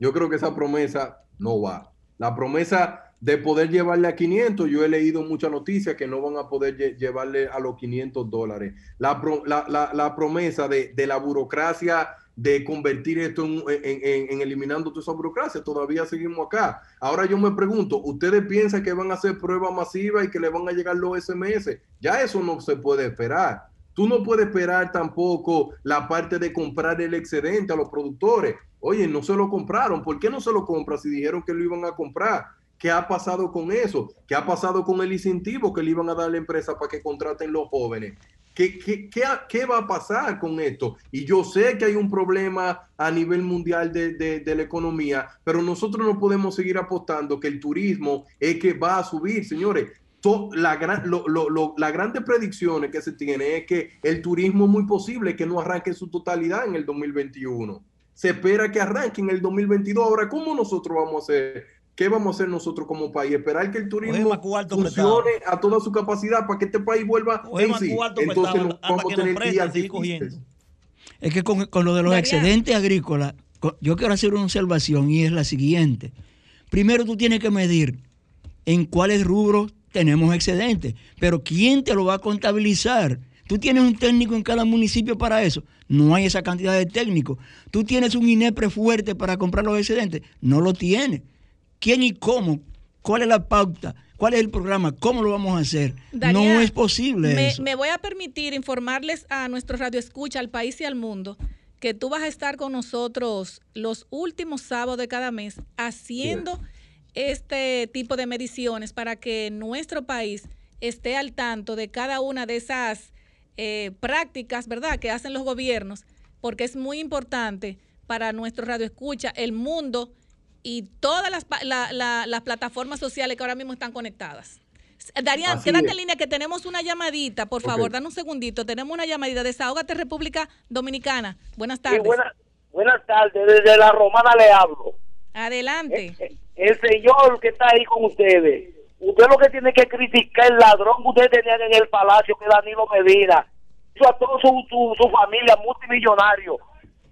S15: yo creo que esa promesa no va. La promesa de poder llevarle a 500, yo he leído muchas noticias que no van a poder lle- llevarle a los 500 dólares. La, pro- la, la- la promesa de, la burocracia de convertir esto en eliminando toda esa burocracia, todavía seguimos acá. Ahora yo me pregunto, ¿ustedes piensan que van a hacer pruebas masivas y que le van a llegar los SMS? Ya eso no se puede esperar. Tú no puedes esperar tampoco la parte de comprar el excedente a los productores. Oye, no se lo compraron. ¿Por qué no se lo compran si dijeron que lo iban a comprar? ¿Qué ha pasado con eso? ¿Qué ha pasado con el incentivo que le iban a dar a la empresa para que contraten los jóvenes? ¿Qué, qué, qué, qué va a pasar con esto? Y yo sé que hay un problema a nivel mundial de, de- de la economía, pero nosotros no podemos seguir apostando que el turismo es que va a subir, señores. To- la, gran, lo- lo- lo- las grandes predicciones que se tienen es que el turismo es muy posible que no arranque en su totalidad en el 2021. Se espera que arranque en el 2022. Ahora, ¿cómo nosotros vamos a hacer? ¿Qué vamos a hacer nosotros como país? Esperar que el turismo funcione a toda su capacidad para que este país vuelva en sí. Entonces vamos a tener días difíciles.
S5: Es que con, con lo de los excedentes agrícolas, co- yo quiero hacer una observación y es la siguiente. Primero tú tienes que medir en cuáles rubros tenemos excedentes, pero ¿quién te lo va a contabilizar? Tú tienes un técnico en cada municipio para eso. No hay esa cantidad de técnicos. Tú tienes un INEPRE fuerte para comprar los excedentes. No lo tienes. ¿Quién y cómo? ¿Cuál es la pauta? ¿Cuál es el programa? ¿Cómo lo vamos a hacer? No es posible
S3: me,
S5: eso.
S3: me voy a permitir informarles a nuestro radio escucha, al país y al mundo, que tú vas a estar con nosotros los últimos sábados de cada mes haciendo este tipo de mediciones para que nuestro país esté al tanto de cada una de esas eh, prácticas, ¿verdad?, que hacen los gobiernos, porque es muy importante para nuestro radio escucha, el mundo y todas las, pa- la- la- las plataformas sociales que ahora mismo están conectadas. Darían,
S16: Así
S3: quédate
S16: es.
S3: en línea que tenemos una llamadita, por favor, dame un segundito. Tenemos una llamadita. Desahógate, República Dominicana. Buenas
S16: Sí,
S3: tardes.
S16: buena- buenas tardes, desde la Romana le hablo.
S3: Adelante.
S16: El señor que está ahí con ustedes, usted lo que tiene que criticar el ladrón que ustedes tenían en el palacio, que es Danilo Medina, hizo a toda su, su, su familia multimillonario.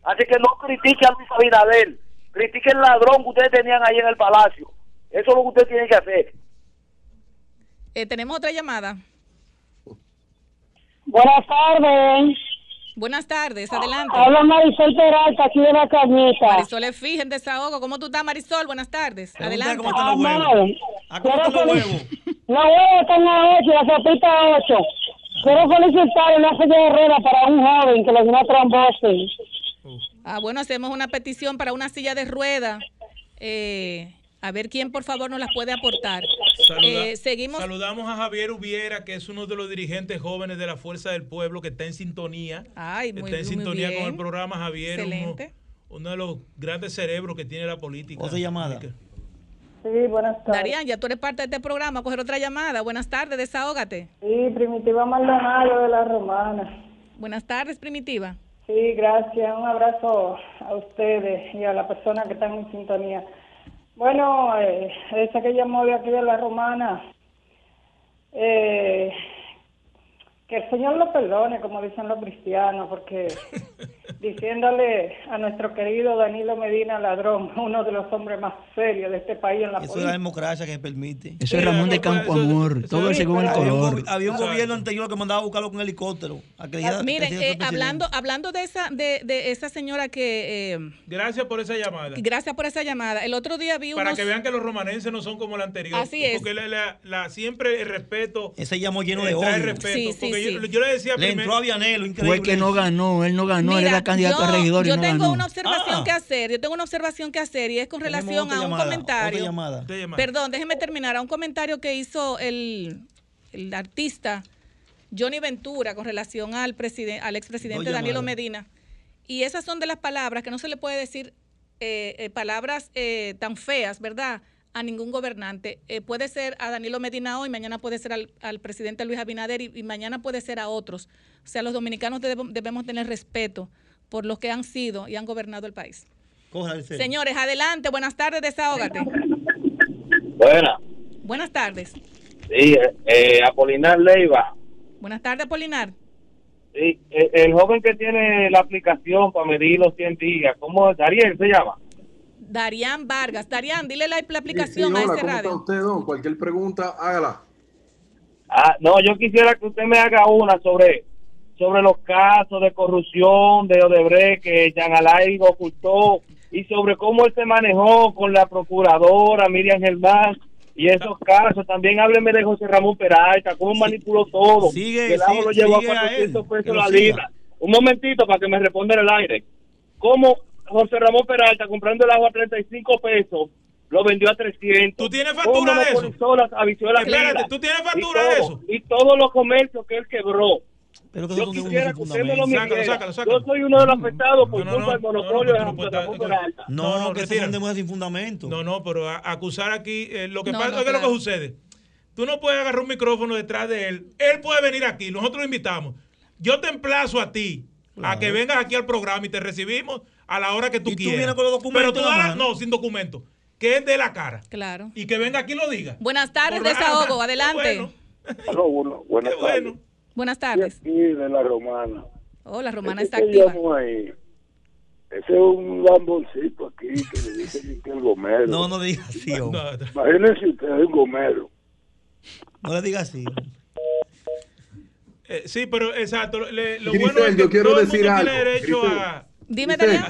S16: Así que no critique a Luis Abinader, critique el ladrón que ustedes tenían ahí en el palacio. Eso es lo que usted tiene que hacer.
S3: Eh, tenemos otra llamada.
S17: Buenas tardes.
S3: Buenas tardes, adelante.
S17: Habla Marisol Peralta, aquí de la Cañita.
S3: Marisol es fija en desahogo. ¿Cómo tú estás, Marisol? Buenas tardes. Adelante.
S17: Amado.
S4: ¿A
S17: Quiero
S4: cómo están los huevos?
S17: Los huevos están a 8, la sopita a 8. Quiero felicitar una silla de ruedas para un joven que le dio una trombosis.
S3: Ah, bueno, hacemos una petición para una silla de rueda. Eh, a ver quién, por favor, nos las puede aportar.
S2: Saluda-
S3: Eh, seguimos.
S2: Saludamos a Javier Ubiera, que es uno de los dirigentes jóvenes de la Fuerza del Pueblo, que está en sintonía.
S3: Ay, muy-
S2: está en
S3: muy
S2: sintonía
S3: bien.
S2: con el programa Javier,
S3: Excelente.
S2: uno de los grandes cerebros que tiene la política.
S4: Otra llamada.
S17: Sí, buenas tardes.
S3: Darían, ya tú eres parte de este programa. Coger otra llamada. Buenas tardes, desahógate.
S17: Sí, Primitiva Maldonado de la Romana.
S3: Buenas tardes, Primitiva.
S17: Sí, gracias. Un abrazo a ustedes y a la persona que están en sintonía. Bueno, eh, esa que llamó de aquí de la Romana, eh, que el Señor lo perdone, como dicen los cristianos, porque diciéndole a nuestro querido Danilo Medina Ladrón, uno de los hombres más serios de este país en la
S4: Eso es la democracia que permite.
S5: Eso es Ramón de Campo Amor, todo según el
S4: Había un,
S5: color.
S4: había un gobierno anterior que mandaba a buscarlo con helicóptero. a que
S3: Ah, miren, eh, hablando, hablando de esa, de, de esa señora que, eh,
S2: Gracias por esa llamada.
S3: gracias por esa llamada. El otro día vi
S2: Para
S3: unos,
S2: que vean que los romanenses no son como la anterior.
S3: Así es.
S2: Porque la- la- la- siempre el respeto.
S4: Ese llamó lleno de
S2: eh, trae
S4: odio.
S2: respeto.
S3: Sí, sí,
S2: porque
S3: sí.
S2: Yo, yo le decía
S4: Le entró a Vianelo, increíble.
S5: Fue que no ganó, él no ganó, él era candidato
S3: yo,
S5: a regidor y
S3: yo
S5: no
S3: tengo
S5: ganó.
S3: una observación
S4: Ah.
S3: que hacer. Yo tengo una observación que hacer y es con
S4: Tenemos
S3: relación a un
S4: llamada,
S3: comentario.
S4: llamada.
S3: Perdón, déjeme terminar. A un comentario que hizo el, el artista Johnny Ventura con relación al, presiden- al expresidente Danilo. Medina. Y esas son de las palabras que no se le puede decir eh, eh, palabras eh, tan feas, ¿verdad? A ningún gobernante. Eh, puede ser a Danilo Medina hoy, mañana puede ser al, al presidente Luis Abinader y, y mañana puede ser a otros. O sea, los dominicanos debemos, debemos tener respeto por los que han sido y han gobernado el país.
S4: Cel.
S3: Señores, adelante. Buenas tardes, desahógate.
S16: Buena.
S3: Buenas tardes.
S16: Sí, eh, Apolinar Leiva.
S3: Buenas tardes, Polinar.
S16: Sí, eh, el joven que tiene la aplicación para medir los 100 días, ¿cómo es? Ariel se llama?
S3: Darían Vargas. Darían, dile la, la
S15: Sí, sí,
S3: aplicación
S15: hola,
S3: a ese
S15: ¿cómo está
S3: radio.
S15: usted, don? Cualquier pregunta, hágala.
S16: Ah, no, yo quisiera que usted me haga una sobre sobre los casos de corrupción de Odebrecht que Jean Alain ocultó y sobre cómo él se manejó con la procuradora Miriam Germán y esos casos. También hábleme de José Ramón Peralta, cómo manipuló todo.
S4: Sigue,
S16: que el agua
S4: sigue,
S16: lo llevó
S4: sigue
S16: a
S4: a él,
S16: 400
S4: que
S16: pesos la libra. Un momentito para que me responda en el aire. ¿Cómo José Ramón Peralta comprando el agua a 35 pesos lo vendió a 300?
S2: ¿Tú tienes factura
S16: ¿Cómo
S2: de eso? Espérate? ¿tú tienes
S16: Y
S2: factura de eso?
S16: Y todos los comercios que él quebró.
S4: Pero
S16: yo quisiera que usted me lo midiera. Yo soy uno de los afectados por culpa del monopolio de la Punta Alta.
S4: No, no, que son demasiados sin fundamento.
S2: No, no, pero a- acusar aquí, eh, lo que
S4: No,
S2: pasa
S4: no,
S2: es que lo que sucede. Tú no puedes agarrar un micrófono detrás de él. Él puede venir aquí, nosotros lo invitamos. Yo te emplazo a ti a que vengas aquí al programa y te recibimos a la hora que tú
S4: Y tú
S2: quieras.
S4: vienes con los documentos
S2: Pero tú
S4: la mano.
S2: no, sin documento. Que es de la cara.
S3: Claro.
S2: Y que venga aquí y lo diga.
S3: Buenas tardes,
S2: Por-
S3: desahogo,
S2: Ah,
S3: adelante.
S2: bueno.
S18: Bueno, buenas tardes.
S3: Buenas tardes.
S18: Aquí de la romana.
S3: Hola, Romana
S18: Ese
S3: está activa.
S18: ahí, ese es un lamboncito aquí que le dicen que el gomero.
S4: No, no digas así, hombre.
S18: Imagínense ustedes un gomero.
S4: No le digas así.
S2: Eh, sí, pero exacto. le- lo
S15: Grisel,
S2: bueno es que
S15: yo quiero
S2: todo el
S15: decir
S2: mundo
S15: algo.
S2: tiene derecho
S15: Grisel.
S2: a.
S3: Dime, Daniel.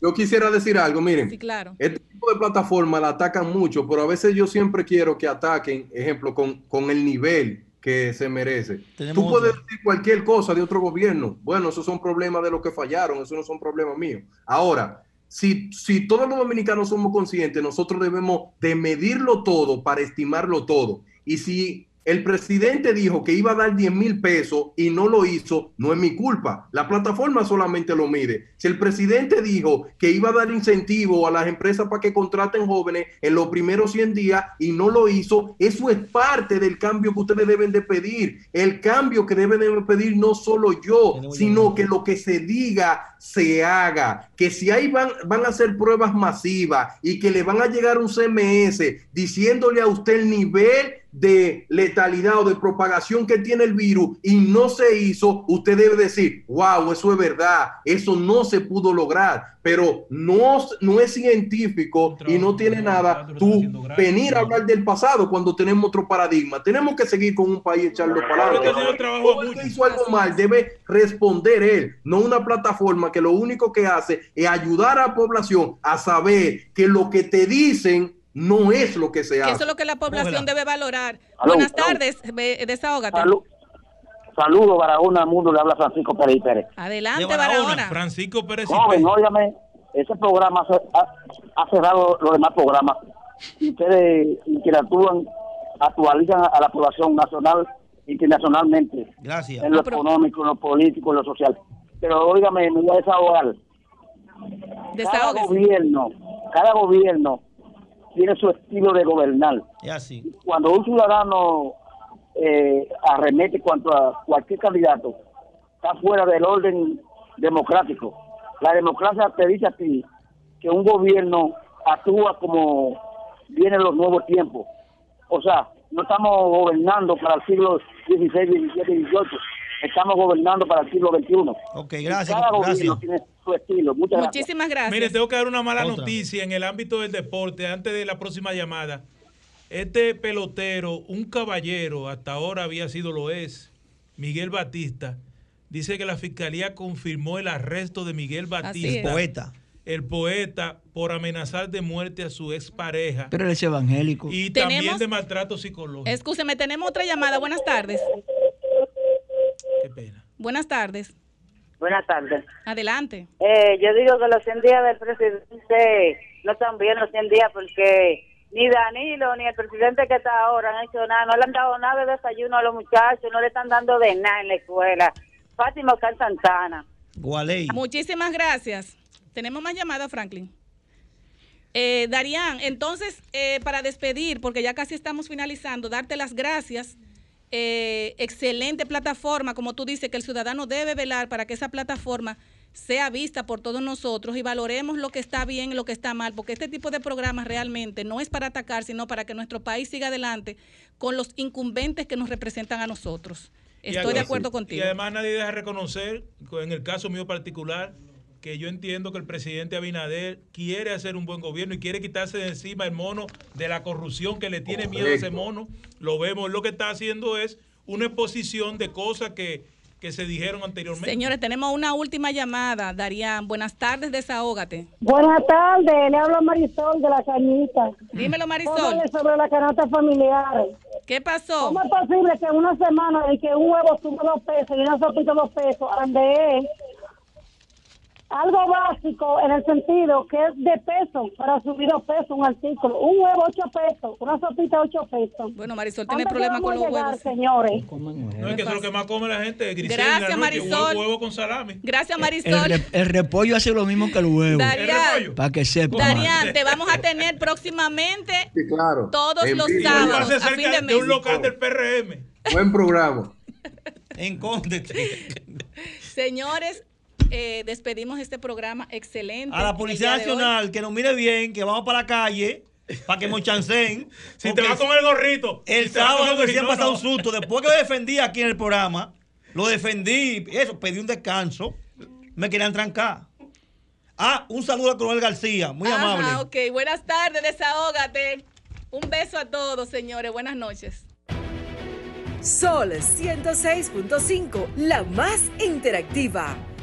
S15: Yo quisiera decir algo, miren.
S3: Sí, claro.
S15: Este tipo de plataformas la atacan mucho, pero a veces yo siempre quiero que ataquen, ejemplo, con, con el nivel que se merece.
S4: Tenemos
S15: Tú puedes decir cualquier cosa de otro gobierno. Bueno, esos son problemas de los que fallaron, esos no son problemas míos. Ahora, si, si todos los dominicanos somos conscientes, nosotros debemos de medirlo todo para estimarlo todo. Y si el presidente dijo que iba a dar 10 mil pesos y no lo hizo, no es mi culpa. La plataforma solamente lo mide. Si el presidente dijo que iba a dar incentivo a las empresas para que contraten jóvenes en los primeros 100 días y no lo hizo, eso es parte del cambio que ustedes deben de pedir. El cambio que deben de pedir no solo yo, sino que lo que se diga se haga. Que si ahí van, van a hacer pruebas masivas y que le van a llegar un CMS diciéndole a usted el nivel de letalidad o de propagación que tiene el virus y no se hizo, usted debe decir, wow, eso es verdad, eso no se pudo lograr, pero no, no es científico y no tiene nada tú venir a hablar del pasado cuando tenemos otro paradigma. Tenemos que seguir con un país Todo el que hizo algo mal debe responder él, no una plataforma que lo único que hace es ayudar a la población a saber que lo que te dicen no es lo que se hace.
S3: eso es lo que la población debe valorar. Buenas tardes, desahógate.
S18: Salud. Saludos, Barahona Mundo, le habla Francisco Pérez Pérez.
S3: Adelante,
S2: De Barahona,
S3: Barahona.
S2: Francisco Pérez y
S18: Joven,
S2: Pérez.
S18: óigame, ese programa ha, cerrado los demás programas. Y ustedes interactúan, actualizan a la población nacional, internacionalmente.
S4: Gracias.
S18: En lo económico, en lo político, en lo social. Pero óigame, me voy a desahogar. Cada gobierno, cada gobierno tiene su estilo de gobernar.
S4: Es así.
S18: Cuando un ciudadano eh, arremete cuanto a cualquier candidato, está fuera del orden democrático. La democracia te dice a ti que un gobierno actúa como vienen los nuevos tiempos. O sea, no estamos gobernando para el siglo XVI, XVII, XVIII. Estamos gobernando para el siglo XXI.
S4: Ok,
S18: Y
S4: gracias.
S18: Cada gobierno
S4: gracias.
S18: tiene su estilo. Muchas gracias.
S3: Muchísimas gracias.
S2: Mire, tengo que dar una mala
S4: Otra.
S2: noticia en el ámbito del deporte antes de la próxima llamada. Este pelotero, un caballero, hasta ahora había sido lo es, Miguel Batista, dice que la fiscalía confirmó el arresto de Miguel Batista,
S4: El poeta.
S2: el poeta, por amenazar de muerte a su expareja
S5: Pero él es evangélico.
S2: y
S3: Tenemos-
S2: también de maltrato psicológico.
S3: Escúcheme, tenemos otra llamada. Buenas tardes.
S2: Qué pena.
S3: Buenas tardes.
S19: Buenas tardes.
S3: Adelante.
S19: Eh, yo digo que los 100 días del presidente no están bien los 100 días porque ni Danilo ni el presidente que está ahora han hecho nada, no le han dado nada de desayuno a los muchachos, no le están dando de nada en la escuela. Fátima Oscar Santana.
S4: Gualey.
S3: Muchísimas gracias. Tenemos más llamadas, Franklin. Eh, Darían, entonces, eh, para despedir, porque ya casi estamos finalizando, darte las gracias. Eh, excelente plataforma, como tú dices, que el ciudadano debe velar para que esa plataforma sea vista por todos nosotros y valoremos lo que está bien y lo que está mal, porque este tipo de programas realmente no es para atacar, sino para que nuestro país siga adelante con los incumbentes que nos representan a nosotros.
S2: Y
S3: Estoy de acuerdo
S2: Y
S3: contigo.
S2: además nadie deja reconocer, en el caso mío particular, que yo entiendo que el presidente Abinader quiere hacer un buen gobierno y quiere quitarse de encima el mono de la corrupción que le tiene miedo a ese mono. Lo vemos, lo que está haciendo es una exposición de cosas que, que se dijeron anteriormente.
S3: Señores, tenemos una última llamada. Darían, buenas tardes, desahógate.
S20: Buenas tardes, le habla Marisol de la Cañita.
S3: Dímelo, Marisol.
S20: Póngale sobre la canasta familiar.
S3: ¿Qué pasó?
S20: ¿Cómo es posible que en una semana de que un huevo sube dos pesos y una sopita dos pesos, ande algo básico en el sentido que es de peso, para subir dos pesos un artículo. Un huevo, ocho pesos. Una sopita, ocho pesos.
S3: Bueno, Marisol tiene
S20: ¿Dónde
S3: problema con los
S20: a llegar,
S3: huevos.
S20: señores.
S2: No, es que eso es lo que más come la gente.
S3: Gracias, Marisol.
S2: Huevo, huevo con salami.
S3: Gracias,
S5: El,
S3: Marisol.
S5: el repollo hace lo mismo que el huevo.
S3: Darían,
S5: Para que sepa.
S3: Darían, te vamos a tener próximamente
S15: Sí, claro.
S3: todos
S15: En
S3: los
S15: vivo.
S3: sábados a fin de
S2: de un local del PRM.
S15: Buen programa.
S4: Encóndete.
S3: Señores, eh, despedimos este programa excelente.
S4: A la Policía. Nacional que nos mire bien, que vamos para la calle para que nos chancen.
S2: Si te vas con el gorrito.
S4: El
S2: si
S4: sábado se ha pasado un susto. Después que lo defendí aquí en el programa, lo defendí, eso, pedí un descanso. Me querían trancar. Ah, un saludo a Coronel García, muy
S3: Ajá,
S4: amable.
S3: ok, buenas tardes, desahógate. Un beso a todos, señores. Buenas noches.
S1: Sol 106.5, la más interactiva.